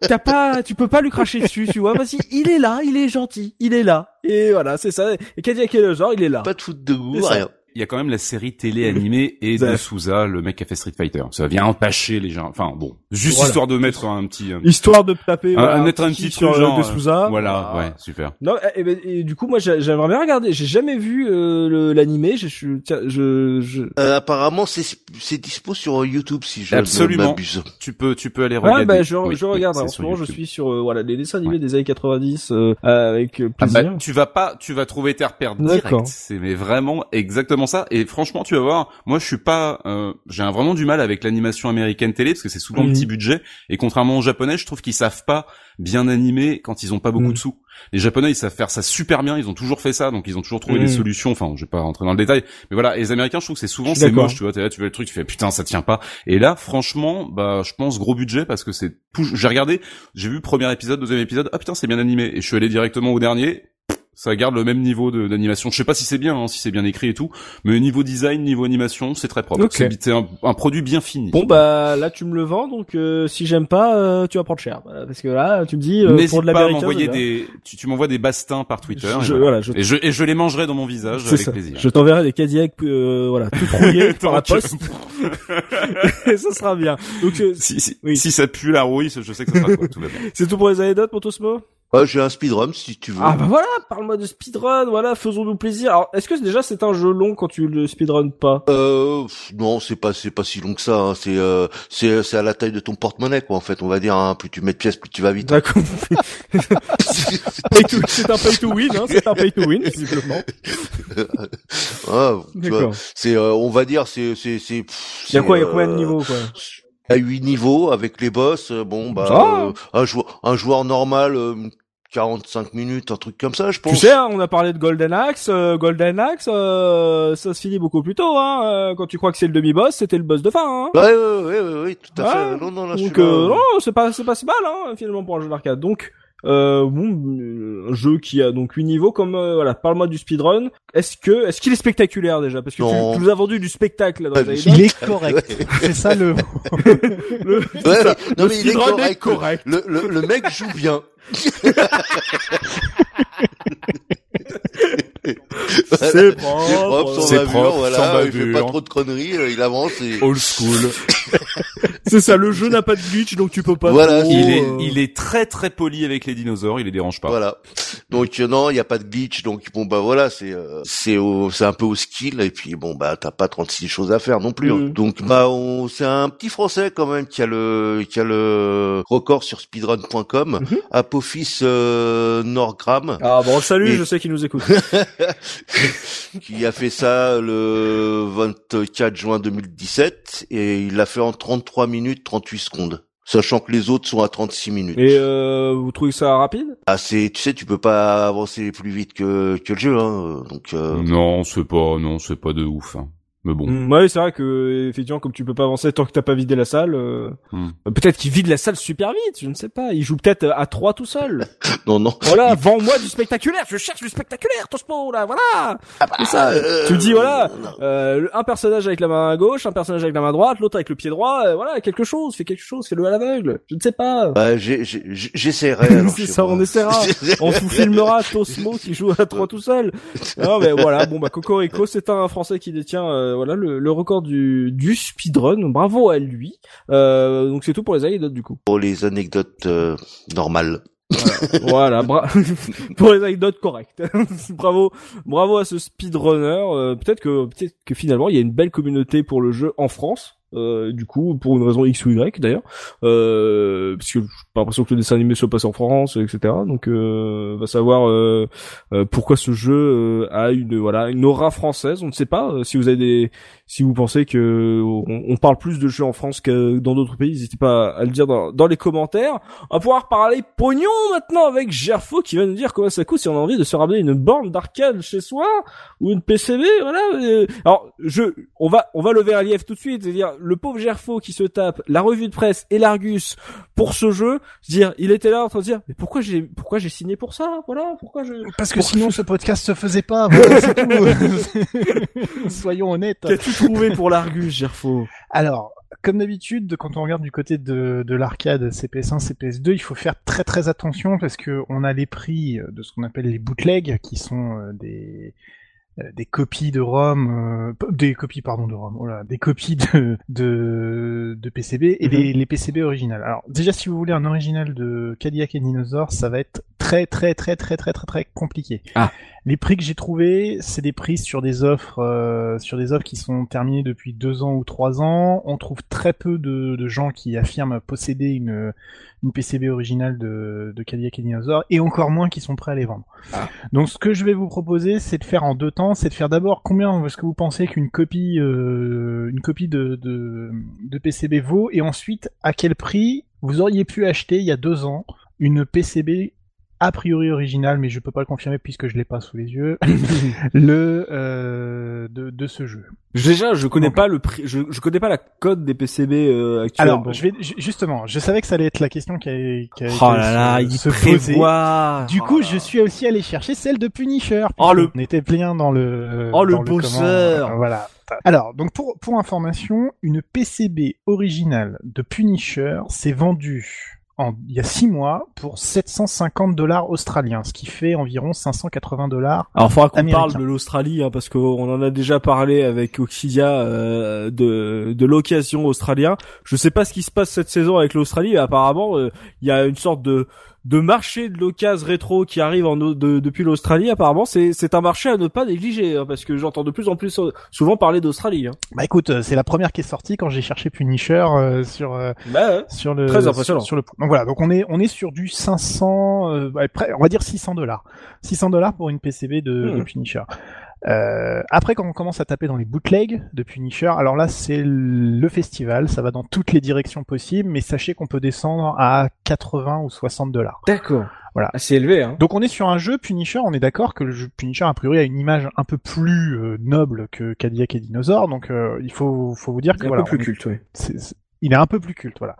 T'as pas, tu peux pas lui cracher dessus, tu vois, parce qu'il est là, il est gentil, il est là. Et voilà, c'est ça. Et Cadillac et le genre, il est là.
Pas de foot de goût, rien.
Il y a quand même la série télé animée et [LAUGHS] de Souza, le mec qui a fait Street Fighter. Ça vient empâcher les gens. Enfin bon, juste histoire de mettre un petit,
histoire de taper,
un, mettre un petit
sur
genre,
de Souza.
Voilà, ouais, super.
Non, et, ben, et, du coup, moi, j'aimerais bien regarder. J'ai jamais vu euh, l'animé. Je, je, je, je...
Euh, apparemment, c'est c'est dispo sur YouTube si je
Absolument.
m'abuse.
Tu peux, tu peux aller regarder.
Ouais, bah, je, je regarde. en ce moment, je suis sur euh, voilà les dessins animés des années 90 euh, avec plaisir. Ah bah,
tu vas pas, tu vas trouver tes repères direct. C'est mais vraiment exactement ça. Et franchement, tu vas voir. Moi, je suis pas, euh, j'ai vraiment du mal avec l'animation américaine télé parce que c'est souvent petit budget. Et contrairement aux japonais, je trouve qu'ils savent pas bien animer quand ils ont pas beaucoup mm. de sous. Les japonais ils savent faire ça super bien, ils ont toujours fait ça, donc ils ont toujours trouvé des mm. solutions. Enfin, je vais pas rentrer dans le détail, mais voilà. Et les Américains, je trouve que c'est souvent c'est moche, tu vois. là, tu vois le truc, tu fais putain, ça tient pas. Et là, franchement, bah, je pense gros budget parce que c'est. J'ai regardé, j'ai vu premier épisode, deuxième épisode, ah putain, c'est bien animé. Et je suis allé directement au dernier ça garde le même niveau d'animation. Je sais pas si c'est bien, hein, si c'est bien écrit et tout, mais niveau design, niveau animation, c'est très propre. C'est un, un, produit bien fini.
Bon bah là tu me le vends, donc euh, si j'aime pas, euh, tu vas prendre cher, parce que là tu me dis euh, pour de la
pas m'envoyer des, tu, tu m'envoies des bastins par Twitter.
Je,
et,
voilà,
je... et, je, et je les mangerai dans mon visage avec plaisir.
Je t'enverrai des Cadillac, voilà, tout rouillés [LAUGHS] par la poste. [LAUGHS] et ça sera bien. Donc
si, si, oui. si ça pue la rouille, je sais que ça sera [LAUGHS] Tout va bien.
C'est tout pour les anecdotes, pour Tosmo
ah, j'ai un speedrun si tu veux.
Ah bah voilà, parle-moi de speedrun, voilà, faisons-nous plaisir. Alors, est-ce que déjà c'est un jeu long quand tu le speedrun pas?
Euh non, c'est pas c'est pas si long que ça, hein. c'est euh, c'est c'est à la taille de ton porte-monnaie quoi en fait, on va dire hein. plus tu mets de pièces, plus tu vas vite.
D'accord. [LAUGHS] c'est un pay to win hein, c'est un pay to win visiblement.
ah, c'est euh, on va dire c'est c'est c'est
Il y a quoi, il y a combien de euh, niveaux quoi?
à 8 niveaux avec les boss, euh, bon bah euh, un joueur un joueur normal 45 euh, minutes, un truc comme ça, je pense.
Tu sais, hein, on a parlé de Golden Axe, Golden Axe, ça se finit beaucoup plus tôt, hein. quand tu crois que c'est le demi-boss, c'était le boss de fin. Hein.
Ouais, ouais, ouais, ouais, ouais, tout à fait. Non, non, là,
Donc, non, c'est pas, c'est pas si mal, hein, finalement pour un jeu d'arcade. Donc, euh, bon, un jeu qui a donc 8 niveaux. Comme euh, voilà, parle-moi du speedrun. Est-ce que est-ce qu'il est spectaculaire déjà? Parce que tu, nous as vendu du spectacle. Dans
il est correct. C'est ça le. [LAUGHS]
le, ouais, non, mais il est correct. Est correct. Le, le, le mec joue bien.
C'est [LAUGHS] propre,
c'est propre, voilà, il fait pas trop de conneries, euh, il avance et...
Old school. [LAUGHS]
c'est ça, le jeu n'a pas de glitch, donc tu peux pas.
Voilà, il est, euh, il est très très poli avec les dinosaures, il les dérange pas.
Voilà. Donc euh, non, il y a pas de glitch, donc bon bah voilà, c'est c'est c'est un peu au skill et puis bon bah t'as pas 36 choses à faire non plus. Hein. Mm. Donc bah on, c'est un petit français quand même qui a le qui a le record sur speedrun.com, mm -hmm. Apophis Norgram.
Ah bon, salut, je sais qu'il nous écoute. [LAUGHS]
qui a fait ça le 24 juin 2017 et il l'a fait en 33 minutes 38 secondes. Sachant que les autres sont à 36 minutes.
Et euh, vous trouvez ça rapide?
Ah c'est, tu sais, tu peux pas avancer plus vite que que le jeu, hein. Donc. Euh...
Non, c'est pas, non, c'est pas de ouf. Hein. Mais bon.
Mm, ouais, c'est vrai que effectivement, comme tu peux pas avancer tant que t'as pas vidé la salle, euh, mm. peut-être qu'il vide la salle super vite. Je ne sais pas. Il joue peut-être à trois tout seul. [LAUGHS]
non, non.
Voilà, vends-moi du spectaculaire. Je cherche du spectaculaire, Tosmo là. Voilà. Ah bah, ça. Euh, tu dis voilà, euh, un personnage avec la main à gauche, un personnage avec la main droite, l'autre avec le pied droit. Euh, voilà, quelque chose. Fais quelque chose. Fais-le à l'aveugle. Je ne sais pas.
Bah, j'essaierai. [LAUGHS]
c'est ça, on essaiera. [LAUGHS] on vous filmera Tosmo qui joue à trois tout seul. Non, mais voilà. Bon bah, Cocorico, c'est un Français qui détient euh, voilà le, record du, du speedrun. Bravo à lui. Euh, donc c'est tout pour les anecdotes du coup.
Pour les anecdotes euh, normales.
Voilà, [LAUGHS] pour les anecdotes correctes. [LAUGHS] bravo, bravo à ce speedrunner. Euh, peut-être que peut-être que finalement il y a une belle communauté pour le jeu en France. Euh, du coup, pour une raison X ou Y d'ailleurs, euh, parce que j'ai pas l'impression que le dessin animé soit passé en France, etc. Donc, euh, va savoir euh, euh, pourquoi ce jeu a une voilà une aura française. On ne sait pas. si vous avez des, si vous pensez que on, parle plus de jeux en France que dans d'autres pays, n'hésitez pas à le dire dans, dans, les commentaires. On va pouvoir parler pognon maintenant avec Gerfo qui va nous dire comment ça coûte si on a envie de se ramener une borne d'arcade chez soi ou une PCB. Voilà. Alors, je, on va on va lever un lièvre tout de suite, c'est-à-dire le pauvre Gerfo qui se tape la revue de presse et l'Argus pour ce jeu, dire, il était là en train de dire, mais pourquoi j'ai, pourquoi j'ai signé pour ça, voilà, pourquoi je.
Parce que sinon [LAUGHS] ce podcast se faisait pas. Voilà, c'est tout. [LAUGHS] Soyons honnêtes.
Pour l'Argus, Gerfo
Alors, comme d'habitude, quand on regarde du côté de, de l'arcade CPS1, CPS2, il faut faire très très attention parce que on a les prix de ce qu'on appelle les bootlegs, qui sont euh, des des copies de ROM, euh, des copies pardon de ROM, voilà, des copies de de, de PCB et les, les PCB originales. Alors déjà si vous voulez un original de Cadillac et Dinosaur, ça va être très très très très très très très compliqué.
Ah.
Les prix que j'ai trouvés, c'est des prix sur des offres euh, sur des offres qui sont terminées depuis deux ans ou trois ans. On trouve très peu de, de gens qui affirment posséder une une PCB originale de, de Cadillac et Dinosaur et encore moins qui sont prêts à les vendre.
Ah.
Donc ce que je vais vous proposer, c'est de faire en deux temps, c'est de faire d'abord combien est-ce que vous pensez qu'une copie, euh, une copie de, de, de PCB vaut, et ensuite à quel prix vous auriez pu acheter il y a deux ans une PCB a priori originale, mais je peux pas le confirmer puisque je l'ai pas sous les yeux, [LAUGHS] le euh, de, de ce jeu.
Déjà, je connais
Donc-
pas le prix, je, je connais pas la code des PCB euh, actuels.
Alors,
Bon.
je vais ju- justement, je savais que ça allait être la question qui allait, qui allait
Oh là là,
se,
il
se poser.
prévoit.
Du coup,
là
je
là.
suis aussi allé chercher celle de Punisher.
Oh, le-
On était plein dans le.
Oh, le bosseur.
Voilà. Alors, donc pour pour information, une PCB originale de Punisher s'est vendue en il y a six mois pour 750 dollars australiens, ce qui fait environ 580 dollars.
Alors, faudra qu'on parle de l'Australie, hein, parce qu'on en a déjà parlé avec Oxidia euh, de, de l'occasion australien. Je sais pas ce qui se passe cette saison avec l'Australie, apparemment, euh, il y a une sorte de de marché de l'occasion rétro qui arrive en, de- depuis l'Australie. Apparemment, c'est c'est un marché à ne pas négliger, hein, parce que j'entends de plus en plus euh, souvent parler d'Australie. Hein.
Bah écoute, euh, c'est la première qui est sortie quand j'ai cherché Punisher euh, sur euh,
Bah, ouais.
sur le
Très impressionnant.
Sur, sur le donc voilà donc on est on est sur du 500 euh, on va dire 600 dollars 600 dollars pour une PCB de, de
Mhm.
Punisher euh, après quand on commence à taper dans les bootlegs de Punisher alors là c'est le festival ça va dans toutes les directions possibles mais sachez qu'on peut descendre à 80 ou 60 dollars
D'accord.
Voilà.
Assez élevé, hein.
donc on est sur un jeu Punisher, on est d'accord que le jeu Punisher a priori a une image un peu plus euh, noble que Cadillac et Dinosaur, donc euh, il faut, faut vous dire que
C'est un
voilà,
peu plus
est-
culte, oui.
c'est- c'est- il est un peu plus culte, voilà.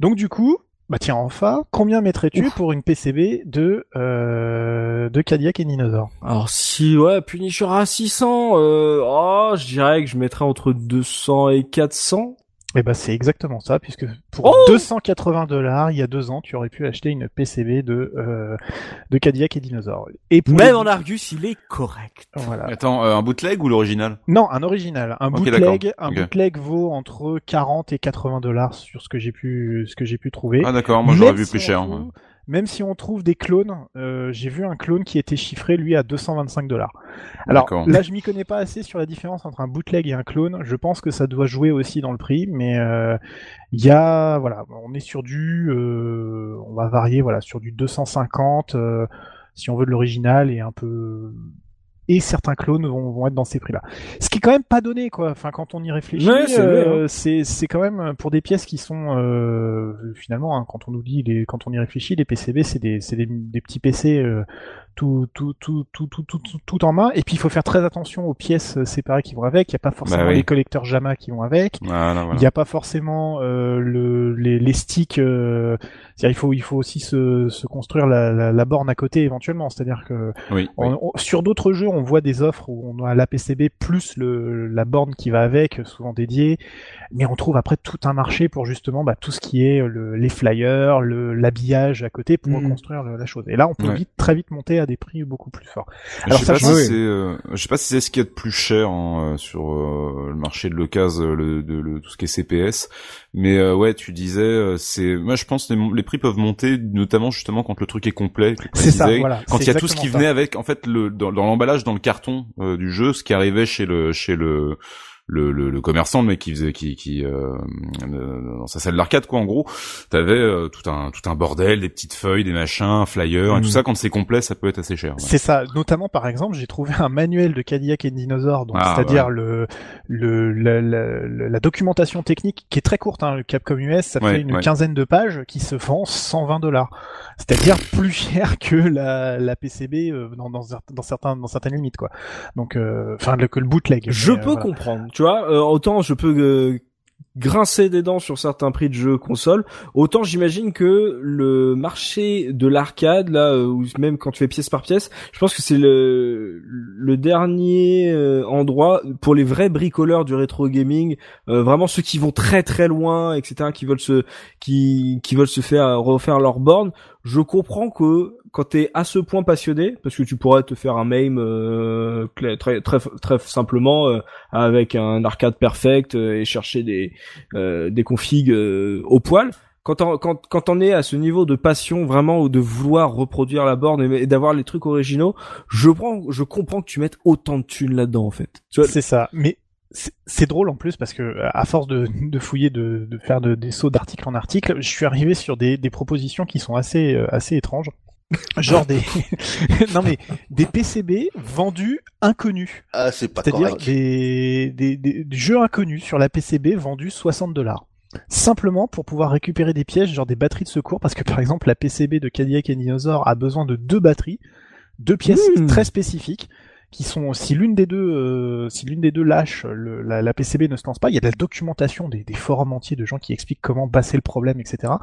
Donc du coup, bah tiens enfin, combien mettrais-tu pour une PCB de euh, de Cadillac et Dinosaur
Alors si ouais, Punisher à 600, euh, oh, je dirais que je mettrais entre 200 et 400.
Eh ben c'est exactement ça, puisque pour
Oh
280 dollars, il y a deux ans, tu aurais pu acheter une PCB de euh, de Cadillac et Dinosaur. Et pour
Même
les-
en Argus, il est correct.
voilà.
Attends, euh, un bootleg ou l'original?
Non, un original. Un bootleg, un bootleg vaut entre 40 et 80 dollars sur ce que j'ai pu ce que j'ai pu trouver.
Ah d'accord, moi j'aurais vu plus cher.
Même si on trouve des clones, euh, j'ai vu un clone qui était chiffré lui à 225 dollars. Alors là, je m'y connais pas assez sur la différence entre un bootleg et un clone. Je pense que ça doit jouer aussi dans le prix, mais euh, il y a voilà, on est sur du, euh, on va varier voilà sur du 250 euh, si on veut de l'original et un peu et certains clones vont, vont être dans ces prix-là. Ce qui est quand même pas donné, quoi. Enfin, quand on y réfléchit,
Ouais, c'est vrai,
euh, c'est c'est quand même pour des pièces qui sont euh, finalement, hein, quand on nous dit, les, quand on y réfléchit, les PCB, c'est des, c'est des, des petits PC euh, tout, tout, tout, tout, tout, tout, tout, tout en main. Et puis il faut faire très attention aux pièces euh, séparées qui vont avec. Il n'y a pas forcément
Bah oui.
les collecteurs JAMA qui vont avec.
Voilà,
Il n'y a pas forcément euh, le, les, les sticks. euh, il faut, il faut aussi se, se construire la, la, la borne à côté éventuellement. C'est-à-dire que
Oui, oui.
on- on- sur d'autres jeux, on voit des offres où on a la PCB plus le, la borne qui va avec, souvent dédiée, mais on trouve après tout un marché pour justement bah, tout ce qui est le, les flyers, le- l'habillage à côté pour reconstruire le- la chose. Et là, on peut
Ouais.
vite, très vite monter à des prix beaucoup plus forts.
Je
Alors,
sais
ça
pas si c'est, euh, je sais pas si c'est ce qu'il y a de plus cher hein, euh, sur euh, le marché de l'occasion, le, de, le- tout ce qui est CPS. Mais euh, ouais, tu disais, euh, c'est, moi je pense que les, les prix peuvent monter, notamment justement quand le truc est complet.
C'est ça, voilà.
Quand il y a tout ce qui venait avec, en fait, le dans, dans l'emballage, dans le carton euh, du jeu, ce qui arrivait chez le chez le le, le, le commerçant, le mec qui faisait qui qui euh, euh, dans sa salle d'arcade quoi en gros, t'avais euh, tout un tout un bordel, des petites feuilles, des machins, un flyer et tout ça quand c'est complet, ça peut être assez cher. ouais.
C'est ça. Notamment, par exemple, j'ai trouvé un manuel de Cadillac et Dinosaur, donc
Ah,
c'est-à-dire le, le, la, la- documentation technique qui est très courte. Hein, le Capcom US, ça
Ouais,
fait une
ouais.
quinzaine de pages qui se vend 120 dollars. C'est-à-dire plus cher que la, la PCB euh, dans, dans, dans certains dans certaines limites, quoi. Donc, euh, enfin, que le bootleg.
Je
Mais, euh,
peux
voilà.
comprendre, tu vois. euh, autant je peux euh, grincer des dents sur certains prix de jeux console, autant j'imagine que le marché de l'arcade là, euh, ou même quand tu fais pièce par pièce, je pense que c'est le le dernier euh, endroit pour les vrais bricoleurs du rétro gaming, euh, vraiment ceux qui vont très très loin, etc., qui veulent se qui qui veulent se faire refaire leur borne. Je comprends que quand t'es à ce point passionné, parce que tu pourrais te faire un MAME euh, très très très simplement euh, avec un arcade perfect euh, et chercher des des configs au poil. Quand on, quand, quand on est à ce niveau de passion vraiment ou de vouloir reproduire la borne et, d'avoir les trucs originaux, je prends, je comprends que tu mettes autant de thunes là-dedans en fait.
C'est ça. Mais c'est drôle en plus parce que à force de, de fouiller, de, de faire de, des sauts d'article en article, je suis arrivé sur des, des propositions qui sont assez assez étranges. Genre des [LAUGHS] [LAUGHS] non mais des PCB vendus inconnus.
Ah c'est pas
C'est-à-dire des, des, des, jeux inconnus sur la PCB vendus 60 dollars. Simplement pour pouvoir récupérer des pièges, genre des batteries de secours, parce que par exemple la PCB de Cadillac et Dinosaur a besoin de deux batteries, deux pièces hmm. très spécifiques qui sont si l'une des deux euh, si l'une des deux lâche la, la, PCB ne se lance pas il y a de la documentation des, des forums entiers de gens qui expliquent comment passer le problème etc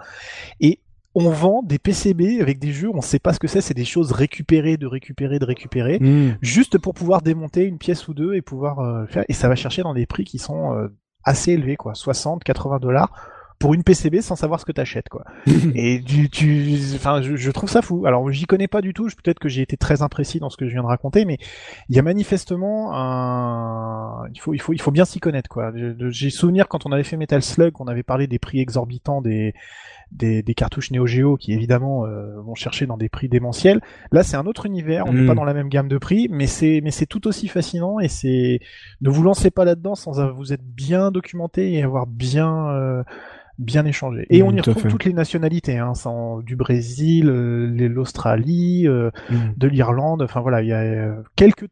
et on vend des PCB avec des jeux, on sait pas ce que c'est, c'est des choses récupérées, de récupérer, de récupérer, hmm. juste pour pouvoir démonter une pièce ou deux et pouvoir euh, faire. Et ça va chercher dans des prix qui sont euh, assez élevés, quoi, 60, 80 dollars pour une PCB sans savoir ce que t'achètes quoi. [LAUGHS] et tu, tu enfin, je, trouve ça fou. Alors j'y connais pas du tout. Peut-être que j'ai été très imprécis dans ce que je viens de raconter, mais il y a manifestement un, il faut, il faut, il faut bien s'y connaître quoi. J'ai souvenir quand on avait fait Metal Slug, on avait parlé des prix exorbitants des des, des cartouches Neo Geo qui évidemment euh, vont chercher dans des prix démentiels. Là, c'est un autre univers. On n'est pas mm. dans la même gamme de prix, mais c'est mais c'est tout aussi fascinant et c'est ne vous lancez pas là-dedans sans vous être bien documenté et avoir bien euh, bien échangé. Et on y retrouve toutes les nationalités, hein, sans, du Brésil, euh, l'Australie, euh, mm. de l'Irlande. Enfin voilà, il y a quelques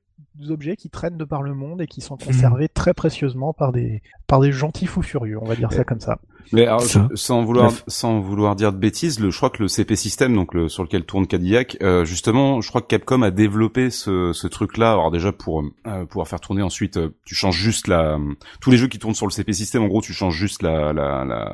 objets qui traînent de par le monde et qui sont conservés très précieusement par des par des gentils fous furieux, on va dire ça comme ça.
Mais alors, sans vouloir sans vouloir dire de bêtises, le, je crois que le CP System, donc le, sur lequel tourne Cadillac, euh, justement, je crois que Capcom a développé ce, ce truc-là. Alors déjà pour euh, pouvoir faire tourner ensuite, euh, tu changes juste la tous les jeux qui tournent sur le CP System, en gros, tu changes juste la la la,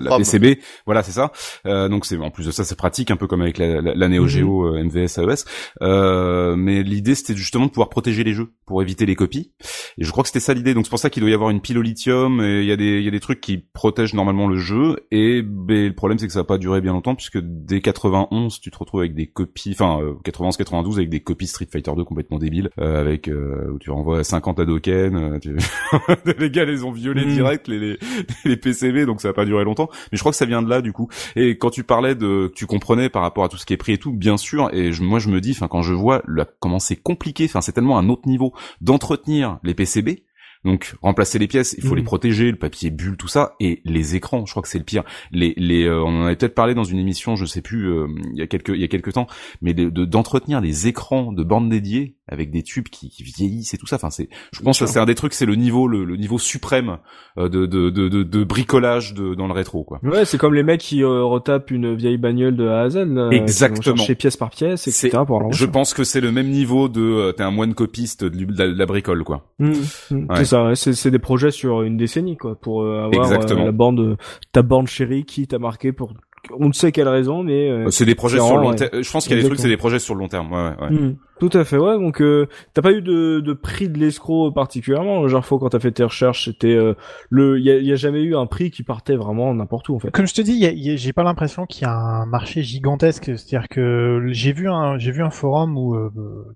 la, PCB. Voilà, c'est ça. Euh, donc c'est en plus de ça, c'est pratique, un peu comme avec la, la, Neo mhm. Geo MVS AES. mais l'idée c'était justement de pouvoir protéger les jeux pour éviter les copies. Et je crois que c'était ça l'idée. Donc c'est pour ça qu'il doit y avoir une pile au lithium. Et il y a des il y a des trucs qui protègent normalement le jeu et ben, le problème c'est que ça va pas durer bien longtemps puisque dès 91 tu te retrouves avec des copies enfin 91 92 avec des copies Street Fighter 2 complètement débiles euh, avec euh, où tu renvoies 50 Hadoken euh, tu... [LAUGHS] les gars les ont violés mm. direct les, les, les PCB donc ça va pas durer longtemps mais je crois que ça vient de là du coup et quand tu parlais de tu comprenais par rapport à tout ce qui est pris et tout bien sûr et je, moi je me dis enfin quand je vois comment c'est compliqué enfin c'est tellement un autre niveau d'entretenir les PCB donc remplacer les pièces, il faut les mm. protéger, le papier bulle, tout ça, et les écrans. Je crois que c'est le pire. Les, les, euh, on en avait peut-être parlé dans une émission, je sais plus, euh, il y a quelques, il y a quelques temps, mais d'entretenir les écrans de bornes dédiées avec des tubes qui, qui vieillissent et tout ça. Enfin, c'est, je pense que c'est un des trucs, c'est le niveau, le, niveau suprême euh, de, de, de, de, bricolage de, dans le rétro, quoi.
Ouais, c'est comme les mecs qui retapent une vieille bagnole de A à Z.
Exactement.
Chez pièce par pièce, etc.
Pour je pense que c'est le même niveau de, t'es un moine copiste de, la, bricole, quoi.
Mmh, mmh. C'est ça. C'est des projets sur une décennie, quoi, pour euh, avoir euh, la bande, ta bande chérie qui t'a marqué pour on ne sait quelle raison, mais
euh, c'est des projets sur le long terme. Je pense qu'il y a des trucs, c'est des projets sur le long terme. Ouais, ouais.
Hmm. Tout à fait, ouais. Donc, euh, t'as pas eu de, de prix de l'escroc particulièrement. Genre, faut quand t'as fait tes recherches, c'était euh, le. Il y a, jamais eu un prix qui partait vraiment n'importe où en fait.
Comme je te dis, j'ai pas l'impression qu'il y a un marché gigantesque. C'est-à-dire que j'ai vu un, j'ai vu un forum où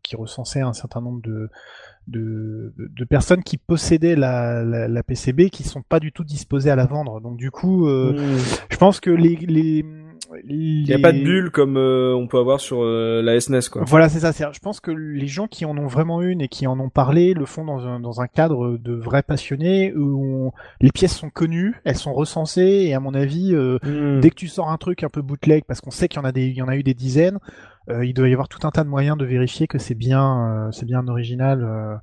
qui recensait un certain nombre de de, de, personnes qui possédaient la, la, la, PCB qui sont pas du tout disposées à la vendre. Donc du coup, euh, mmh. je pense que les, les
il n'y a pas de bulle comme euh, on peut avoir sur euh, la SNES quoi.
Voilà, c'est ça. Je pense que les gens qui en ont vraiment une et qui en ont parlé le font dans un, dans un cadre de vrais passionnés où les pièces sont connues, elles sont recensées et à mon avis, mmh. dès que tu sors un truc un peu bootleg, parce qu'on sait qu'il y en a des, il y en a eu des dizaines, euh, il doit y avoir tout un tas de moyens de vérifier que c'est bien, euh, c'est bien original. Euh,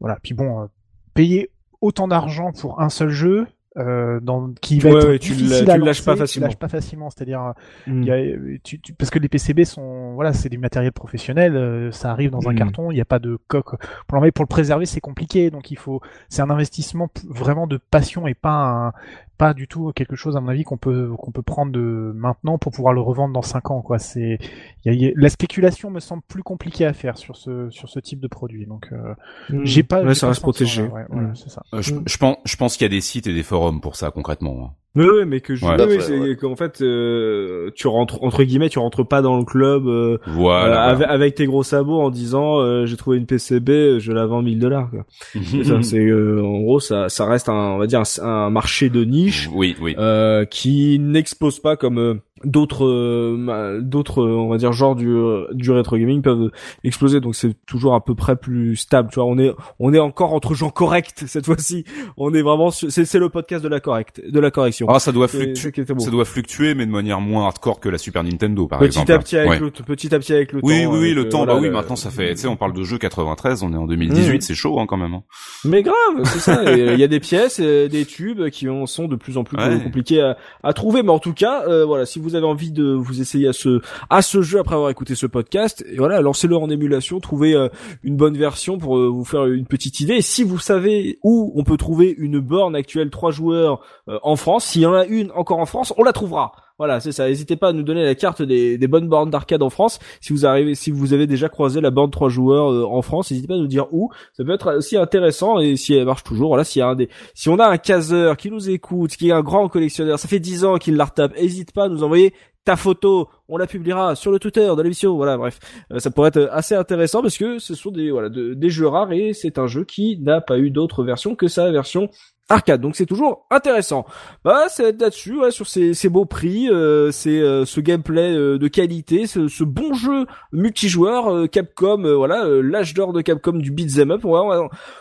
voilà. Puis bon, payer autant d'argent pour un seul jeu, euh, dans, qui va être tu difficile à tu lâches pas facilement. Tu lâches pas facilement, c'est-à-dire mm. y a, tu, tu, parce que les PCB sont voilà, c'est du matériel professionnel, ça arrive dans un mm. carton, il n'y a pas de coque pour pour le préserver, c'est compliqué, donc il faut, c'est un investissement vraiment de passion et pas un, pas du tout quelque chose à mon avis qu'on peut qu'on peut prendre de maintenant pour pouvoir le revendre dans 5 ans quoi c'est la spéculation me semble plus compliquée à faire sur ce sur ce type de produit donc euh,
mmh. j'ai pas
ouais,
ça reste protégé
ouais, mmh. c'est ça
euh, je, je, pense je pense qu'il y a des sites et des forums pour ça concrètement hein.
Mais oui, mais que je,
Ouais.
oui, c'est
ouais.
qu'en fait, euh, tu rentres entre guillemets, tu rentres pas dans le club euh,
Voilà.
euh,
voilà.
avec, avec tes gros sabots en disant euh, j'ai trouvé une PCB, je la vends 1000 dollars. C'est ça, [LAUGHS] c'est euh, en gros ça, ça reste un, on va dire un, un marché de niche
Oui, oui.
euh, qui n'explose pas comme euh, d'autres euh, d'autres euh, on va dire genres du euh, du rétro gaming peuvent exploser donc c'est toujours à peu près plus stable tu vois on est on est encore entre gens corrects cette fois-ci on est vraiment c'est c'est le podcast de la correcte de la correction
Ah, ça doit fluctuer. Ça doit fluctuer, mais de manière moins hardcore que la Super Nintendo, par
petit
exemple.
à petit avec
Ouais.
le petit à petit avec le
Oui,
temps
oui, oui, le
euh,
temps.
voilà,
bah oui, maintenant ça fait. Tu sais, on parle de jeu 93, on est en 2018,
Mm.
c'est chaud hein, quand même. hein.
Mais grave, c'est ça. Il y a des pièces, des tubes qui en sont de plus en plus
Ouais.
compliqués à, à trouver. Mais en tout cas, euh, voilà, si vous avez envie de vous essayer à ce à ce jeu après avoir écouté ce podcast, et voilà, lancez-le en émulation, trouvez euh, une bonne version pour euh, vous faire une petite idée. Si vous savez où on peut trouver une borne actuelle 3 joueurs euh, en France, s'il y en a une encore en France, on la trouvera. Voilà, c'est ça. N'hésitez pas à nous donner la carte des, bonnes bornes d'arcade en France. Si vous arrivez, si vous avez déjà croisé la borne 3 joueurs euh, en France, n'hésitez pas à nous dire où. Ça peut être aussi intéressant et si elle marche toujours, voilà, s'il y a un des, si on a un caseur qui nous écoute, qui est un grand collectionneur, ça fait 10 ans qu'il la retape, n'hésite pas à nous envoyer ta photo, on la publiera sur le Twitter de l'émission, voilà, bref, Euh, ça pourrait être assez intéressant parce que ce sont des voilà de- des jeux rares et c'est un jeu qui n'a pas eu d'autre version que sa version arcade, donc c'est toujours intéressant. Bah c'est là-dessus, ouais, sur ces, ces beaux prix, euh, c'est euh, ce gameplay euh, de qualité, ce, ce bon jeu multijoueur euh, Capcom, euh, voilà, euh, l'âge d'or de Capcom du beat'em up. Ouais, ouais,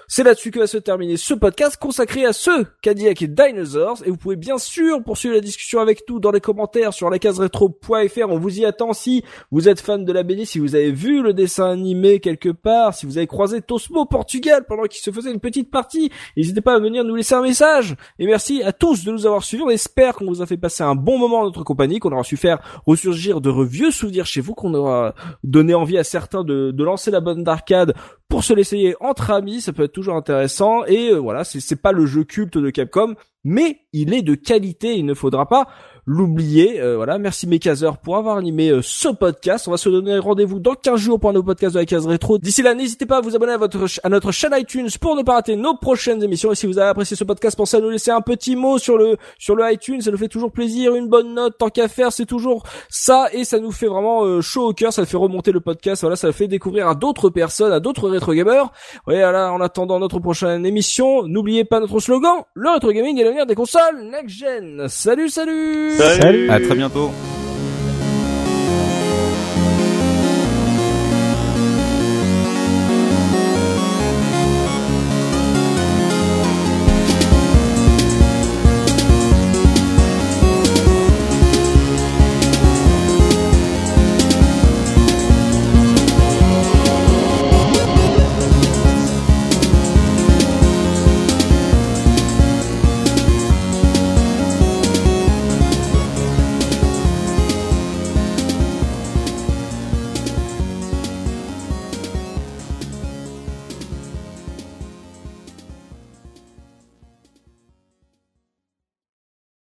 c'est là-dessus que va se terminer ce podcast consacré à ceux Cadillac et Dinosaurs. Et vous pouvez bien sûr poursuivre la discussion avec nous dans les commentaires sur la case rétro.fr. On vous y attend si vous êtes fan de la BD, si vous avez vu le dessin animé quelque part, si vous avez croisé Tosmo Portugal pendant qu'il se faisait une petite partie. N'hésitez pas à venir nous laisser un message. Et merci à tous de nous avoir suivis. On espère qu'on vous a fait passer un bon moment en notre compagnie, qu'on aura su faire ressurgir de vieux souvenirs chez vous, qu'on aura donné envie à certains de, lancer la bonne d'arcade pour se l'essayer entre amis. Ça peut être toujours intéressant. Et euh, voilà, c'est pas le jeu culte de Capcom, mais il est de qualité. Il ne faudra pas l'oublier. Euh, voilà, merci Mekazer pour avoir animé euh, ce podcast. On va se donner rendez-vous dans 15 jours pour un nouveau podcast de la case rétro. D'ici là, n'hésitez pas à vous abonner à votre à notre chaîne iTunes pour ne pas rater nos prochaines émissions. Et si vous avez apprécié ce podcast, pensez à nous laisser un petit mot sur le sur le iTunes. Ça nous fait toujours plaisir. Une bonne note, tant qu'à faire, c'est toujours ça et ça nous fait vraiment euh, chaud au cœur. Ça fait remonter le podcast. Voilà, ça fait découvrir à d'autres personnes, à d'autres rétro gamers. Voilà, en attendant notre prochaine émission, n'oubliez pas notre slogan le rétro gaming est l'avenir des consoles next gen. Salut,
salut.
À très bientôt.